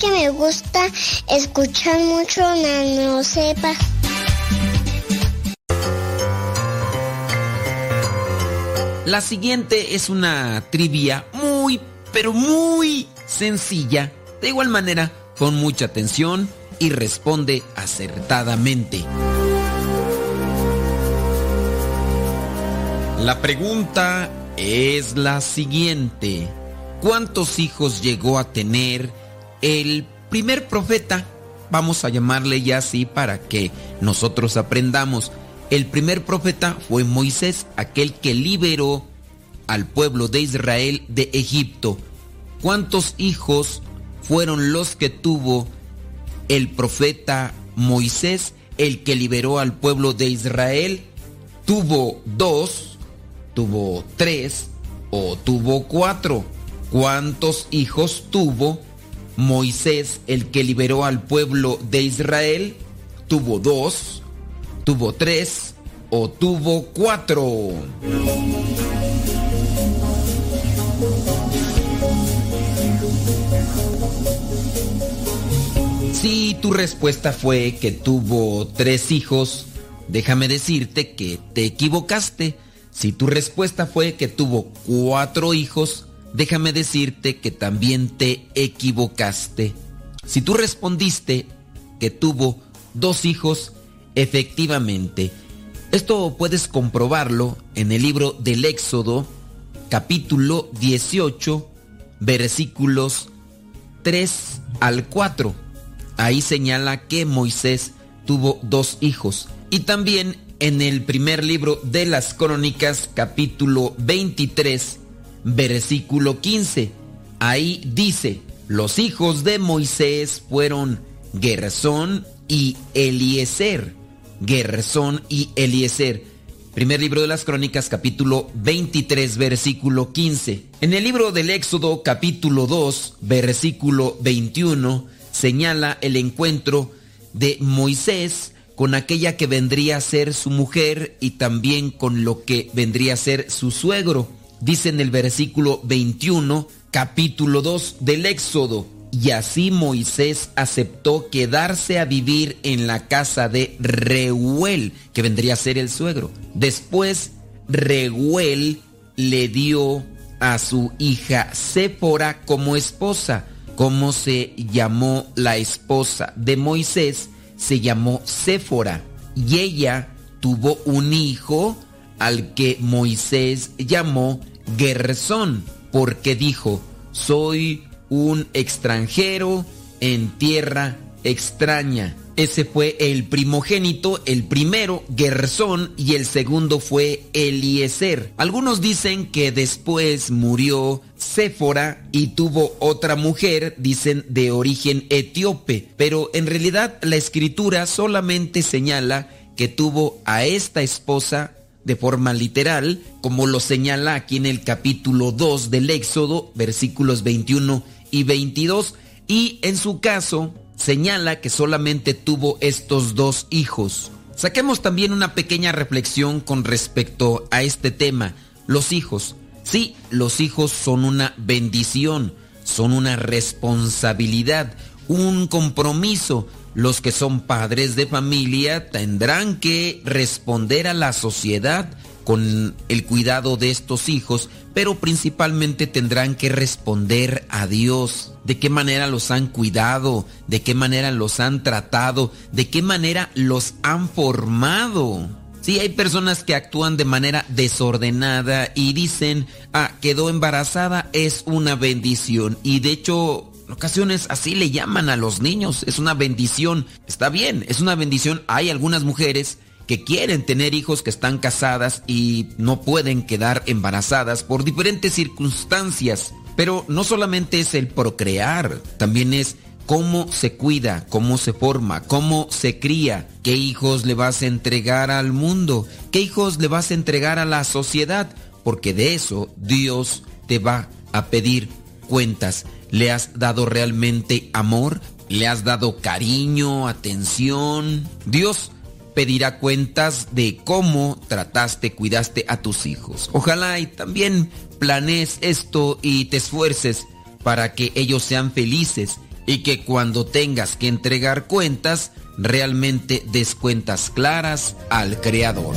Que me gusta escuchar mucho Nano Sepa. La siguiente es una trivia muy, pero muy sencilla. De igual manera, pon mucha atención y responde acertadamente. La pregunta es la siguiente. ¿Cuántos hijos llegó a tener el primer profeta? Vamos a llamarle ya así para que nosotros aprendamos. El primer profeta fue Moisés, aquel que liberó al pueblo de Israel de Egipto. ¿Cuántos hijos fueron los que tuvo el profeta Moisés, el que liberó al pueblo de Israel? ¿Tuvo dos, tuvo tres o tuvo cuatro? ¿Cuántos hijos tuvo Moisés, el que liberó al pueblo de Israel? ¿Tuvo dos, tuvo tres o tuvo cuatro? Si tu respuesta fue que tuvo tres hijos, déjame decirte que te equivocaste. Si tu respuesta fue que tuvo cuatro hijos, déjame decirte que también te equivocaste. Si tú respondiste que tuvo dos hijos, efectivamente. Esto puedes comprobarlo en el libro del Éxodo, capítulo 18, versículos 3 al 4. Ahí señala que Moisés tuvo dos hijos. Y también en el primer libro de las crónicas, capítulo 23, versículo 15. Ahí dice, los hijos de Moisés fueron Gersón y Eliezer. Gersón y Eliezer. Primer libro de las crónicas, capítulo 23, versículo 15. En el libro del Éxodo, capítulo 2, versículo 21, señala el encuentro de Moisés con aquella que vendría a ser su mujer y también con lo que vendría a ser su suegro. Dice en el versículo 21, capítulo 2 del Éxodo. Y así Moisés aceptó quedarse a vivir en la casa de Reuel, que vendría a ser el suegro. Después, Reuel le dio a su hija Séfora como esposa. ¿Cómo se llamó la esposa de Moisés? Se llamó Séfora. Y ella tuvo un hijo al que Moisés llamó Gersón, porque dijo, soy un extranjero en tierra extraña. Ese fue el primogénito, el primero Gersón y el segundo fue Eliezer. Algunos dicen que después murió Séfora y tuvo otra mujer, dicen de origen etíope, pero en realidad la escritura solamente señala que tuvo a esta esposa de forma literal, como lo señala aquí en el capítulo 2 del Éxodo, versículos 21 y 22, y en su caso señala que solamente tuvo estos dos hijos. Saquemos también una pequeña reflexión con respecto a este tema, los hijos. Sí, los hijos son una bendición, son una responsabilidad, un compromiso. Los que son padres de familia tendrán que responder a la sociedad con el cuidado de estos hijos, pero principalmente tendrán que responder a Dios. De qué manera los han cuidado, de qué manera los han tratado, de qué manera los han formado. Sí, hay personas que actúan de manera desordenada y dicen, ah, quedó embarazada, es una bendición. Y de hecho, en ocasiones así le llaman a los niños, es una bendición. Está bien, es una bendición. Hay algunas mujeres que quieren tener hijos que están casadas y no pueden quedar embarazadas por diferentes circunstancias. Pero no solamente es el procrear, también es cómo se cuida, cómo se forma, cómo se cría, qué hijos le vas a entregar al mundo, qué hijos le vas a entregar a la sociedad, porque de eso Dios te va a pedir cuentas. ¿Le has dado realmente amor? ¿Le has dado cariño, atención? Dios pedirá cuentas de cómo trataste, cuidaste a tus hijos. Ojalá y también planees esto y te esfuerces para que ellos sean felices y que cuando tengas que entregar cuentas, realmente des cuentas claras al Creador.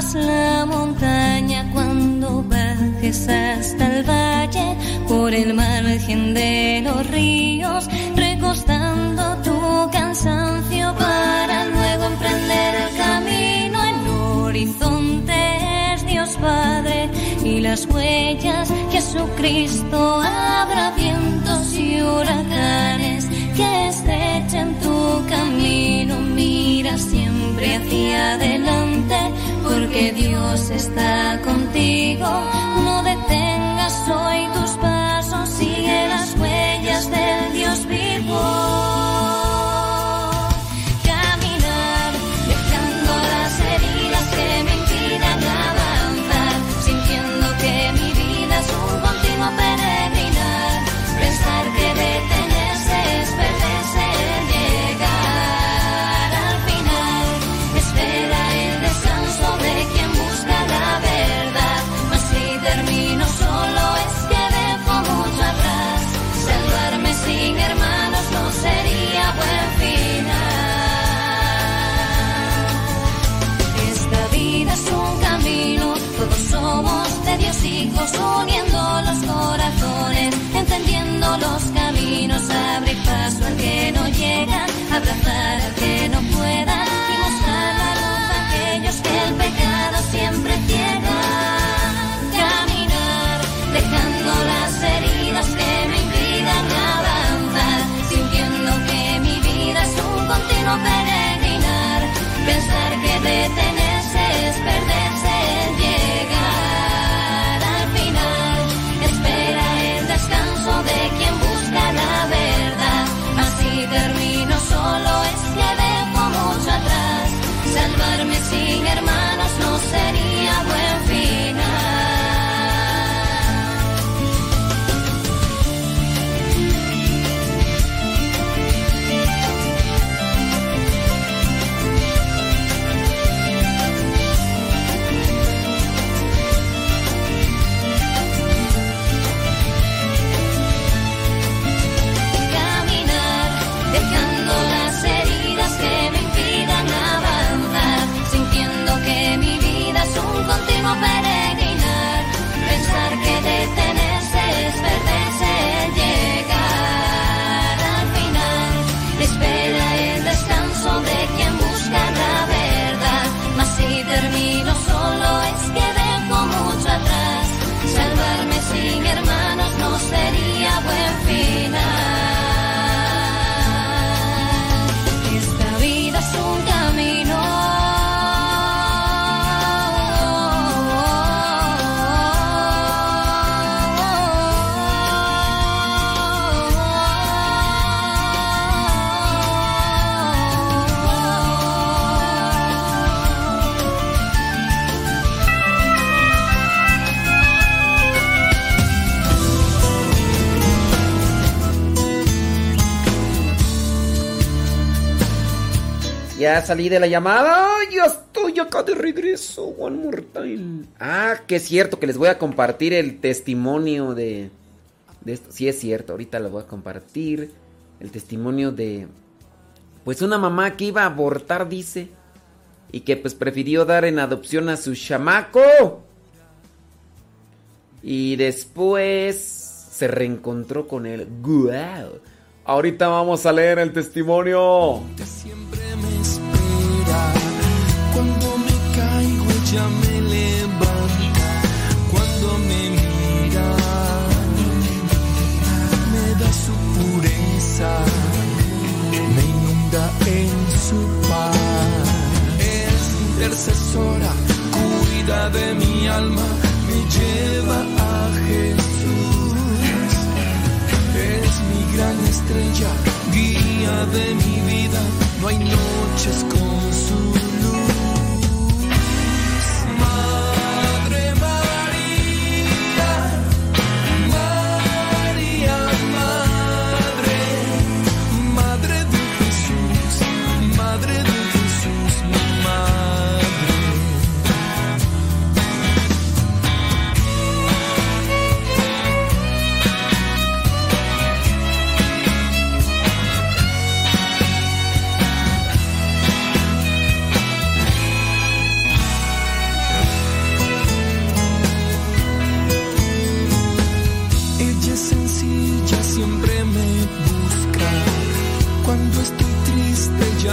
La montaña, cuando bajes hasta el valle, por el margen de los ríos, recostando tu cansancio para luego emprender el camino. El horizonte es Dios Padre y las huellas Jesucristo habrá vientos y huracanes que estrechen tu camino. Mira siempre hacia adelante porque Dios está contigo. No detengas hoy tus pasos, sigue las huellas del Uniendo los corazones, entendiendo los caminos, abrir paso al que no llega, abrazar al que no pueda y mostrar la luz a aquellos que el pecado siempre ciega. Caminar, dejando las heridas que me impidan avanzar, sintiendo que mi vida es un continuo peregrinar, pensar que detenerse Ya salí de la llamada. ¡Ay, ya estoy acá de regreso. One more. Ah, que es cierto que les voy a compartir el testimonio de, de esto. Sí, es cierto. Ahorita les voy a compartir el testimonio de. Pues una mamá que iba a abortar, dice. Y que pues prefirió dar en adopción a su chamaco. Y después se reencontró con él. ¡Guau! Ahorita vamos a leer el testimonio. Ella me levanta, cuando me mira me da su pureza, me inunda en su paz. Es intercesora, cuida de mi alma, me lleva a Jesús. Es mi gran estrella, guía de mi vida, no hay noches con su. Madre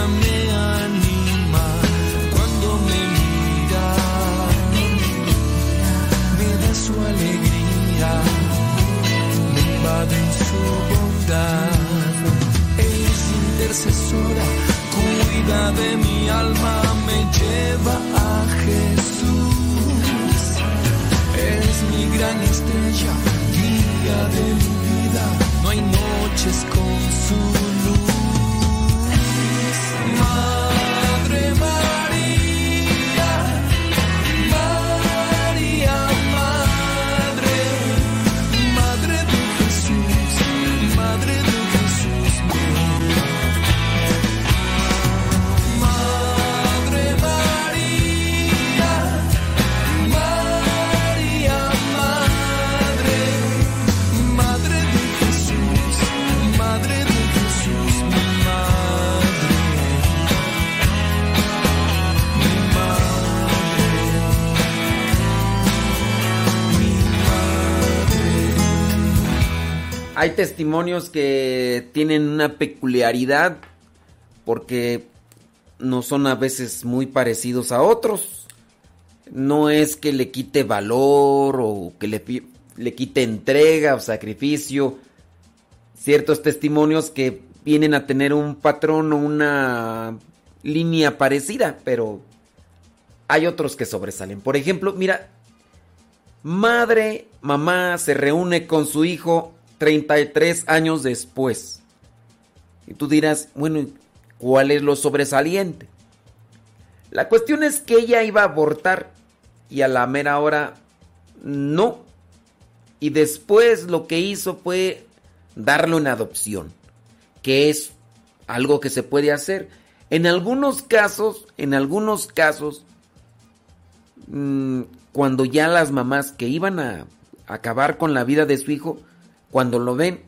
Me anima cuando me mira. Me da su alegría. Me invaden su bondad. Es intercesora, cuida de mi alma. Me lleva a Jesús. Es mi gran estrella, día de mi vida. No hay noches con su luz. Madre María, Hay testimonios que tienen una peculiaridad porque no son a veces muy parecidos a otros. No es que le quite valor o que le, quite entrega o sacrificio. Ciertos testimonios que vienen a tener un patrón o una línea parecida, pero hay otros que sobresalen. Por ejemplo, mira, madre, mamá se reúne con su hijo 33 años después. Y tú dirás, bueno, ¿cuál es lo sobresaliente? La cuestión es que ella iba a abortar y a la mera hora no. Y después lo que hizo fue darlo en adopción, que es algo que se puede hacer. En algunos casos, en algunos casos, mm, cuando ya las mamás que iban a acabar con la vida de su hijo, cuando lo ven,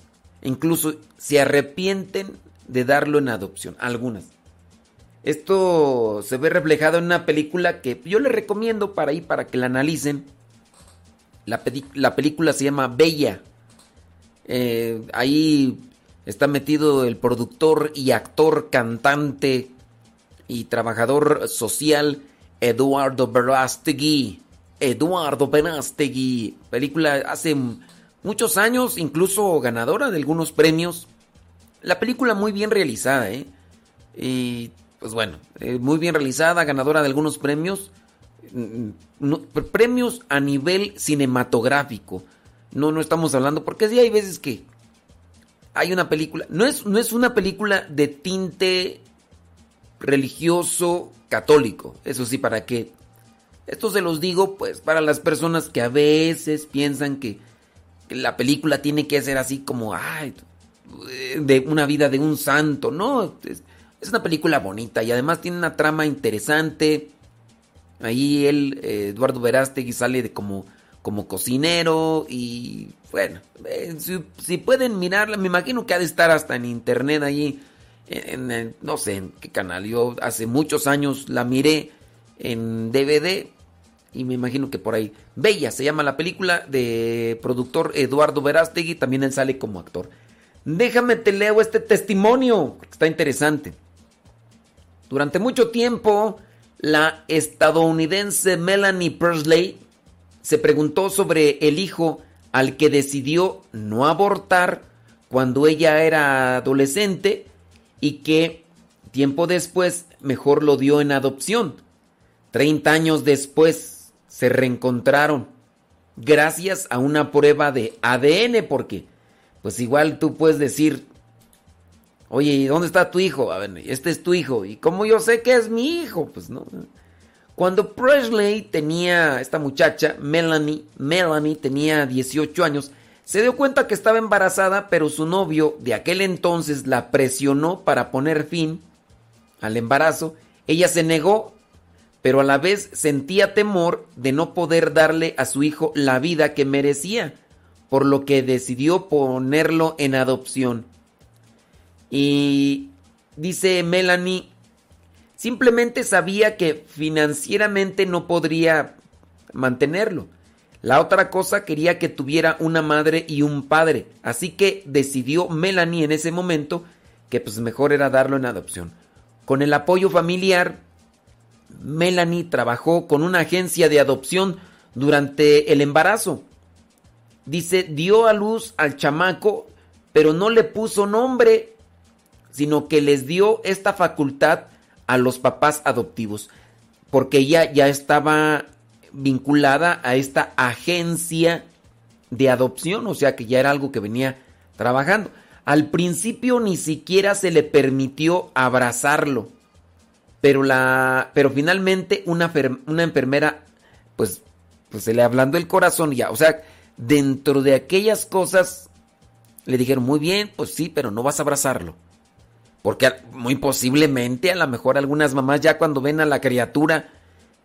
incluso se arrepienten de darlo en adopción, algunas. Esto se ve reflejado en una película que yo les recomiendo para ir para que la analicen. La, película se llama Bella. Eh, ahí está metido el productor y actor, cantante y trabajador social Eduardo Verástegui. Eduardo Verástegui. Película hace muchos años, incluso ganadora de algunos premios. La película muy bien realizada, ¿eh? Y pues bueno, eh, muy bien realizada, ganadora de algunos premios. Mm, premios a nivel cinematográfico. No, no estamos hablando, porque sí hay veces que hay una película. No es, no es una película de tinte religioso católico. Eso sí, para que. Esto se los digo, pues, para las personas que a veces piensan que la película tiene que ser así como, ay, de una vida de un santo. No, es, una película bonita y además tiene una trama interesante. Ahí él, eh, Eduardo Verástegui, sale de como, como cocinero y bueno, eh, si, pueden mirarla, me imagino que ha de estar hasta en internet ahí, en, en- no sé en qué canal. Yo hace muchos años la miré en DVD y me imagino que por ahí. Bella se llama la película de productor Eduardo Verástegui, también él sale como actor. Déjame te leo este testimonio, está interesante. Durante mucho tiempo, la estadounidense Melanie Presley se preguntó sobre el hijo al que decidió no abortar cuando ella era adolescente y que tiempo después mejor lo dio en adopción. Treinta años después se reencontraron gracias a una prueba de ADN porque pues igual tú puedes decir Oye, ¿y dónde está tu hijo? A ver, este es tu hijo. ¿Y cómo yo sé que es mi hijo? Pues no. Cuando Presley tenía, esta muchacha, Melanie, Melanie tenía 18 años, se dio cuenta que estaba embarazada, pero su novio de aquel entonces la presionó para poner fin al embarazo. Ella se negó, pero a la vez sentía temor de no poder darle a su hijo la vida que merecía, por lo que decidió ponerlo en adopción. Y dice Melanie, simplemente sabía que financieramente no podría mantenerlo. La otra cosa quería que tuviera una madre y un padre, así que decidió Melanie en ese momento que pues mejor era darlo en adopción. Con el apoyo familiar, Melanie trabajó con una agencia de adopción durante el embarazo. Dice, dio a luz al chamaco, pero no le puso nombre, sino que les dio esta facultad a los papás adoptivos, porque ella ya estaba vinculada a esta agencia de adopción, o sea que ya era algo que venía trabajando. Al principio ni siquiera se le permitió abrazarlo, pero la, pero finalmente una, una enfermera, pues, pues se le hablando el corazón ya, o sea, dentro de aquellas cosas le dijeron muy bien, pues sí, pero no vas a abrazarlo. Porque muy posiblemente, a lo mejor algunas mamás ya cuando ven a la criatura,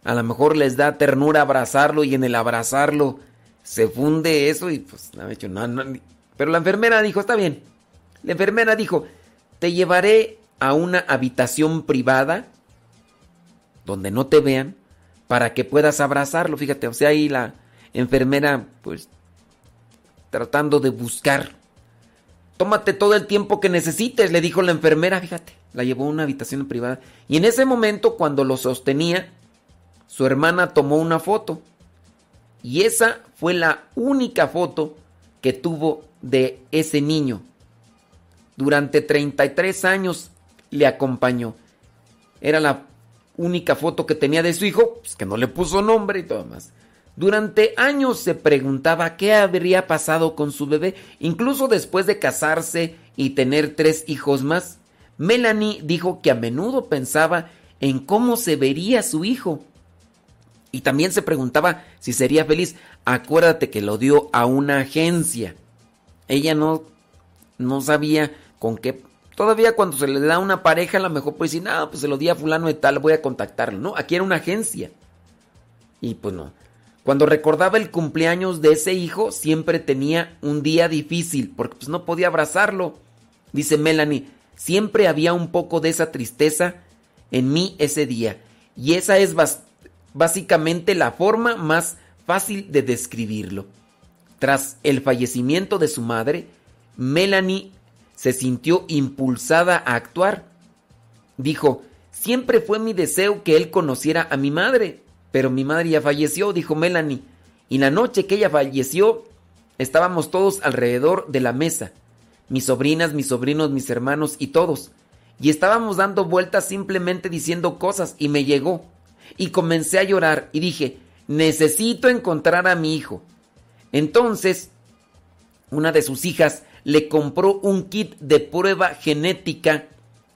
a lo mejor les da ternura abrazarlo y en el abrazarlo se funde eso y pues no, hecho, no, no. Pero la enfermera dijo, está bien. La enfermera dijo, te llevaré a una habitación privada donde no te vean para que puedas abrazarlo. Fíjate, o sea, ahí la enfermera pues tratando de buscar Tómate todo el tiempo que necesites, le dijo la enfermera, fíjate. La llevó a una habitación privada. Y en ese momento, cuando lo sostenía, su hermana tomó una foto. Y esa fue la única foto que tuvo de ese niño. Durante 33 años le acompañó. Era la única foto que tenía de su hijo, pues que no le puso nombre y todo más. Durante años se preguntaba qué habría pasado con su bebé, incluso después de casarse y tener tres hijos más. Melanie dijo que a menudo pensaba en cómo se vería su hijo. Y también se preguntaba si sería feliz. Acuérdate que lo dio a una agencia. Ella no, no sabía con qué. Todavía cuando se le da una pareja, a lo mejor puede decir, no, pues se lo di a fulano de tal, voy a contactarlo. No, aquí era una agencia. Y pues no. Cuando recordaba el cumpleaños de ese hijo, siempre tenía un día difícil, porque pues no podía abrazarlo. Dice Melanie, siempre había un poco de esa tristeza en mí ese día. Y esa es básicamente la forma más fácil de describirlo. Tras el fallecimiento de su madre, Melanie se sintió impulsada a actuar. Dijo, siempre fue mi deseo que él conociera a mi madre pero mi madre ya falleció, dijo Melanie. Y la noche que ella falleció, estábamos todos alrededor de la mesa. Mis sobrinas, mis sobrinos, mis hermanos y todos. Y estábamos dando vueltas simplemente diciendo cosas y me llegó. Y comencé a llorar y dije, necesito encontrar a mi hijo. Entonces, una de sus hijas le compró un kit de prueba genética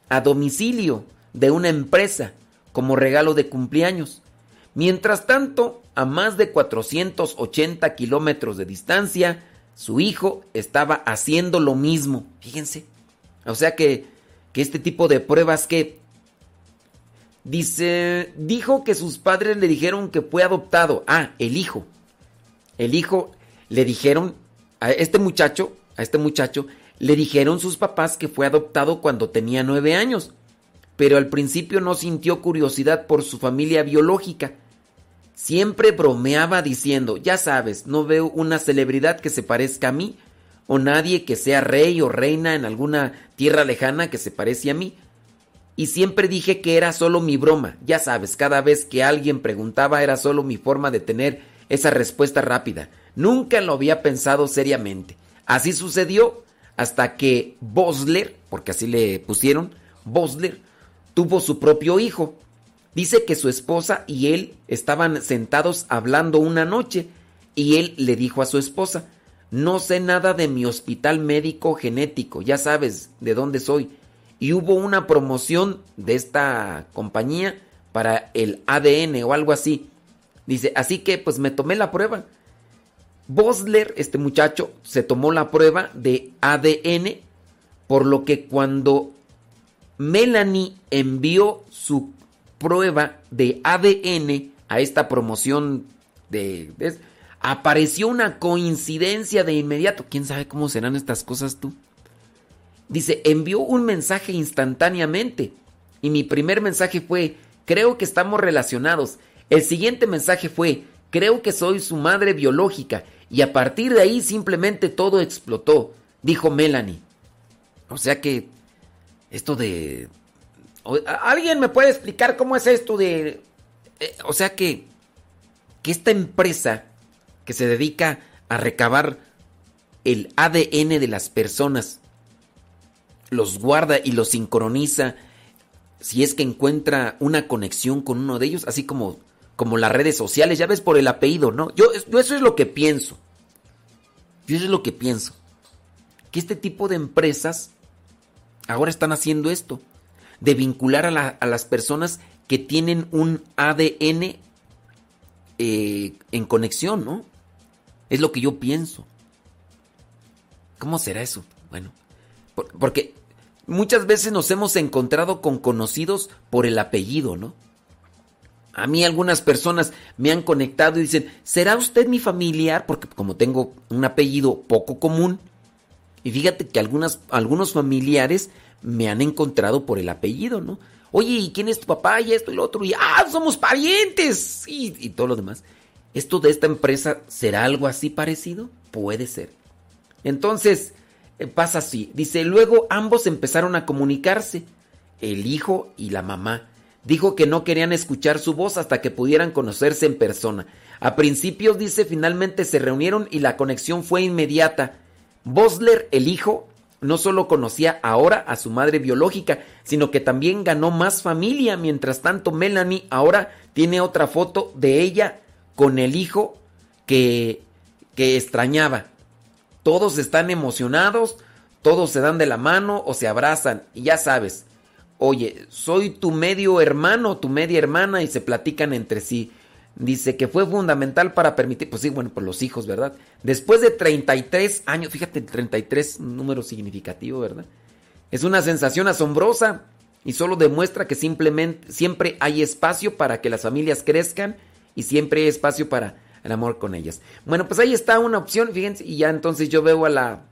a domicilio de una empresa como regalo de cumpleaños. Mientras tanto, a más de 480 kilómetros de distancia, su hijo estaba haciendo lo mismo. Fíjense. O sea que, que este tipo de pruebas que... Dice, dijo que sus padres le dijeron que fue adoptado. Ah, el hijo. El hijo le dijeron a este muchacho, a este muchacho, le dijeron sus papás que fue adoptado cuando tenía nueve años pero al principio no sintió curiosidad por su familia biológica. Siempre bromeaba diciendo, ya sabes, no veo una celebridad que se parezca a mí, o nadie que sea rey o reina en alguna tierra lejana que se parece a mí. Y siempre dije que era solo mi broma, ya sabes, cada vez que alguien preguntaba era solo mi forma de tener esa respuesta rápida. Nunca lo había pensado seriamente. Así sucedió hasta que Bosler, porque así le pusieron, Bosler, tuvo su propio hijo. Dice que su esposa y él estaban sentados hablando una noche y él le dijo a su esposa, no sé nada de mi hospital médico genético, ya sabes de dónde soy. Y hubo una promoción de esta compañía para el ADN o algo así. Dice, así que pues me tomé la prueba. Bosler, este muchacho, se tomó la prueba de ADN, por lo que cuando Melanie envió su prueba de ADN a esta promoción de, apareció una coincidencia de inmediato. ¿Quién sabe cómo serán estas cosas tú? Dice, envió un mensaje instantáneamente. Y mi primer mensaje fue, creo que estamos relacionados. El siguiente mensaje fue, creo que soy su madre biológica. Y a partir de ahí simplemente todo explotó, dijo Melanie. O sea que esto de... ¿Alguien me puede explicar cómo es esto de... Eh, o sea que, que esta empresa que se dedica a recabar el ADN de las personas, los guarda y los sincroniza si es que encuentra una conexión con uno de ellos, así como, como las redes sociales, ya ves por el apellido, ¿no? Yo, eso es lo que pienso. Yo eso es lo que pienso. Que este tipo de empresas ahora están haciendo esto, de vincular a, la- a las personas que tienen un ADN eh, en conexión, ¿no? Es lo que yo pienso. ¿Cómo será eso? Bueno, por- porque muchas veces nos hemos encontrado con conocidos por el apellido, ¿no? A mí algunas personas me han conectado y dicen, ¿será usted mi familiar? Porque como tengo un apellido poco común, y fíjate que algunos familiares me han encontrado por el apellido, ¿no? Oye, ¿y quién es tu papá? Y esto y lo otro. Y ¡ah, somos parientes! Y, y todo lo demás. ¿Esto de esta empresa será algo así parecido? Puede ser. Entonces, eh, pasa así. Dice, luego ambos empezaron a comunicarse, el hijo y la mamá. Dijo que no querían escuchar su voz hasta que pudieran conocerse en persona. A principios, dice, finalmente se reunieron y la conexión fue inmediata. Bosler, el hijo, no solo conocía ahora a su madre biológica, sino que también ganó más familia. Mientras tanto, Melanie ahora tiene otra foto de ella con el hijo que, que extrañaba. Todos están emocionados, todos se dan de la mano o se abrazan y ya sabes, oye, soy tu medio hermano, tu media hermana y se platican entre sí. Dice que fue fundamental para permitir, pues sí, bueno, por los hijos, ¿verdad? Después de 33 años, fíjate, 33, un número significativo, ¿verdad? Es una sensación asombrosa y solo demuestra que simplemente siempre hay espacio para que las familias crezcan y siempre hay espacio para el amor con ellas. Bueno, pues ahí está una opción, fíjense, y ya entonces yo veo a la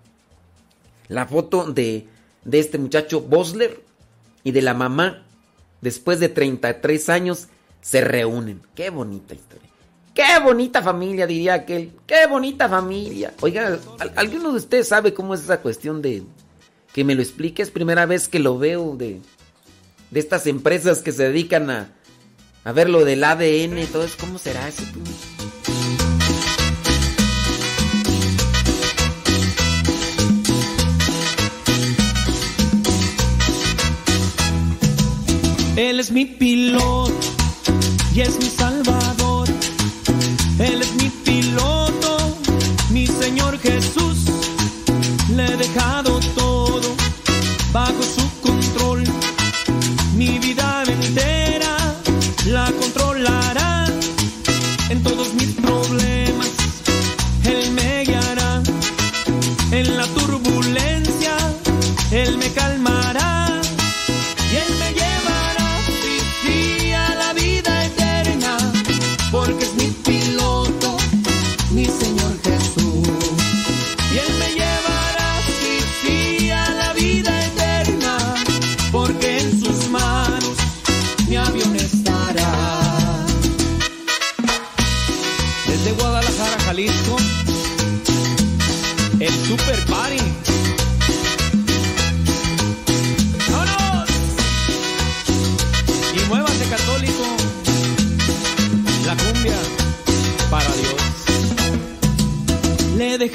la foto de de este muchacho Bosler y de la mamá después de 33 años se reúnen. Qué bonita historia. Qué bonita familia, diría aquel. Qué bonita familia. Oiga, ¿al- ¿alguno de ustedes sabe cómo es esa cuestión de que me lo explique? Es primera vez que lo veo de, de estas empresas que se dedican a, a ver lo del ADN y todo. ¿Cómo será tú? Él es mi piloto y es mi salvador. Él es mi piloto, mi Señor Jesús. Le he dejado todo bajo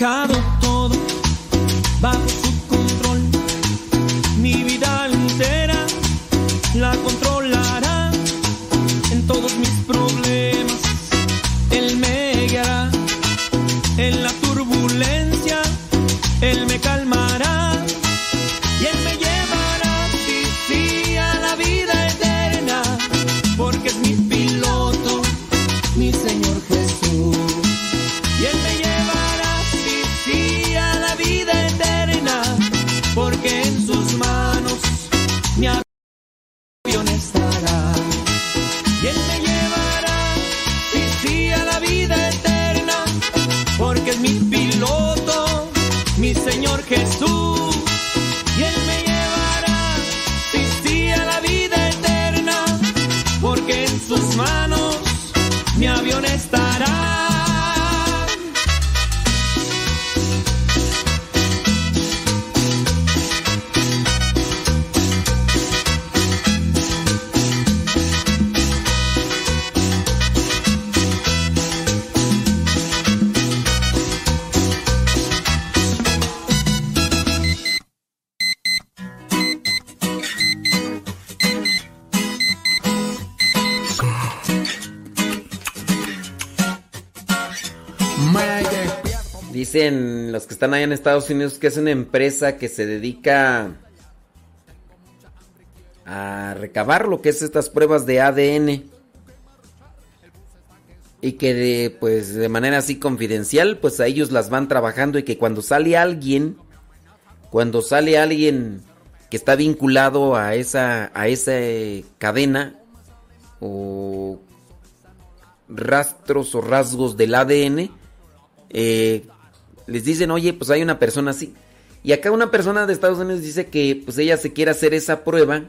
le están allá en Estados Unidos que es una empresa que se dedica a recabar lo que es estas pruebas de ADN y que de pues de manera así confidencial pues a ellos las van trabajando y que cuando sale alguien cuando sale alguien que está vinculado a esa a esa eh, cadena o rastros o rasgos del ADN eh, les dicen, oye, pues hay una persona así. Y acá una persona de Estados Unidos dice que pues ella se quiere hacer esa prueba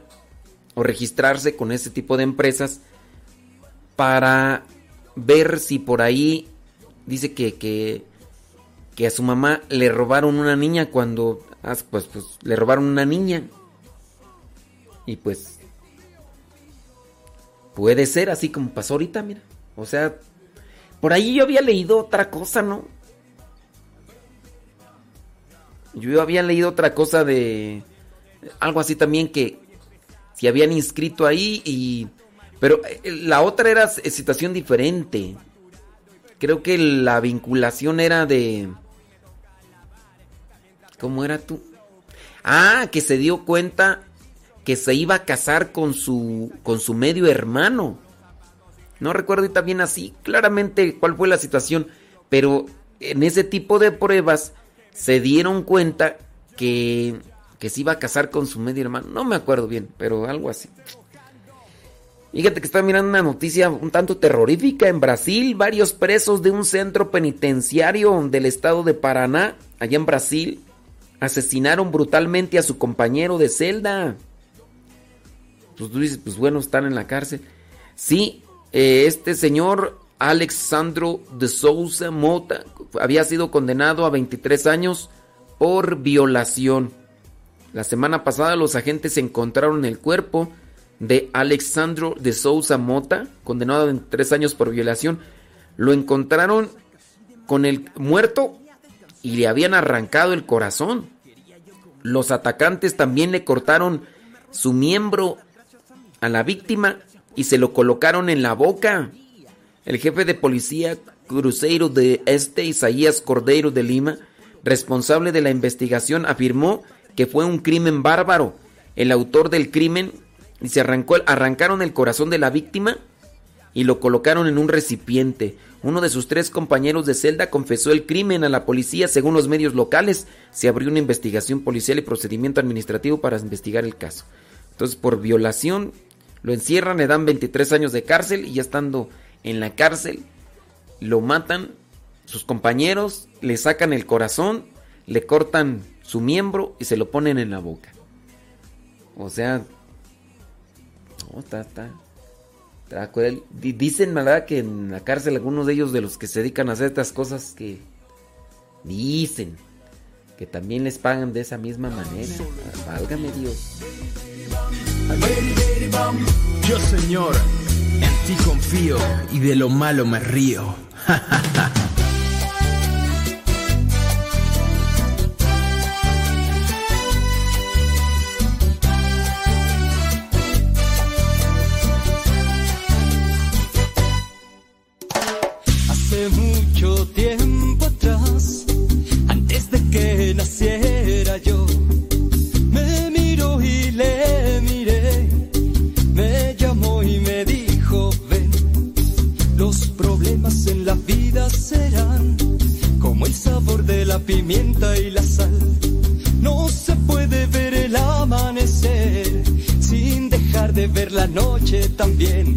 o registrarse con ese tipo de empresas para ver si por ahí dice que, que, que a su mamá le robaron una niña cuando ah, pues, pues le robaron una niña. Y pues puede ser así como pasó ahorita, mira. O sea, por ahí yo había leído otra cosa, ¿no? Yo había leído otra cosa de algo así también que se habían inscrito ahí y pero eh, la otra era situación diferente. Creo que la vinculación era de ¿Cómo era tú? Ah, que se dio cuenta que se iba a casar con su con su medio hermano. No recuerdo bien así claramente cuál fue la situación, pero en ese tipo de pruebas se dieron cuenta que, que se iba a casar con su medio hermano. No me acuerdo bien, pero algo así. Fíjate que está mirando una noticia un tanto terrorífica. En Brasil, varios presos de un centro penitenciario del estado de Paraná, allá en Brasil, asesinaron brutalmente a su compañero de celda. Pues tú dices, pues bueno, están en la cárcel. Sí, eh, este señor Alexandro de Souza Mota había sido condenado a 23 años por violación. La semana pasada los agentes encontraron el cuerpo de Alexandro de Souza Mota, condenado a 23 años por violación. Lo encontraron con el muerto y le habían arrancado el corazón. Los atacantes también le cortaron su miembro a la víctima y se lo colocaron en la boca. El jefe de policía Cruzeiro de Este, Isaías Cordeiro de Lima, responsable de la investigación, afirmó que fue un crimen bárbaro. El autor del crimen y se arrancó, arrancaron el corazón de la víctima y lo colocaron en un recipiente. Uno de sus tres compañeros de celda confesó el crimen a la policía. Según los medios locales, se abrió una investigación policial y procedimiento administrativo para investigar el caso. Entonces, por violación, lo encierran, le dan 23 años de cárcel y ya estando en la cárcel, lo matan sus compañeros, le sacan el corazón, le cortan su miembro y se lo ponen en la boca. O sea, no, está, está, está Dicen, ¿verdad? Que en la cárcel algunos de ellos de los que se dedican a hacer estas cosas que dicen que también les pagan de esa misma manera. Válgame Dios. Yo, Señor, ti confío y de lo malo me río. también.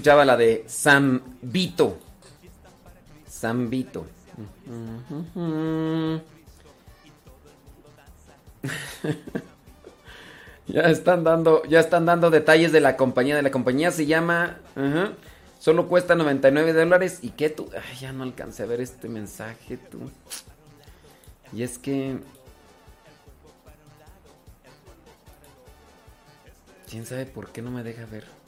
Escuchaba la de San Vito. San Vito. ya están dando, ya están dando detalles de la compañía. De la compañía se llama. ajá, solo cuesta 99 dólares. ¿Y qué tú? Ay, ya no alcancé a ver este mensaje, tú. Y es que. ¿Quién sabe por qué no me deja ver?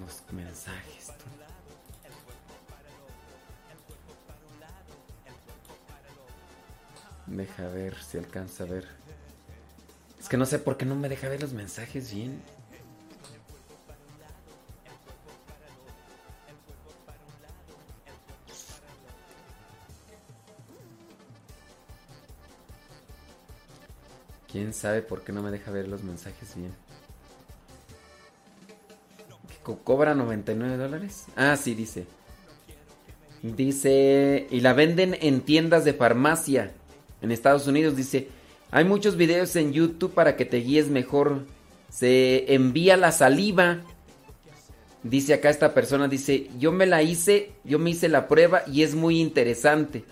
Los mensajes. Deja ver si alcanza a ver. Es que no sé por qué no me deja ver los mensajes bien. ¿Quién sabe por qué no me deja ver los mensajes bien? ¿Que co- ¿Cobra 99 dólares? Ah, sí, dice. Dice, y la venden en tiendas de farmacia en Estados Unidos. Dice, hay muchos videos en YouTube para que te guíes mejor. Se envía la saliva. Dice acá esta persona, dice, yo me la hice, yo me hice la prueba y es muy interesante.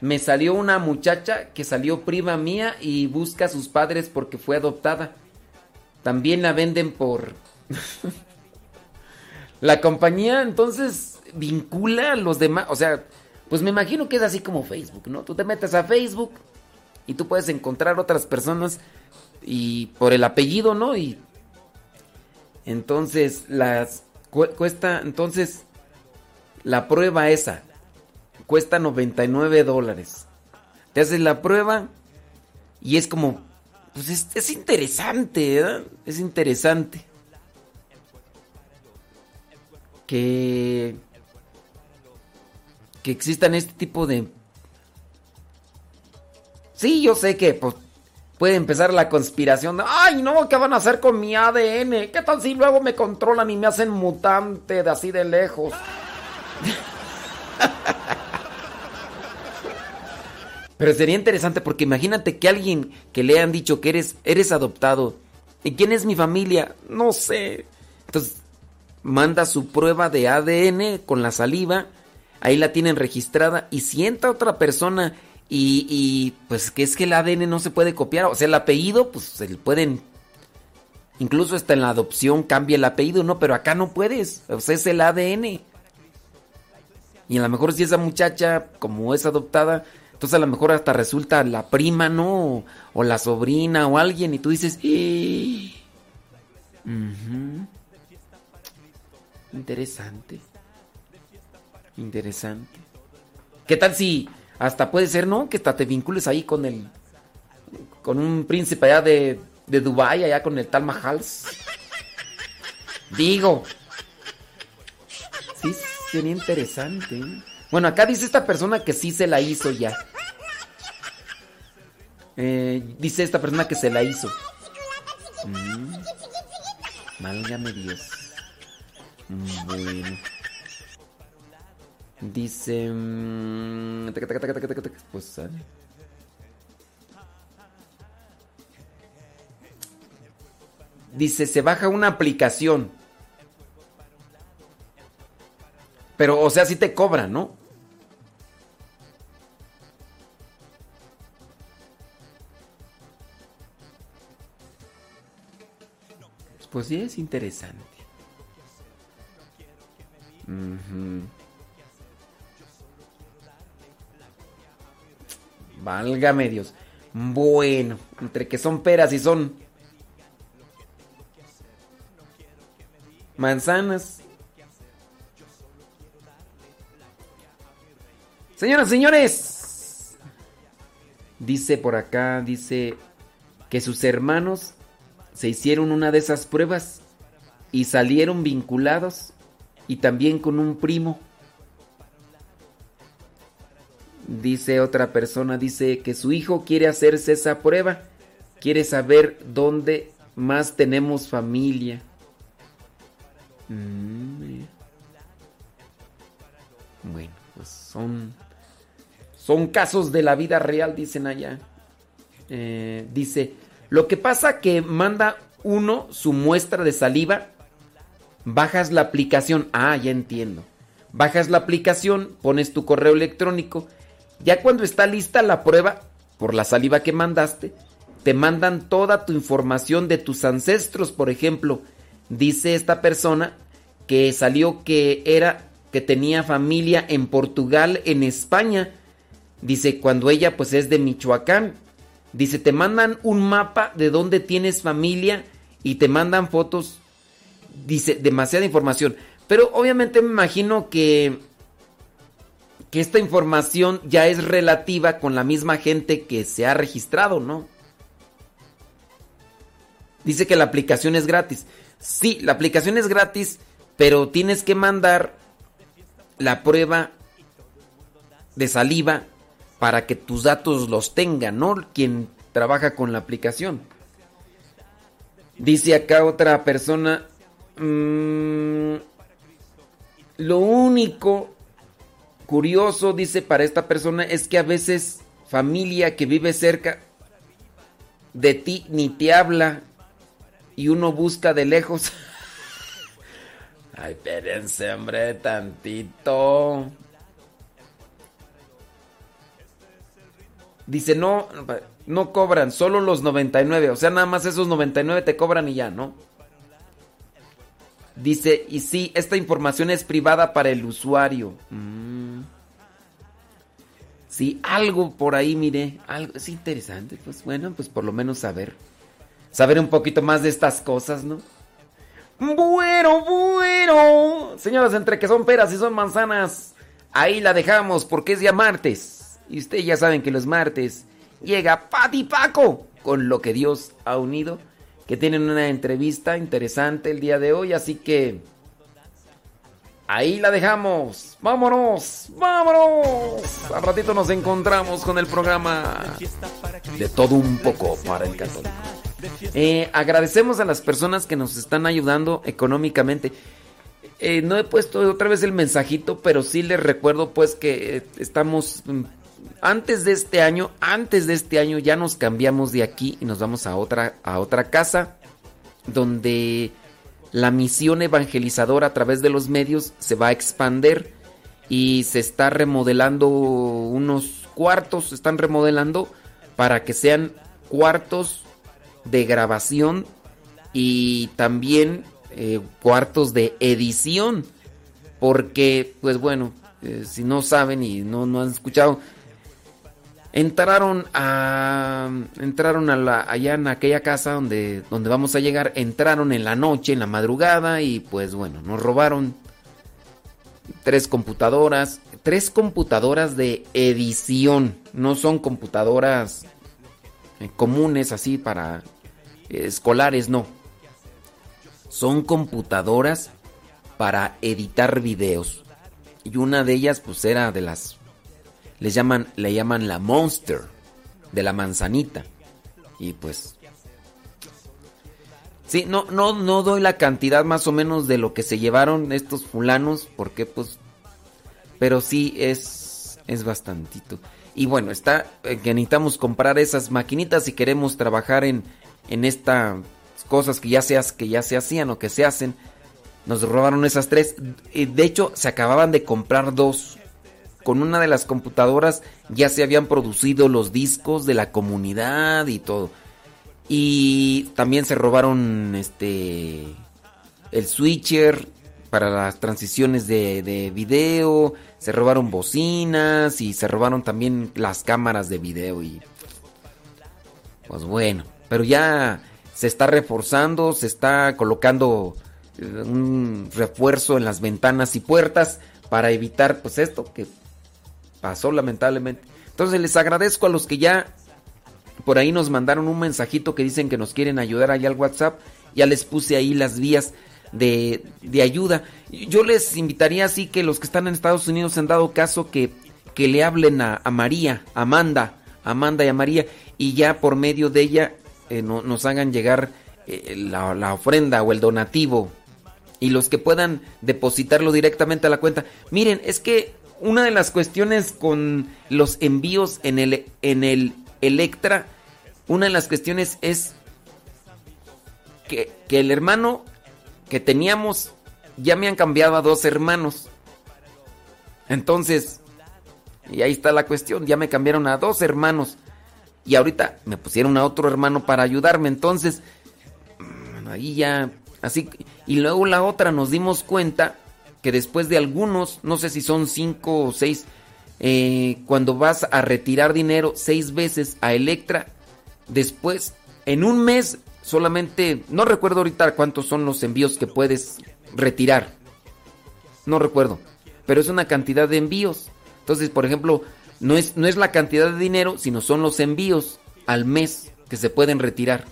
Me salió una muchacha que salió prima mía y busca a sus padres porque fue adoptada. También la venden por... la compañía entonces vincula a los demás. O sea, pues me imagino que es así como Facebook, ¿no? Tú te metes a Facebook y tú puedes encontrar otras personas y por el apellido, ¿no? Y entonces las cu- cuesta, entonces la prueba esa cuesta 99 dólares. Te haces la prueba y es como, pues es, es interesante, ¿verdad? Es interesante. Que, que existan este tipo de... Sí, yo sé que pues, puede empezar la conspiración ay no, ¿qué van a hacer con mi ADN? ¿Qué tal si luego me controlan y me hacen mutante de así de lejos? Pero sería interesante porque imagínate que alguien que le han dicho que eres, eres adoptado. ¿Y quién es mi familia? No sé. Entonces, manda su prueba de ADN con la saliva. Ahí la tienen registrada. Y si entra otra persona y, y, pues que es que el ADN no se puede copiar. O sea, el apellido, pues se le pueden... Incluso hasta en la adopción cambia el apellido, ¿no? Pero acá no puedes. O sea, es el ADN. Y a lo mejor si esa muchacha, como es adoptada, entonces a lo mejor hasta resulta la prima, ¿no? O, la sobrina o alguien y tú dices... Ujú. Interesante. Interesante. ¿Qué tal si hasta puede ser, ¿no? Que hasta te vincules ahí con el... Con un príncipe allá de, de Dubai allá con el tal Mahals. Digo. Sí, sería interesante. ¿eh? Bueno, acá dice esta persona que sí se la hizo ya. Eh, dice esta persona que se la hizo. Mm. Dios. Bueno. Dice... mm, Pues sale. Dice, se baja una aplicación. Pero, o sea, sí te cobra, ¿no? Pues sí, es interesante. Ujú. Válgame Dios. Bueno, entre que son peras y son manzanas. Señoras, señores. Dice por acá, dice que sus hermanos se hicieron una de esas pruebas y salieron vinculados y también con un primo. Dice otra persona, dice que su hijo quiere hacerse esa prueba, quiere saber dónde más tenemos familia. Mm, bueno, pues son son casos de la vida real, dicen allá. Eh, dice, lo que pasa que manda uno su muestra de saliva, bajas la aplicación, ah, ya entiendo. Bajas la aplicación, pones tu correo electrónico, ya cuando está lista la prueba por la saliva que mandaste, te mandan toda tu información de tus ancestros, por ejemplo. Dice esta persona que salió que era que tenía familia en Portugal, en España, Dice, cuando ella pues es de Michoacán. Dice, te mandan un mapa de dónde tienes familia y te mandan fotos. Dice, demasiada información. Pero obviamente me imagino que, que esta información ya es relativa con la misma gente que se ha registrado, ¿no? Dice que la aplicación es gratis. Sí, la aplicación es gratis, pero tienes que mandar la prueba de saliva para que tus datos los tenga, no quien trabaja con la aplicación. Dice acá otra persona, mm, lo único curioso, dice para esta persona, es que a veces familia que vive cerca de ti ni te habla y uno busca de lejos. Ay, espérense, hombre, tantito. Dice, no, no cobran, solo los 99. O sea, nada más esos 99 te cobran y ya, ¿no? Dice, y sí, esta información es privada para el usuario. Mm. Sí, algo por ahí, mire, algo es interesante. Pues bueno, pues por lo menos saber. Saber un poquito más de estas cosas, ¿no? Bueno, bueno. Señoras, entre que son peras y son manzanas, ahí la dejamos porque es ya martes. Y ustedes ya saben que los martes llega Pati Paco con lo que Dios ha unido, que tienen una entrevista interesante el día de hoy, así que ahí la dejamos. Vámonos, vámonos. Al ratito nos encontramos con el programa de todo un poco para el católico. Eh, agradecemos a las personas que nos están ayudando económicamente. Eh, no he puesto otra vez el mensajito, pero sí les recuerdo pues que eh, estamos mm, antes de este año, antes de este año ya nos cambiamos de aquí y nos vamos a otra, a otra casa donde la misión evangelizadora a través de los medios se va a expander y se está remodelando unos cuartos, se están remodelando para que sean cuartos de grabación y también eh, cuartos de edición porque pues bueno eh, si no saben y no, no han escuchado entraron a entraron a la, allá en aquella casa donde donde vamos a llegar entraron en la noche en la madrugada y pues bueno nos robaron tres computadoras tres computadoras de edición. No son computadoras eh, comunes así para eh, escolares no. Son computadoras para editar videos. Y una de ellas pues era de las les llaman, le llaman la Monster, de la manzanita. Y pues... Sí, no, no, no doy la cantidad más o menos de lo que se llevaron estos fulanos, porque pues... Pero sí es, es bastantito. Y bueno, está eh, que necesitamos comprar esas maquinitas si queremos trabajar en, en estas cosas que ya, se, que ya se hacían o que se hacen. Nos robaron esas tres. De hecho, se acababan de comprar dos con una de las computadoras ya se habían producido los discos de la comunidad y todo. Y también se robaron este el switcher para las transiciones de, de video, se robaron bocinas y se robaron también las cámaras de video y pues bueno, pero ya se está reforzando, se está colocando eh, un refuerzo en las ventanas y puertas para evitar pues esto que pasó lamentablemente. Entonces les agradezco a los que ya por ahí nos mandaron un mensajito que dicen que nos quieren ayudar allá al WhatsApp. Ya les puse ahí las vías de, de ayuda. Yo les invitaría así que los que están en Estados Unidos han dado caso que, que le hablen a, a María, Amanda, Amanda y a María, y ya por medio de ella eh, no- nos hagan llegar eh, la, la ofrenda o el donativo. Y los que puedan depositarlo directamente a la cuenta. Miren, es que una de las cuestiones con los envíos en el, en el Electra, una de las cuestiones es que, que el hermano que teníamos ya me han cambiado a dos hermanos. Entonces, y ahí está la cuestión, ya me cambiaron a dos hermanos. Y ahorita me pusieron a otro hermano para ayudarme. Entonces, mm, ahí ya, así. Y luego la otra nos dimos cuenta que después de algunos, no sé si son cinco o seis, eh, cuando vas a retirar dinero seis veces a Electra, después, en un mes, solamente, no recuerdo ahorita cuántos son los envíos que puedes retirar. No recuerdo. Pero es una cantidad de envíos. Entonces, por ejemplo, no es, no es la cantidad de dinero, sino son los envíos al mes que se pueden retirar.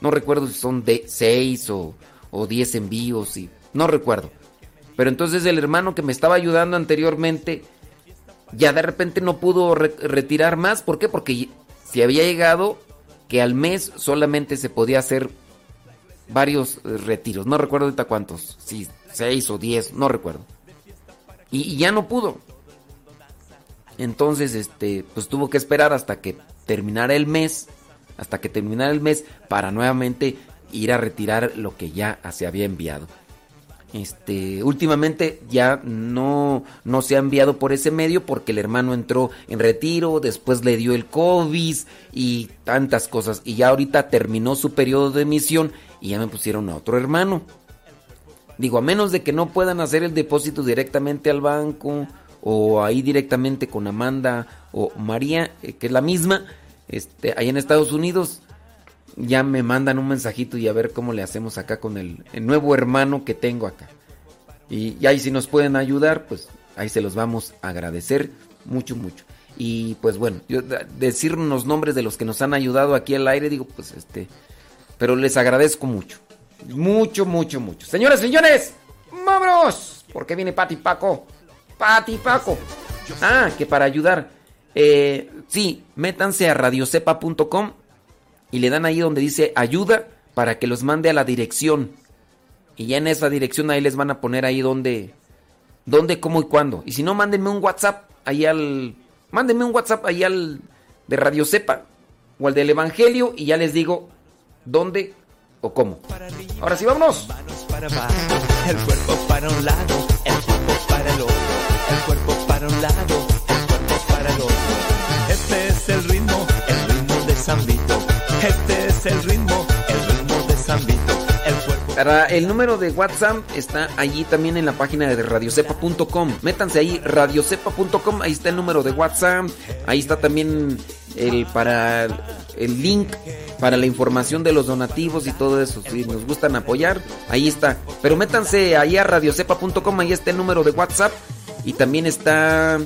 No recuerdo si son de 6 o, o 10 envíos, y, no recuerdo. Pero entonces el hermano que me estaba ayudando anteriormente, ya de repente no pudo re- retirar más. ¿Por qué? Porque se había llegado que al mes solamente se podía hacer varios eh, retiros. No recuerdo ahorita cuántos, si 6 o 10, no recuerdo. Y, y ya no pudo. Entonces, este, pues tuvo que esperar hasta que terminara el mes, hasta que terminara el mes para nuevamente ir a retirar lo que ya se había enviado. Este, últimamente ya no, no se ha enviado por ese medio porque el hermano entró en retiro, después le dio el COVID y tantas cosas. Y ya ahorita terminó su periodo de emisión y ya me pusieron a otro hermano. Digo, a menos de que no puedan hacer el depósito directamente al banco o ahí directamente con Amanda o María, eh, que es la misma, este, ahí en Estados Unidos, ya me mandan un mensajito y a ver cómo le hacemos acá con el, nuevo hermano que tengo acá. Y, ahí si nos pueden ayudar, pues ahí se los vamos a agradecer mucho, mucho. Y pues bueno, yo da- decir los nombres de los que nos han ayudado aquí al aire, digo, pues este, pero les agradezco mucho. Mucho, mucho, mucho. Señores, señores, vámonos. ¿Por qué viene Pati Paco? Pati Paco. Ah, que para ayudar. Eh, sí, métanse a radiocepa.com y le dan ahí donde dice ayuda para que los mande a la dirección. Y ya en esa dirección ahí les van a poner ahí donde, dónde, cómo y cuándo. Y si no, mándenme un WhatsApp ahí al, mándenme un WhatsApp ahí al de Radio Cepa o al del Evangelio y ya les digo dónde o cómo. Ahora sí, vámonos. el cuerpo para un lado, el cuerpo para el otro, el cuerpo para un lado, el cuerpo para el otro. Este es el ritmo, el ritmo de San Vito. Este es el ritmo, el ritmo de San Vito. Para el número de WhatsApp está allí también en la página de radiocepa.com. Métanse ahí, radiocepa.com, ahí está el número de WhatsApp, ahí está también el para el link para la información de los donativos y todo eso. Si nos gustan apoyar, ahí está. Pero métanse ahí a radiocepa.com, ahí está el número de WhatsApp y también está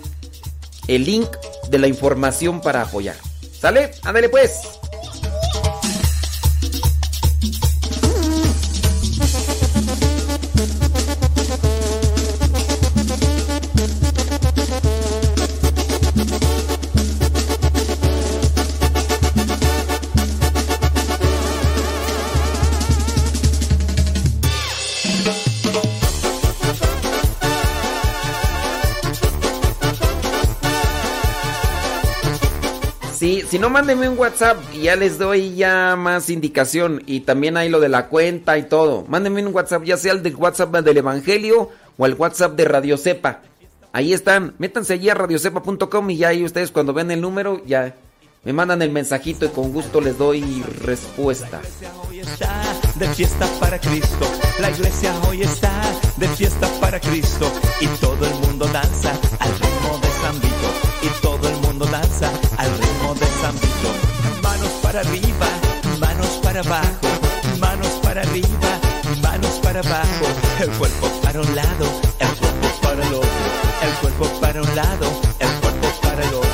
el link de la información para apoyar. ¿Sale? Ándale pues. Si no, mándenme un WhatsApp y ya les doy ya más indicación. Y también hay lo de la cuenta y todo. Mándenme un WhatsApp, ya sea el del WhatsApp del Evangelio o el WhatsApp de Radio Cepa. Ahí están. Métanse allí a radiocepa.com y ya ahí ustedes cuando ven el número ya me mandan el mensajito y con gusto les doy respuesta. de fiesta para Cristo. La iglesia hoy está de fiesta para Cristo. Y todo el mundo danza al ritmo de San Vito. Y todo el mundo danza al ritmo de Manos para arriba, manos para abajo, manos para arriba, manos para abajo. El cuerpo para un lado, el cuerpo para el otro. El cuerpo para un lado, el cuerpo para el otro.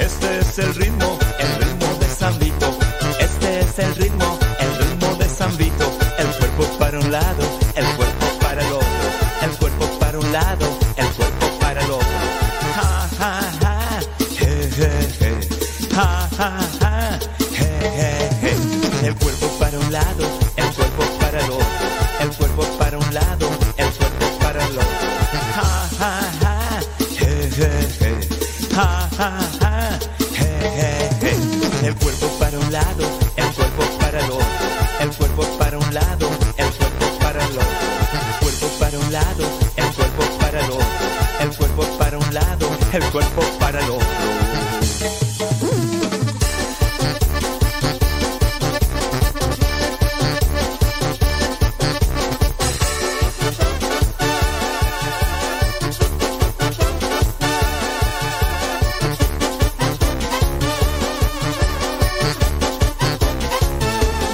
Este es el ritmo, el ritmo de San Vito. Este es el ritmo, el ritmo de San Vito. El cuerpo para un lado.